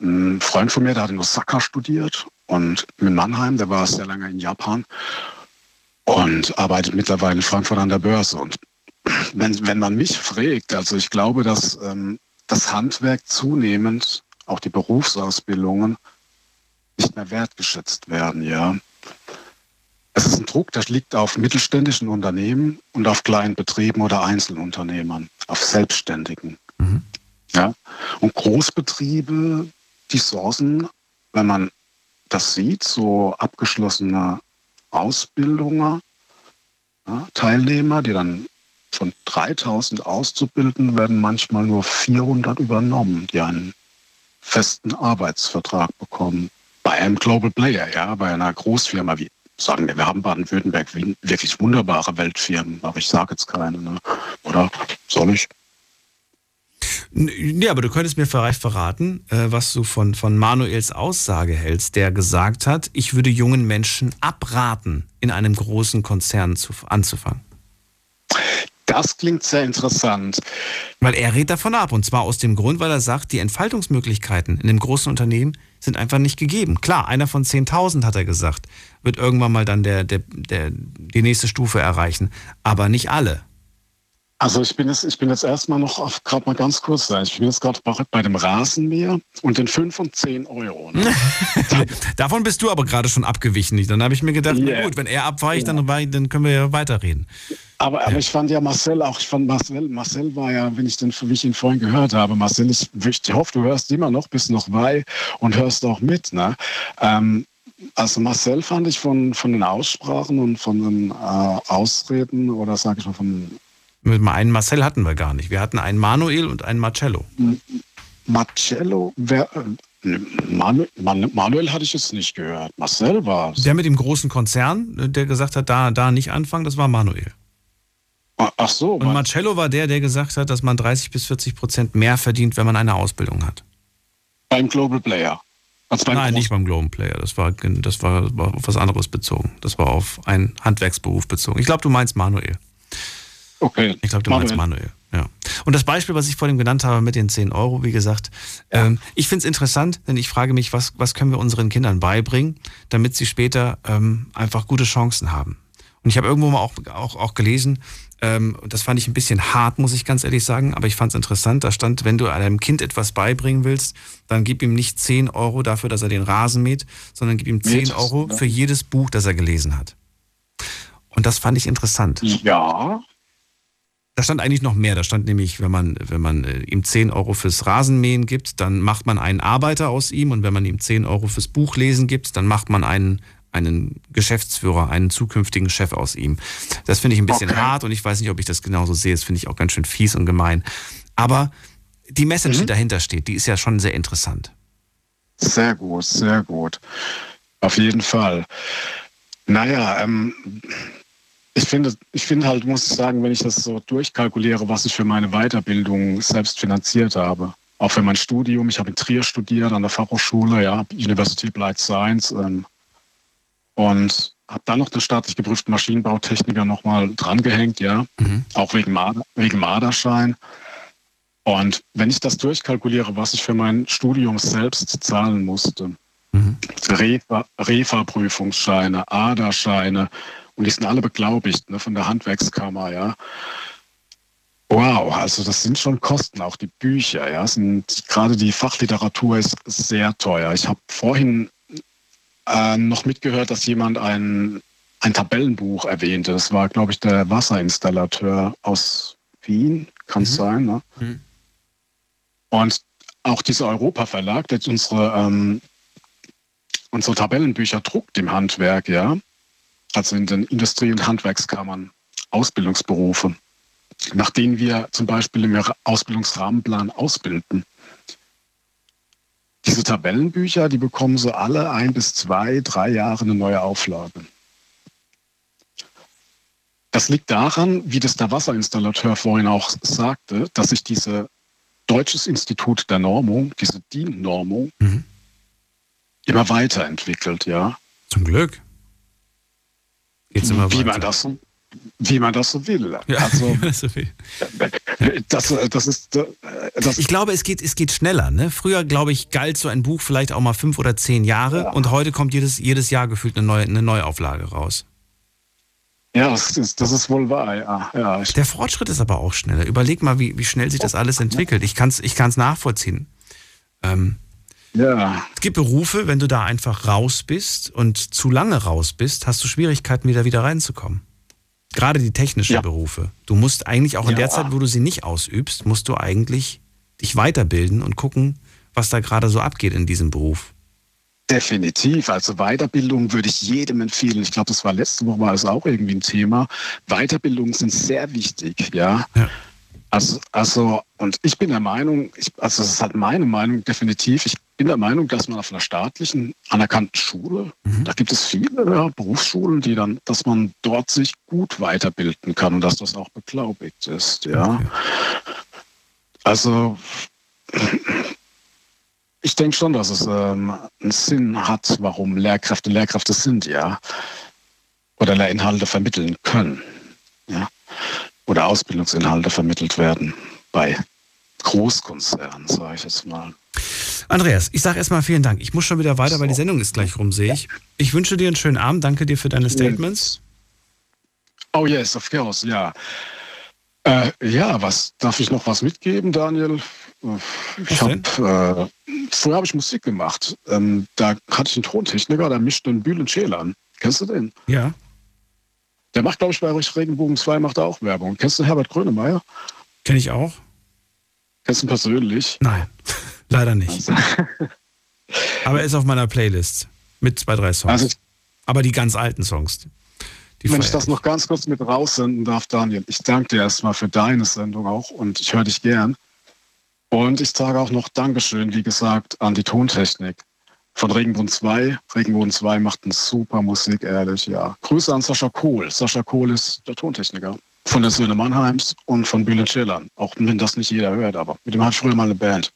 Ein Freund von mir, der hat in Osaka studiert und in Mannheim, der war sehr lange in Japan und arbeitet mittlerweile in Frankfurt an der Börse. Und wenn, wenn man mich fragt, also ich glaube, dass ähm, das Handwerk zunehmend, auch die Berufsausbildungen, nicht mehr wertgeschätzt werden, ja. Es ist ein Druck, der liegt auf mittelständischen Unternehmen und auf kleinen Betrieben oder Einzelunternehmern, auf Selbstständigen. Mhm. Ja? Und Großbetriebe, die sourcen, wenn man das sieht, so abgeschlossene Ausbildungen, ja, Teilnehmer, die dann von 3000 auszubilden, werden manchmal nur 400 übernommen, die einen festen Arbeitsvertrag bekommen. Bei einem Global Player, ja, bei einer Großfirma wie, sagen wir, wir haben Baden-Württemberg wirklich wunderbare Weltfirmen, aber ich sage jetzt keine, ne? oder soll ich? Ja, aber du könntest mir vielleicht verraten, äh, was du von, von Manuels Aussage hältst, der gesagt hat, ich würde jungen Menschen abraten, in einem großen Konzern zu, anzufangen. Das klingt sehr interessant. Weil er rät davon ab. Und zwar aus dem Grund, weil er sagt, die Entfaltungsmöglichkeiten in einem großen Unternehmen sind einfach nicht gegeben. Klar, einer von 10.000, hat er gesagt, wird irgendwann mal dann der, der, der, die nächste Stufe erreichen. Aber nicht alle. Also ich bin jetzt, ich bin jetzt erstmal noch auf gerade mal ganz kurz Ich bin jetzt gerade bei dem Rasenmäher und den 5 und 10 Euro. Ne? <laughs> Davon bist du aber gerade schon abgewichen. Dann habe ich mir gedacht, yeah. gut, wenn er abweicht, ja. dann, dann können wir ja weiterreden. Aber, aber ich fand ja Marcel auch, ich fand Marcel, Marcel war ja, wenn ich den, wie ich ihn vorhin gehört habe, Marcel, ich, ich hoffe, du hörst immer noch, bist noch bei und hörst auch mit. Ne? Ähm, also Marcel fand ich von, von den Aussprachen und von den äh, Ausreden oder sage ich mal von einen Marcel hatten wir gar nicht. Wir hatten einen Manuel und einen Marcello. Marcello, wer, äh, Manu, Manuel hatte ich jetzt nicht gehört. Marcel war es. Der mit dem großen Konzern, der gesagt hat, da, da nicht anfangen, das war Manuel. Ah, ach so. Und Marcello war der, der gesagt hat, dass man 30 bis 40 Prozent mehr verdient, wenn man eine Ausbildung hat. Beim Global Player. Also beim Nein, nicht beim Global Player. Das war, das war, war auf was anderes bezogen. Das war auf einen Handwerksberuf bezogen. Ich glaube, du meinst Manuel. Okay. Ich glaube, du Manuel. meinst Manuel. Ja. Und das Beispiel, was ich vorhin genannt habe mit den 10 Euro, wie gesagt, ja. ähm, ich finde es interessant, denn ich frage mich, was, was können wir unseren Kindern beibringen, damit sie später ähm, einfach gute Chancen haben. Und ich habe irgendwo mal auch, auch, auch gelesen, ähm, das fand ich ein bisschen hart, muss ich ganz ehrlich sagen, aber ich fand es interessant, da stand, wenn du einem Kind etwas beibringen willst, dann gib ihm nicht 10 Euro dafür, dass er den Rasen mäht, sondern gib ihm 10 Euro für jedes Buch, das er gelesen hat. Und das fand ich interessant. Ja, Da stand eigentlich noch mehr. Da stand nämlich, wenn man, wenn man äh, ihm 10 Euro fürs Rasenmähen gibt, dann macht man einen Arbeiter aus ihm. Und wenn man ihm 10 Euro fürs Buchlesen gibt, dann macht man einen, einen Geschäftsführer, einen zukünftigen Chef aus ihm. Das finde ich ein bisschen Okay. hart und ich weiß nicht, ob ich das genauso sehe. Das finde ich auch ganz schön fies und gemein. Aber die Message, Mhm. die dahinter steht, die ist ja schon sehr interessant. Sehr gut, sehr gut. Auf jeden Fall. Naja, ähm, ich finde, ich finde halt, muss ich sagen, wenn ich das so durchkalkuliere, was ich für meine Weiterbildung selbst finanziert habe, auch für mein Studium, ich habe in Trier studiert an der Fachhochschule, ja, University Applied Science ähm, und habe dann noch den staatlich geprüften Maschinenbautechniker nochmal drangehängt, ja, auch wegen, Marder, wegen Marderschein. Und wenn ich das durchkalkuliere, was ich für mein Studium selbst zahlen musste, Refa- Refa-Prüfungsscheine, ADA-Scheine, und die sind alle beglaubigt ne, von der Handwerkskammer, ja. Wow, also das sind schon Kosten, auch die Bücher, ja. Sind, gerade die Fachliteratur ist sehr teuer. Ich habe vorhin äh, noch mitgehört, dass jemand ein, ein Tabellenbuch erwähnte. Das war, glaube ich, der Wasserinstallateur aus Wien, kann es sein, ne? Und auch dieser Europa-Verlag, der jetzt unsere, ähm, unsere Tabellenbücher druckt im Handwerk, ja, also in den Industrie- und Handwerkskammern, Ausbildungsberufe, nach denen wir zum Beispiel im Ausbildungsrahmenplan ausbilden. Diese Tabellenbücher, die bekommen so alle ein bis zwei, drei Jahre eine neue Auflage. Das liegt daran, wie das der Wasserinstallateur vorhin auch sagte, dass sich diese Deutsches Institut der Normung, diese DIN-Normung, immer weiterentwickelt, ja. Zum Glück. Geht's immer wie weiter. man das so, wie man das so will. Ja, Also, <laughs> wie so <laughs> will. das, das ist, äh, das Ich glaube, es geht, es geht schneller. Ne? Früher, glaube ich, galt so ein Buch vielleicht auch mal fünf oder zehn Jahre und heute kommt jedes, jedes Jahr gefühlt eine, neue, eine Neuauflage raus. Ja, das ist, das ist wohl wahr. Ja, ja. Der Fortschritt ist aber auch schneller. Überleg mal, wie, wie schnell sich das alles entwickelt. Ich kann es ich kann's nachvollziehen. Ähm, ja. Es gibt Berufe, wenn du da einfach raus bist und zu lange raus bist, hast du Schwierigkeiten, wieder wieder reinzukommen. Gerade die technischen Berufe. Du musst eigentlich auch in Ja. der Zeit, wo du sie nicht ausübst, musst du eigentlich dich weiterbilden und gucken, was da gerade so abgeht in diesem Beruf. Definitiv. Also Weiterbildung würde ich jedem empfehlen. Ich glaube, das war letzte Woche war es auch irgendwie ein Thema. Weiterbildungen sind sehr wichtig, ja. Also, also, und ich bin der Meinung, ich, also das ist halt meine Meinung definitiv. Ich bin der Meinung, dass man auf einer staatlichen anerkannten Schule, da gibt es viele ja, Berufsschulen, die dann, dass man dort sich gut weiterbilden kann und dass das auch beglaubigt ist, ja. Also ich denke schon, dass es ähm, einen Sinn hat, warum Lehrkräfte Lehrkräfte sind, ja. Oder Lehrinhalte vermitteln können. Ja. Oder Ausbildungsinhalte vermittelt werden bei Großkonzernen, sage ich jetzt mal. Andreas, ich sage erstmal vielen Dank. Ich muss schon wieder weiter, weil die Sendung ist gleich rum, sehe ich. Ich wünsche dir einen schönen Abend. Danke dir für deine Statements. Oh yes, of course, ja. Äh, ja, was darf ich noch was mitgeben, Daniel? Ich habe äh, früher habe ich Musik gemacht. Ähm, da hatte ich einen Tontechniker, der mischt den Bülent Ceylan. Kennst du den? Ja. Der macht, glaube ich, bei Regenbogen 2 macht er auch Werbung. Kennst du Herbert Grönemeyer? Kenne ich auch. Kennst du ihn persönlich? Nein, <laughs> leider nicht. <laughs> Aber er ist auf meiner Playlist mit zwei, drei Songs. Also Aber die ganz alten Songs. Die Wenn ich das noch ganz kurz mit raussenden darf, Daniel, ich danke dir erstmal für deine Sendung auch und ich höre dich gern. Und ich sage auch noch Dankeschön, wie gesagt, an die Tontechnik von Regenbogen 2. Regenbogen 2 macht eine super Musik, ehrlich, ja. Grüße an Sascha Kohl. Sascha Kohl ist der Tontechniker von der Söhne Mannheims und von Bülent Schillern. Auch wenn das nicht jeder hört, aber mit dem ich früher mal eine Band.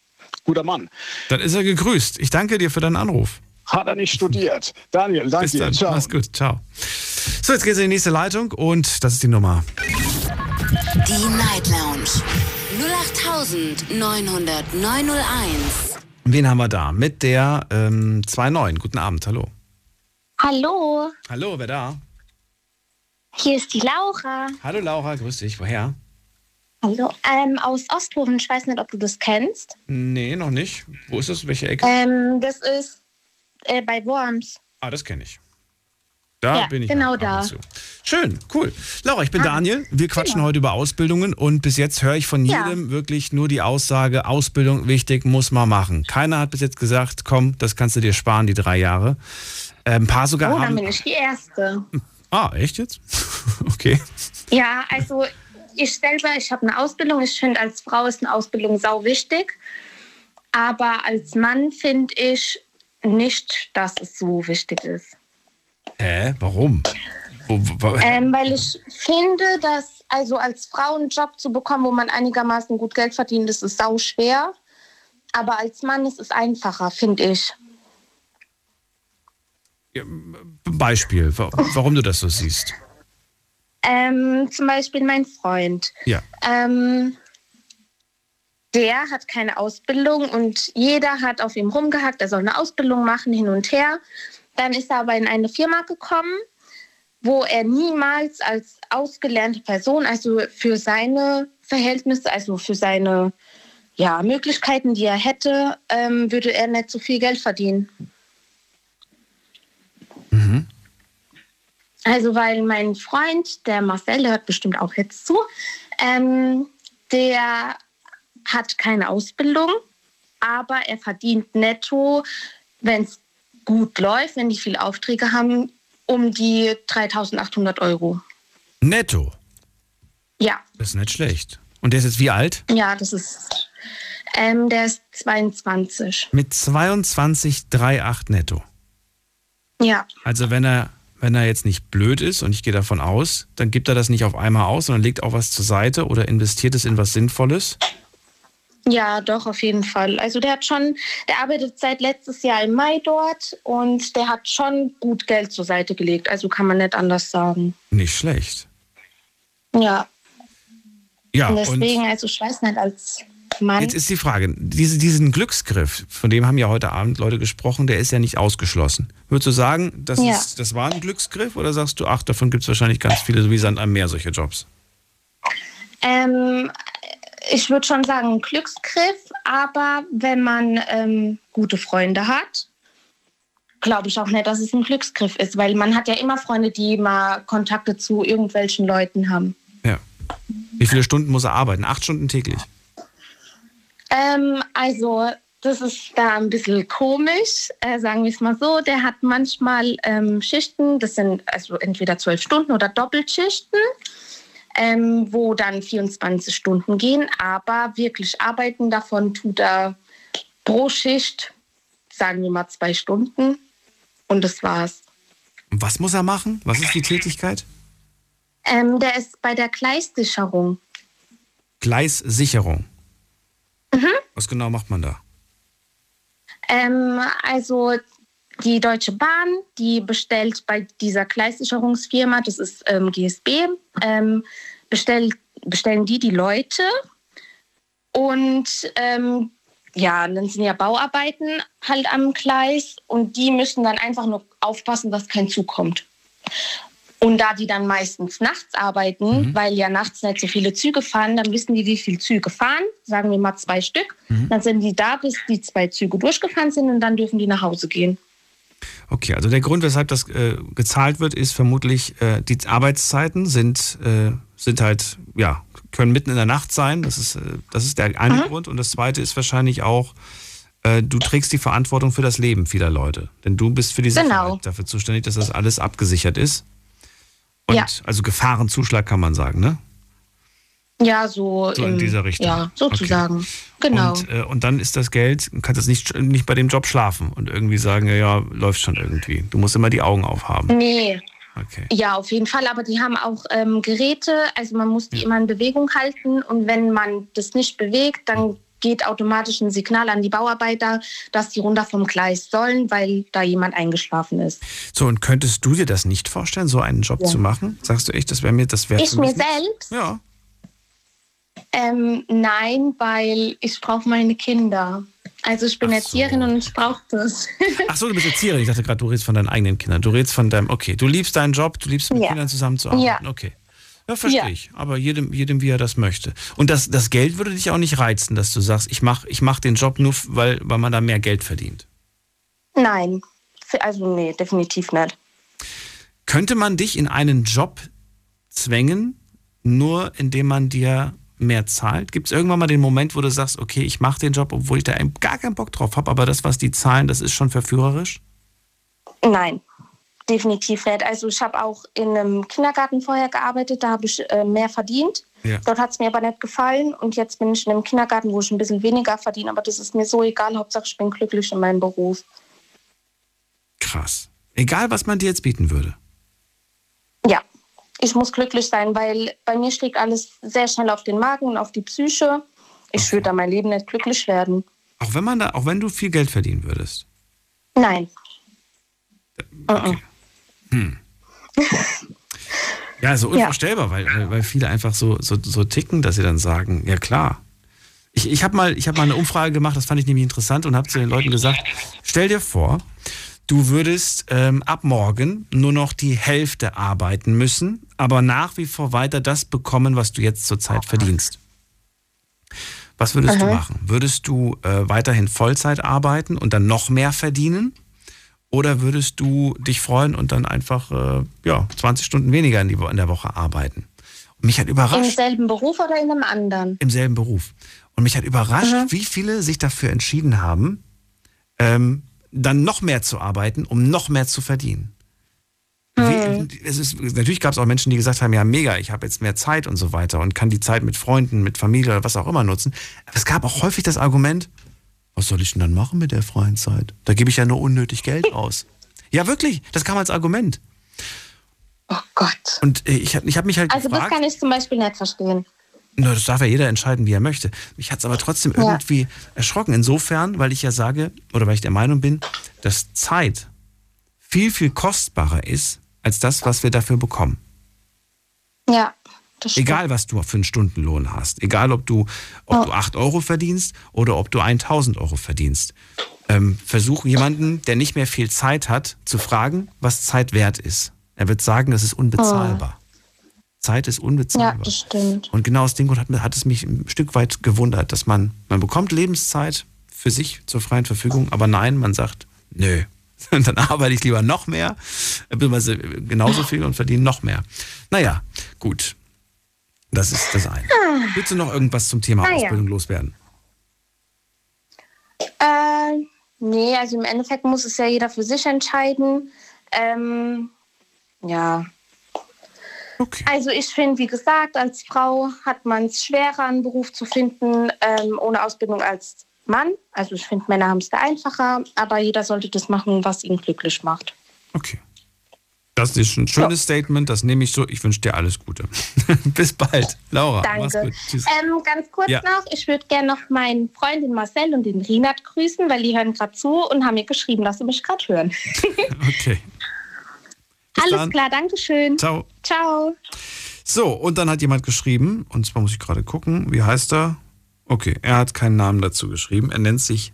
Guter Mann. Dann ist er gegrüßt. Ich danke dir für deinen Anruf. Hat er nicht studiert. Daniel, danke Bis dir. dann. Ciao. Mach's gut. Ciao. So, jetzt geht's in die nächste Leitung und das ist die Nummer. Die Night Lounge 08901. Wen haben wir da? Mit der ähm, 2.9. Guten Abend. Hallo. Hallo, Hallo, wer da? hier ist die Laura. Hallo Laura, grüß dich. Woher? Hallo. Ähm, aus Osthofen, ich weiß nicht, ob du das kennst. Nee, noch nicht. Wo ist das? Welche Ecke? Ähm, das ist äh, bei Worms. Ah, das kenne ich. Da Ja, bin ich. genau da. zu. Schön, cool. Laura, ich bin Daniel. Wir quatschen heute über Ausbildungen und bis jetzt höre ich von Ja. jedem wirklich nur die Aussage, Ausbildung wichtig, muss man machen. Keiner hat bis jetzt gesagt, komm, das kannst du dir sparen, die drei Jahre. Äh, ein paar sogar Oh, dann haben. bin ich die Erste. Ah, echt jetzt? <laughs> okay. Ja, also ich selber, ich habe eine Ausbildung. Ich finde, als Frau ist eine Ausbildung sau wichtig. Aber als Mann finde ich nicht, dass es so wichtig ist. Hä? Warum? Ähm, weil ich finde, dass also als Frau einen Job zu bekommen, wo man einigermaßen gut Geld verdient, das ist sau schwer. Aber als Mann ist es einfacher, finde ich. Beispiel, wa- warum du das so siehst. Ähm, zum Beispiel mein Freund. Ja. Ähm, der hat keine Ausbildung und jeder hat auf ihm rumgehackt, er soll eine Ausbildung machen, hin und her. Dann ist er aber in eine Firma gekommen, wo er niemals als ausgelernte Person, also für seine Verhältnisse, also für seine ja, Möglichkeiten, die er hätte, ähm, würde er nicht so viel Geld verdienen. Also, weil mein Freund, der Marcel, der hört bestimmt auch jetzt zu, ähm, der hat keine Ausbildung, aber er verdient netto, wenn es gut läuft, wenn die viele Aufträge haben, um die 3800 Euro. Netto. Ja, Das ist nicht schlecht. Und der ist jetzt wie alt? ja, das ist. Ähm, der ist 22. Mit 22,38 netto. Ja, Also wenn er, wenn er jetzt nicht blöd ist, und ich gehe davon aus, dann gibt er das nicht auf einmal aus, sondern legt auch was zur Seite oder investiert es in was Sinnvolles. ja, doch, auf jeden Fall. Also der hat schon, der arbeitet seit letztes Jahr im Mai dort und der hat schon gut Geld zur Seite gelegt. Also kann man nicht anders sagen. Nicht schlecht. Ja, Ja, und und deswegen, also ich weiß nicht, als Mann. jetzt ist die Frage, diese, diesen Glücksgriff, von dem haben ja heute Abend Leute gesprochen, der ist ja nicht ausgeschlossen. Würdest du sagen, das, Ja. ist, das war ein Glücksgriff oder sagst du, ach, davon gibt es wahrscheinlich ganz viele, so wie Sand am Meer, solche Jobs? Ähm, ich würde schon sagen, ein Glücksgriff, aber wenn man ähm, gute Freunde hat, glaube ich auch nicht, dass es ein Glücksgriff ist, weil man hat ja immer Freunde, die mal Kontakte zu irgendwelchen Leuten haben. Ja. Wie viele Stunden muss er arbeiten? Acht Stunden täglich. Ähm, also, das ist da ein bisschen komisch, äh, sagen wir es mal so. Der hat manchmal ähm, Schichten, das sind also entweder zwölf Stunden oder Doppelschichten, ähm, wo dann 24 Stunden gehen. Aber wirklich arbeiten davon tut er pro Schicht, sagen wir mal zwei Stunden. Und das war's. Was muss er machen? Was ist die Tätigkeit? Ähm, der ist bei der Gleissicherung. Gleissicherung. Mhm. Was genau macht man da? Ähm, also die Deutsche Bahn, die bestellt bei dieser Gleissicherungsfirma, das ist ähm, GSB, ähm, bestellt, bestellen die die Leute und ähm, ja, dann sind ja Bauarbeiten halt am Gleis und die müssen dann einfach nur aufpassen, dass kein Zug kommt. Und da die dann meistens nachts arbeiten, weil ja nachts nicht so viele Züge fahren, dann wissen die, wie viele Züge fahren, sagen wir mal zwei Stück. Dann sind die da, bis die zwei Züge durchgefahren sind und dann dürfen die nach Hause gehen. Okay, also der Grund, weshalb das äh, gezahlt wird, ist vermutlich, äh, die Arbeitszeiten sind, äh, sind halt, ja, können mitten in der Nacht sein. Das ist, äh, das ist der eine Grund. Und das zweite ist wahrscheinlich auch, äh, du trägst die Verantwortung für das Leben vieler Leute. Denn du bist für die Genau. Sicherheit dafür zuständig, dass das alles abgesichert ist. Und Ja. also Gefahrenzuschlag kann man sagen, ne? Ja, so, So in im- dieser Richtung. Ja, sozusagen. Genau. Und, äh, und dann ist das Geld, kannst jetzt nicht, nicht bei dem Job schlafen und irgendwie sagen, ja, ja, läuft schon irgendwie. Du musst immer die Augen aufhaben. nee. Okay. Ja, auf jeden Fall. Aber die haben auch ähm, Geräte, also man muss die immer in Bewegung halten. Und wenn man das nicht bewegt, dann geht automatisch ein Signal an die Bauarbeiter, dass die runter vom Gleis sollen, weil da jemand eingeschlafen ist. So, und könntest du dir das nicht vorstellen, so einen Job Ja. zu machen? Sagst du echt, das wäre mir, das wäre Ich mir selbst? Ja. Ähm, nein, weil ich brauche meine Kinder. Also ich bin Erzieherin und ich brauche das. <laughs> Ach so, du bist Erzieherin. Ich dachte gerade, du redest von deinen eigenen Kindern. Du redest von deinem, okay, du liebst deinen Job, du liebst mit Ja. Kindern zusammenzuarbeiten. Ja. Okay. Ja, verstehe Ja. ich. Aber jedem, jedem, wie er das möchte. Und das, das Geld würde dich auch nicht reizen, dass du sagst, ich mache ich mach den Job nur, weil, weil man da mehr Geld verdient. Nein, also nee, definitiv nicht. Könnte man dich in einen Job zwängen, nur indem man dir mehr zahlt? Gibt es irgendwann mal den Moment, wo du sagst, okay, ich mache den Job, obwohl ich da gar keinen Bock drauf habe, aber das, was die zahlen, das ist schon verführerisch? Nein, definitiv nicht. Also ich habe auch in einem Kindergarten vorher gearbeitet, da habe ich äh, mehr verdient. Ja. Dort hat es mir aber nicht gefallen und jetzt bin ich in einem Kindergarten, wo ich ein bisschen weniger verdiene, aber das ist mir so egal, Hauptsache ich bin glücklich in meinem Beruf. Krass. Egal, was man dir jetzt bieten würde. Ja, ich muss glücklich sein, weil bei mir schlägt alles sehr schnell auf den Magen und auf die Psyche. Ich okay. würde da mein Leben nicht glücklich werden. Auch wenn man da, auch wenn du viel Geld verdienen würdest? Nein. Okay. Hm. Ja, so <laughs> unvorstellbar, ja. Weil, weil viele einfach so, so, so ticken, dass sie dann sagen, ja klar. Ich, ich habe mal, hab mal eine Umfrage gemacht, das fand ich nämlich interessant und habe zu den Leuten gesagt, stell dir vor, du würdest ähm, ab morgen nur noch die Hälfte arbeiten müssen, aber nach wie vor weiter das bekommen, was du jetzt zurzeit verdienst. Was würdest Aha. du machen? Würdest du äh, weiterhin Vollzeit arbeiten und dann noch mehr verdienen? Oder würdest du dich freuen und dann einfach äh, ja, 20 Stunden weniger in, die, in der Woche arbeiten? Und mich hat überrascht. Im selben Beruf oder in einem anderen? Im selben Beruf. Und mich hat überrascht, mhm. wie viele sich dafür entschieden haben, ähm, dann noch mehr zu arbeiten, um noch mehr zu verdienen. Mhm. Wie, es ist, natürlich gab es auch Menschen, die gesagt haben, ja mega, ich habe jetzt mehr Zeit und so weiter und kann die Zeit mit Freunden, mit Familie oder was auch immer nutzen. Aber es gab auch häufig das Argument, was soll ich denn dann machen mit der freien Zeit? Da gebe ich ja nur unnötig Geld <laughs> aus. Ja, wirklich, das kam als Argument. Oh Gott. Und äh, ich, ich habe mich halt Also gefragt, das kann ich zum Beispiel nicht verstehen. Na, das darf ja jeder entscheiden, wie er möchte. Mich hat es aber trotzdem ja. irgendwie erschrocken. Insofern, weil ich ja sage, oder weil ich der Meinung bin, dass Zeit viel, viel kostbarer ist, als das, was wir dafür bekommen. Ja. Egal, was du für einen Stundenlohn hast. Egal, ob du, ob oh. du 8 Euro verdienst oder ob du 1000 Euro verdienst. Ähm, versuch jemanden, der nicht mehr viel Zeit hat, zu fragen, was Zeit wert ist. Er wird sagen, das ist unbezahlbar. Oh. Zeit ist unbezahlbar. Ja, das stimmt. Und genau aus dem Grund hat, hat, es mich ein Stück weit gewundert, dass man, man bekommt Lebenszeit für sich zur freien Verfügung, aber nein, man sagt, nö, <laughs> dann arbeite ich lieber noch mehr, beziehungsweise genauso viel und verdiene noch mehr. Naja, gut. Das ist das eine. Ah. Willst du noch irgendwas zum Thema ah, Ausbildung ja. loswerden? Äh, nee, also im Endeffekt muss es ja jeder für sich entscheiden. Ähm, ja. Okay. Also ich finde, wie gesagt, als Frau hat man es schwerer, einen Beruf zu finden ähm, ohne Ausbildung als Mann. Also ich finde, Männer haben es da einfacher, aber jeder sollte das machen, was ihn glücklich macht. Okay. Das ist ein schönes so. Statement, das nehme ich so. Ich wünsche dir alles Gute. <laughs> Bis bald, Laura. Danke. Ähm, ganz kurz ja. noch, ich würde gerne noch meinen Freund Marcel und den Rinat grüßen, weil die hören gerade zu und haben mir geschrieben, dass sie mich gerade hören. <laughs> okay. Bis Alles dann. klar, danke schön. Ciao. Ciao. So, und dann hat jemand geschrieben, und zwar muss ich gerade gucken, wie heißt er? Okay, er hat keinen Namen dazu geschrieben. Er nennt sich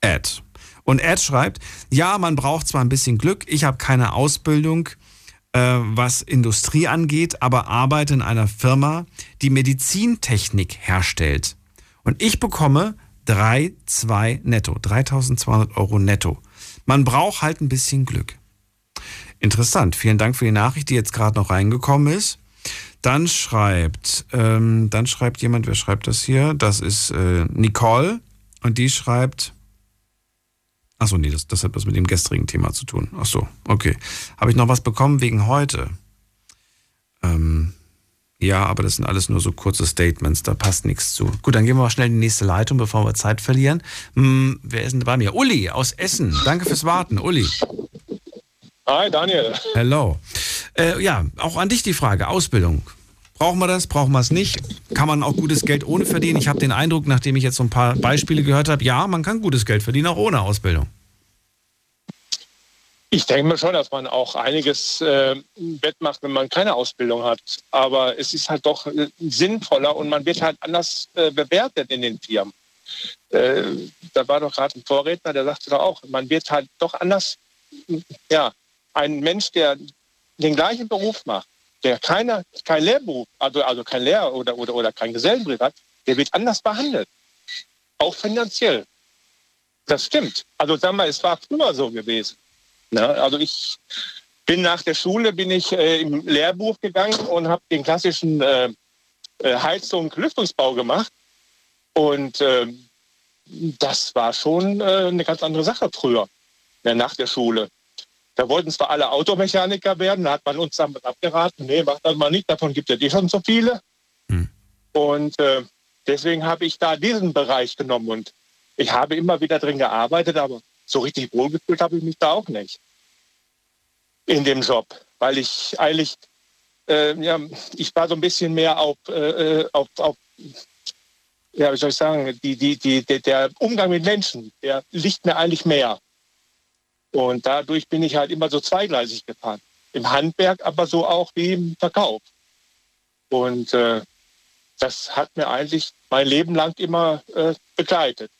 Ed. Und Ed schreibt, ja, man braucht zwar ein bisschen Glück, ich habe keine Ausbildung, äh, was Industrie angeht, aber arbeite in einer Firma, die Medizintechnik herstellt. Und ich bekomme 3,2 netto, 3200 Euro netto. Man braucht halt ein bisschen Glück. Interessant. Vielen Dank für die Nachricht, die jetzt gerade noch reingekommen ist. Dann schreibt, ähm, dann schreibt jemand, wer schreibt das hier? Das ist äh, Nicole und die schreibt, Achso, nee, das, das hat was mit dem gestrigen Thema zu tun. Achso, okay. Habe ich noch was bekommen wegen heute? Ähm, ja, aber das sind alles nur so kurze Statements, da passt nichts zu. Gut, dann gehen wir mal schnell in die nächste Leitung, bevor wir Zeit verlieren. Hm, wer ist denn bei mir? Uli aus Essen. Danke fürs Warten, Uli. Hi, Daniel. Hello. Äh, ja, auch an dich die Frage. Ausbildung. Brauchen wir das? Brauchen wir es nicht? Kann man auch gutes Geld ohne verdienen? Ich habe den Eindruck, nachdem ich jetzt so ein paar Beispiele gehört habe, ja, man kann gutes Geld verdienen, auch ohne Ausbildung. Ich denke mir schon, dass man auch einiges äh, wettmacht, wenn man keine Ausbildung hat. Aber es ist halt doch äh, sinnvoller und man wird halt anders äh, bewertet in den Firmen. Äh, da war doch gerade ein Vorredner, der sagte doch auch, man wird halt doch anders, ja, ein Mensch, der den gleichen Beruf macht, der keine, kein Lehrberuf, also, also kein Lehr- oder, oder, oder kein Gesellenbrief hat, der wird anders behandelt. Auch finanziell. Das stimmt. Also sag mal, es war früher so gewesen. Ne? Also ich bin nach der Schule bin ich äh, im Lehrbuch gegangen und habe den klassischen äh, äh, Heizung Lüftungsbau gemacht und äh, das war schon äh, eine ganz andere Sache früher nach der Schule. Da wollten zwar alle Automechaniker werden, da hat man uns damit abgeraten, nee, macht das mal nicht, davon gibt es eh schon so viele. Hm. Und äh, deswegen habe ich da diesen Bereich genommen und ich habe immer wieder drin gearbeitet, aber so richtig wohlgefühlt habe ich mich da auch nicht in dem Job, weil ich eigentlich, äh, ja, ich war so ein bisschen mehr auf, äh, äh auf, auf ja, wie soll ich sagen, die, die, die, der Umgang mit Menschen, der liegt mir eigentlich mehr. Und dadurch bin ich halt immer so zweigleisig gefahren. Im Handwerk, aber so auch wie im Verkauf. Und äh, das hat mir eigentlich mein Leben lang immer äh, begleitet,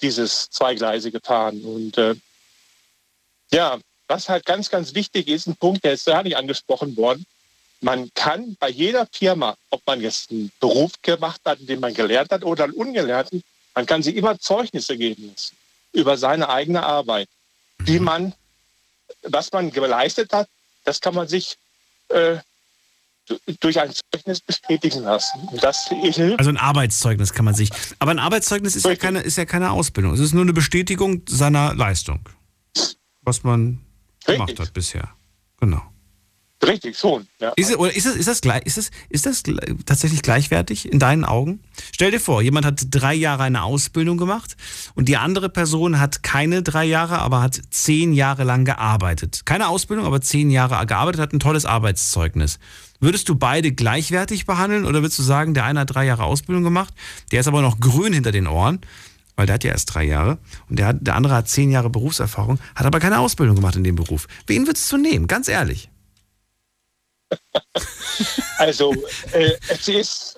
dieses zweigleisige Fahren. Und äh, ja, was halt ganz, ganz wichtig ist, ein Punkt, der ist gar nicht angesprochen worden, man kann bei jeder Firma, ob man jetzt einen Beruf gemacht hat, den man gelernt hat oder einen ungelernten, man kann sie immer Zeugnisse geben lassen über seine eigene Arbeit, mhm. man, was man geleistet hat, das kann man sich äh, durch ein Zeugnis bestätigen lassen. Das hilft. Also ein Arbeitszeugnis kann man sich. Aber ein Arbeitszeugnis ist ja, keine, ist ja keine Ausbildung. Es ist nur eine Bestätigung seiner Leistung. Was man Richtig. gemacht hat bisher. Genau. Richtig, schon. Ja. Ist, es, oder ist, es, ist, das gleich, ist, es, ist das tatsächlich gleichwertig in deinen Augen? Stell dir vor, jemand hat drei Jahre eine Ausbildung gemacht und die andere Person hat keine drei Jahre, aber hat zehn Jahre lang gearbeitet. Keine Ausbildung, aber zehn Jahre gearbeitet, hat ein tolles Arbeitszeugnis. Würdest du beide gleichwertig behandeln oder würdest du sagen, der eine hat drei Jahre Ausbildung gemacht, der ist aber noch grün hinter den Ohren, weil der hat ja erst drei Jahre und der, hat, der andere hat zehn Jahre Berufserfahrung, hat aber keine Ausbildung gemacht in dem Beruf. Wen würdest du nehmen? Ganz ehrlich. Also, äh, es ist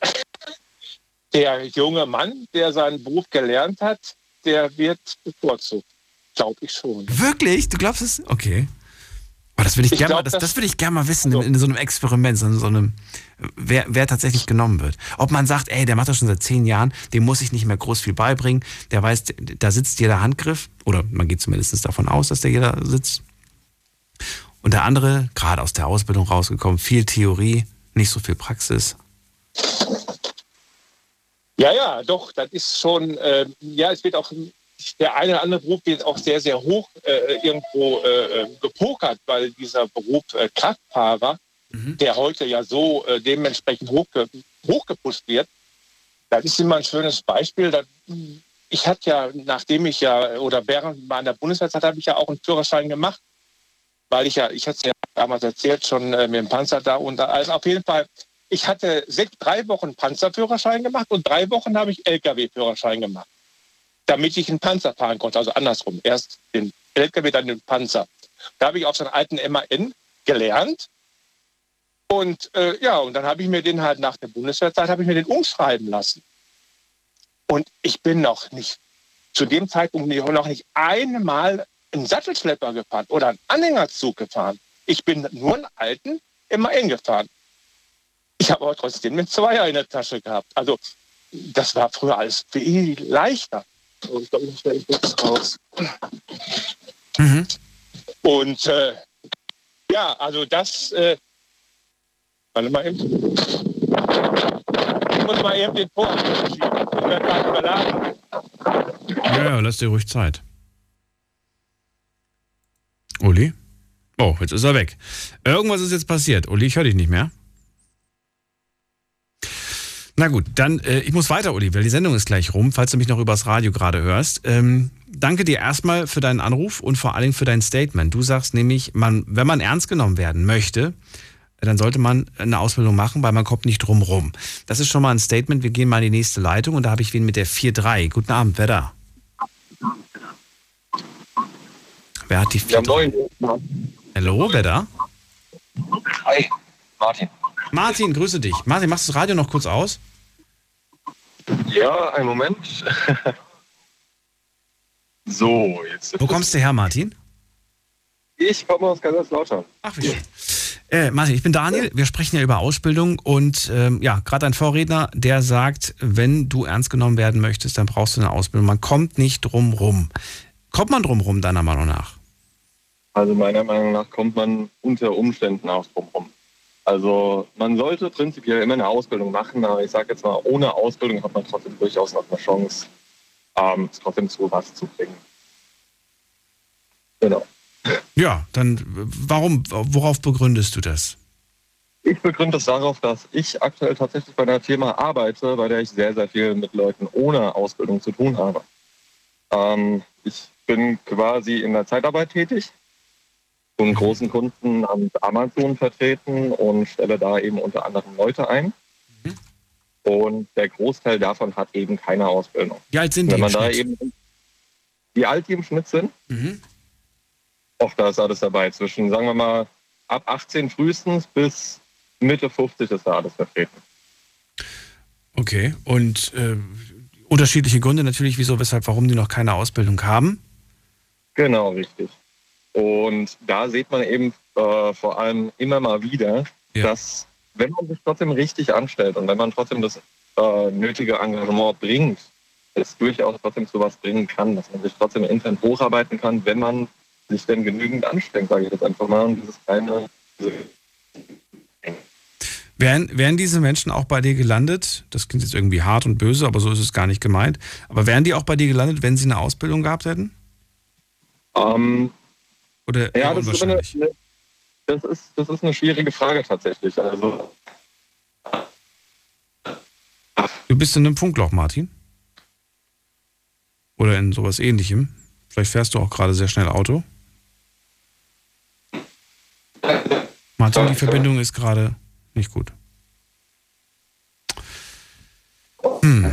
der junge Mann, der seinen Beruf gelernt hat, der wird bevorzugt. Glaube ich schon. Wirklich? Du glaubst es? Okay. Oh, das würde ich, ich gerne mal, das, das ich gerne mal wissen also, in, in, so einem Experiment, in so einem, wer, wer tatsächlich genommen wird. Ob man sagt, ey, der macht das schon seit zehn Jahren, dem muss ich nicht mehr groß viel beibringen, der weiß, da sitzt jeder Handgriff, oder man geht zumindest davon aus, dass der jeder sitzt. Und der andere, gerade aus der Ausbildung rausgekommen, viel Theorie, nicht so viel Praxis. Ja, ja, doch, das ist schon, äh, ja, es wird auch, der eine oder andere Beruf wird auch sehr, sehr hoch äh, irgendwo äh, äh gepokert, weil dieser Beruf äh, Kraftfahrer, mhm. der heute ja so äh, dementsprechend hochge hochgepusht wird, das ist immer ein schönes Beispiel. Das, ich hatte ja, nachdem ich ja, oder während meiner Bundeswehrzeit habe ich ja auch einen Führerschein gemacht weil ich ja, ich hatte es ja damals erzählt, schon äh, mit dem Panzer da und. Also auf jeden Fall, ich hatte sechs, drei Wochen Panzerführerschein gemacht und drei Wochen habe ich Lkw-Führerschein gemacht, damit ich einen Panzer fahren konnte. Also andersrum. Erst den Lkw, dann den Panzer. Da habe ich auf so einen alten MAN gelernt. Und äh, ja, und dann habe ich mir den halt nach der Bundeswehrzeit habe ich mir den umschreiben lassen. Und ich bin noch nicht zu dem Zeitpunkt noch nicht einmal einen Sattelschlepper gefahren oder einen Anhängerzug gefahren. Ich bin nur einen alten MAN gefahren. Ich habe aber trotzdem eine Zweier in der Tasche gehabt. Also das war früher alles viel leichter. Und glaube, ich jetzt raus. Mhm. Und äh, ja, also das, äh, warte mal eben. Ich muss mal eben den Vorhang schieben. Ich werde gerade überladen. Ja, ja, lass dir ruhig Zeit. Uli? Oh, jetzt ist er weg. Irgendwas ist jetzt passiert. Uli, ich höre dich nicht mehr. Na gut, dann, äh, ich muss weiter, Uli, weil die Sendung ist gleich rum, falls du mich noch übers Radio gerade hörst. Ähm, danke dir erstmal für deinen Anruf und vor allen Dingen für dein Statement. Du sagst nämlich, man, wenn man ernst genommen werden möchte, dann sollte man eine Ausbildung machen, weil man kommt nicht drum rum. Das ist schon mal ein Statement. Wir gehen mal in die nächste Leitung und da habe ich wen mit der 4-3. Guten Abend, wer da? Wer hat die vier? Ja, Hallo, wer da? Hi, Martin. Martin, grüße dich. Martin, machst du das Radio noch kurz aus? Ja, einen Moment. <laughs> so, jetzt. Wo kommst du her, Martin? Ich komme aus Kaiserslautern. Ach, wie schön. Äh, Martin, ich bin Daniel. Wir sprechen ja über Ausbildung und ähm, ja, gerade ein Vorredner, der sagt, wenn du ernst genommen werden möchtest, dann brauchst du eine Ausbildung. Man kommt nicht drum rum. Kommt man drum rum, deiner Meinung nach? Also meiner Meinung nach kommt man unter Umständen auch drum rum. Also man sollte prinzipiell immer eine Ausbildung machen, aber ich sage jetzt mal, ohne Ausbildung hat man trotzdem durchaus noch eine Chance, ähm, es trotzdem zu was zu bringen. Genau. <laughs> Ja, dann warum, worauf begründest du das? Ich begründe es darauf, dass ich aktuell tatsächlich bei einer Firma arbeite, bei der ich sehr, sehr viel mit Leuten ohne Ausbildung zu tun habe. Ähm, ich bin quasi in der Zeitarbeit tätig, und großen Kunden am Amazon vertreten und stelle da eben unter anderem Leute ein. Mhm. Und der Großteil davon hat eben keine Ausbildung. Wie alt sind Wenn die man im da eben, wie alt die im Schnitt sind, Mhm. auch da ist alles dabei. Zwischen, sagen wir mal, ab 18 frühestens bis Mitte 50 ist da alles vertreten. Okay, und äh, unterschiedliche Gründe natürlich, wieso, weshalb, warum die noch keine Ausbildung haben. Genau, richtig. Und da sieht man eben äh, vor allem immer mal wieder, dass wenn man sich trotzdem richtig anstellt und wenn man trotzdem das äh, nötige Engagement bringt, es durchaus trotzdem zu was bringen kann, dass man sich trotzdem intern hocharbeiten kann, wenn man sich denn genügend anstrengt, sage ich jetzt einfach mal, und dieses kleine Wären, wären diese Menschen auch bei dir gelandet? Das klingt jetzt irgendwie hart und böse, aber so ist es gar nicht gemeint. Aber wären die auch bei dir gelandet, wenn sie eine Ausbildung gehabt hätten? Ähm, Oder ja, das ist, eine, das, ist, das ist eine schwierige Frage tatsächlich. Also, Du bist in einem Funkloch, Martin? Oder in sowas ähnlichem? Vielleicht fährst du auch gerade sehr schnell Auto? Martin, die Verbindung ist gerade nicht gut. Hm.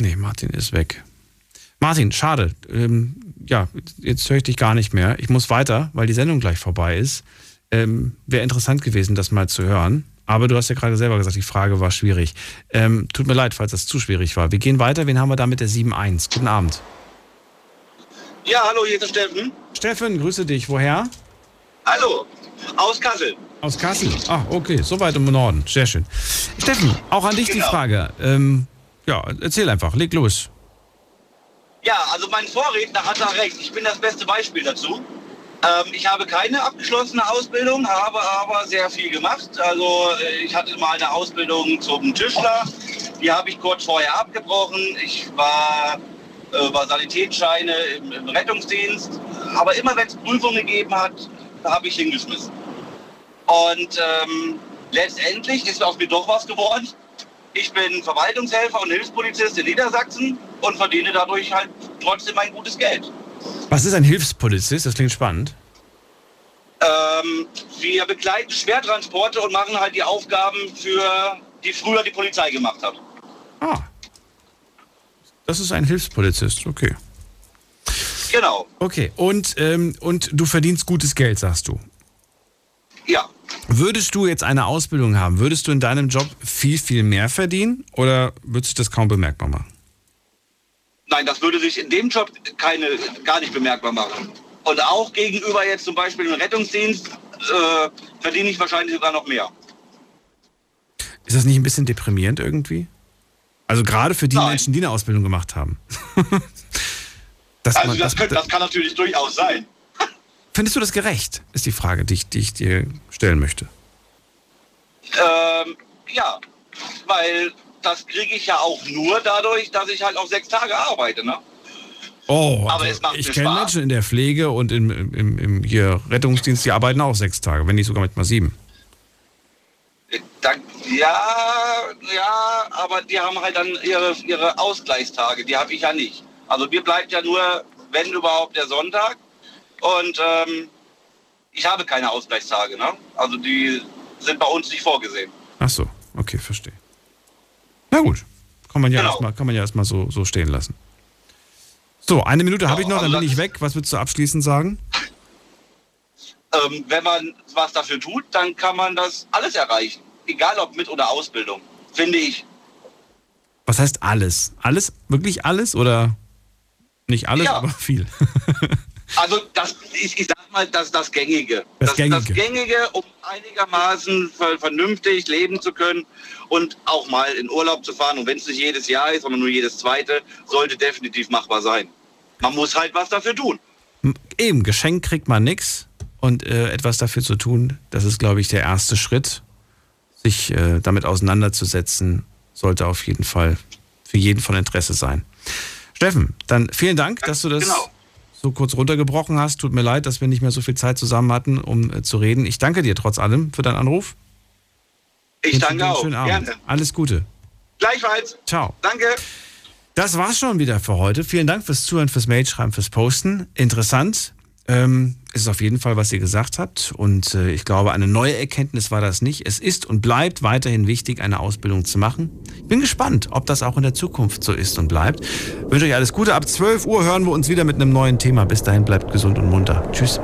Nee, Martin ist weg. Martin, schade. Ähm, ja, jetzt höre ich dich gar nicht mehr. Ich muss weiter, weil die Sendung gleich vorbei ist. Ähm, Wäre interessant gewesen, das mal zu hören. Aber du hast ja gerade selber gesagt, die Frage war schwierig. Ähm, tut mir leid, falls das zu schwierig war. Wir gehen weiter. Wen haben wir da mit der 7.1? Guten Abend. Ja, hallo, hier ist der Steffen. Steffen, grüße dich. Woher? Hallo, aus Kassel. Aus Kassel. Ah, okay, so weit im Norden. Sehr schön. Steffen, auch an dich die Frage. Ähm, ja, erzähl einfach, leg los. Ja, also mein Vorredner hat da recht. Ich bin das beste Beispiel dazu. Ähm, ich habe keine abgeschlossene Ausbildung, habe aber sehr viel gemacht. Also äh, ich hatte mal eine Ausbildung zum Tischler. Die habe ich kurz vorher abgebrochen. Ich war äh, war Sanitätsscheine im, im Rettungsdienst. Aber immer wenn es Prüfungen gegeben hat, habe ich hingeschmissen. Und ähm, letztendlich ist aus mir doch was geworden. Ich bin Verwaltungshelfer und Hilfspolizist in Niedersachsen und verdiene dadurch halt trotzdem ein gutes Geld. Was ist ein Hilfspolizist? Das klingt spannend. Ähm, wir begleiten Schwertransporte und machen halt die Aufgaben, für die früher die Polizei gemacht hat. Ah. Das ist ein Hilfspolizist, okay. Genau, Okay, und, ähm, und du verdienst gutes Geld, sagst du. Ja. Würdest du jetzt eine Ausbildung haben, würdest du in deinem Job viel, viel mehr verdienen oder würde sich das kaum bemerkbar machen? Nein, das würde sich in dem Job keine, gar nicht bemerkbar machen. Und auch gegenüber jetzt zum Beispiel dem Rettungsdienst äh, verdiene ich wahrscheinlich sogar noch mehr. Ist das nicht ein bisschen deprimierend irgendwie? Also gerade für die Menschen, die eine Ausbildung gemacht haben. <laughs> Also man- das, dass- könnte, das kann natürlich durchaus sein. Findest du das gerecht? Ist die Frage, die ich, die ich dir stellen möchte. Ähm, ja, weil das kriege ich ja auch nur dadurch, dass ich halt auch sechs Tage arbeite. Ne? Oh, Aber also ich kenne. Menschen in der Pflege und im, im, im hier Rettungsdienst, die arbeiten auch sechs Tage, wenn nicht sogar manchmal sieben. Da, ja, ja, aber die haben halt dann ihre, ihre Ausgleichstage, die habe ich ja nicht. Also mir bleibt ja nur, wenn überhaupt, der Sonntag. Und ähm, ich habe keine Ausgleichstage. Ne? Also die sind bei uns nicht vorgesehen. Ach so, okay, verstehe. Na gut, kann man ja Genau. erstmal, kann man ja erstmal so, so stehen lassen. So, eine Minute habe ich noch, dann also bin ich weg. Was würdest du abschließend sagen? Ähm, wenn man was dafür tut, dann kann man das alles erreichen. Egal ob mit oder Ausbildung, finde ich. Was heißt alles? Alles? Wirklich alles oder nicht alles, Ja. aber viel? Also das, ich, ich sag mal, das das Gängige. Das Das Gängige. Gängige, um einigermaßen ver vernünftig leben zu können und auch mal in Urlaub zu fahren. Und wenn es nicht jedes Jahr ist, sondern nur jedes zweite, sollte definitiv machbar sein. Man muss halt was dafür tun. Eben, Geschenk kriegt man nichts und äh, etwas dafür zu tun, das ist, glaube ich, der erste Schritt. Sich äh, damit auseinanderzusetzen, sollte auf jeden Fall für jeden von Interesse sein. Steffen, dann vielen Dank, dass du das genau. So kurz runtergebrochen hast. Tut mir leid, dass wir nicht mehr so viel Zeit zusammen hatten, um äh, zu reden. Ich danke dir trotz allem für deinen Anruf. Ich danke auch. Gerne. Alles Gute. Gleichfalls. Ciao. Danke. Das war's schon wieder für heute. Vielen Dank fürs Zuhören, fürs Mailschreiben, fürs Posten. Interessant. Ähm, ist auf jeden Fall, was ihr gesagt habt. Und äh, ich glaube, eine neue Erkenntnis war das nicht. Es ist und bleibt weiterhin wichtig, eine Ausbildung zu machen. Ich bin gespannt, ob das auch in der Zukunft so ist und bleibt. Ich wünsche euch alles Gute. Ab 12 Uhr hören wir uns wieder mit einem neuen Thema. Bis dahin bleibt gesund und munter. Tschüss.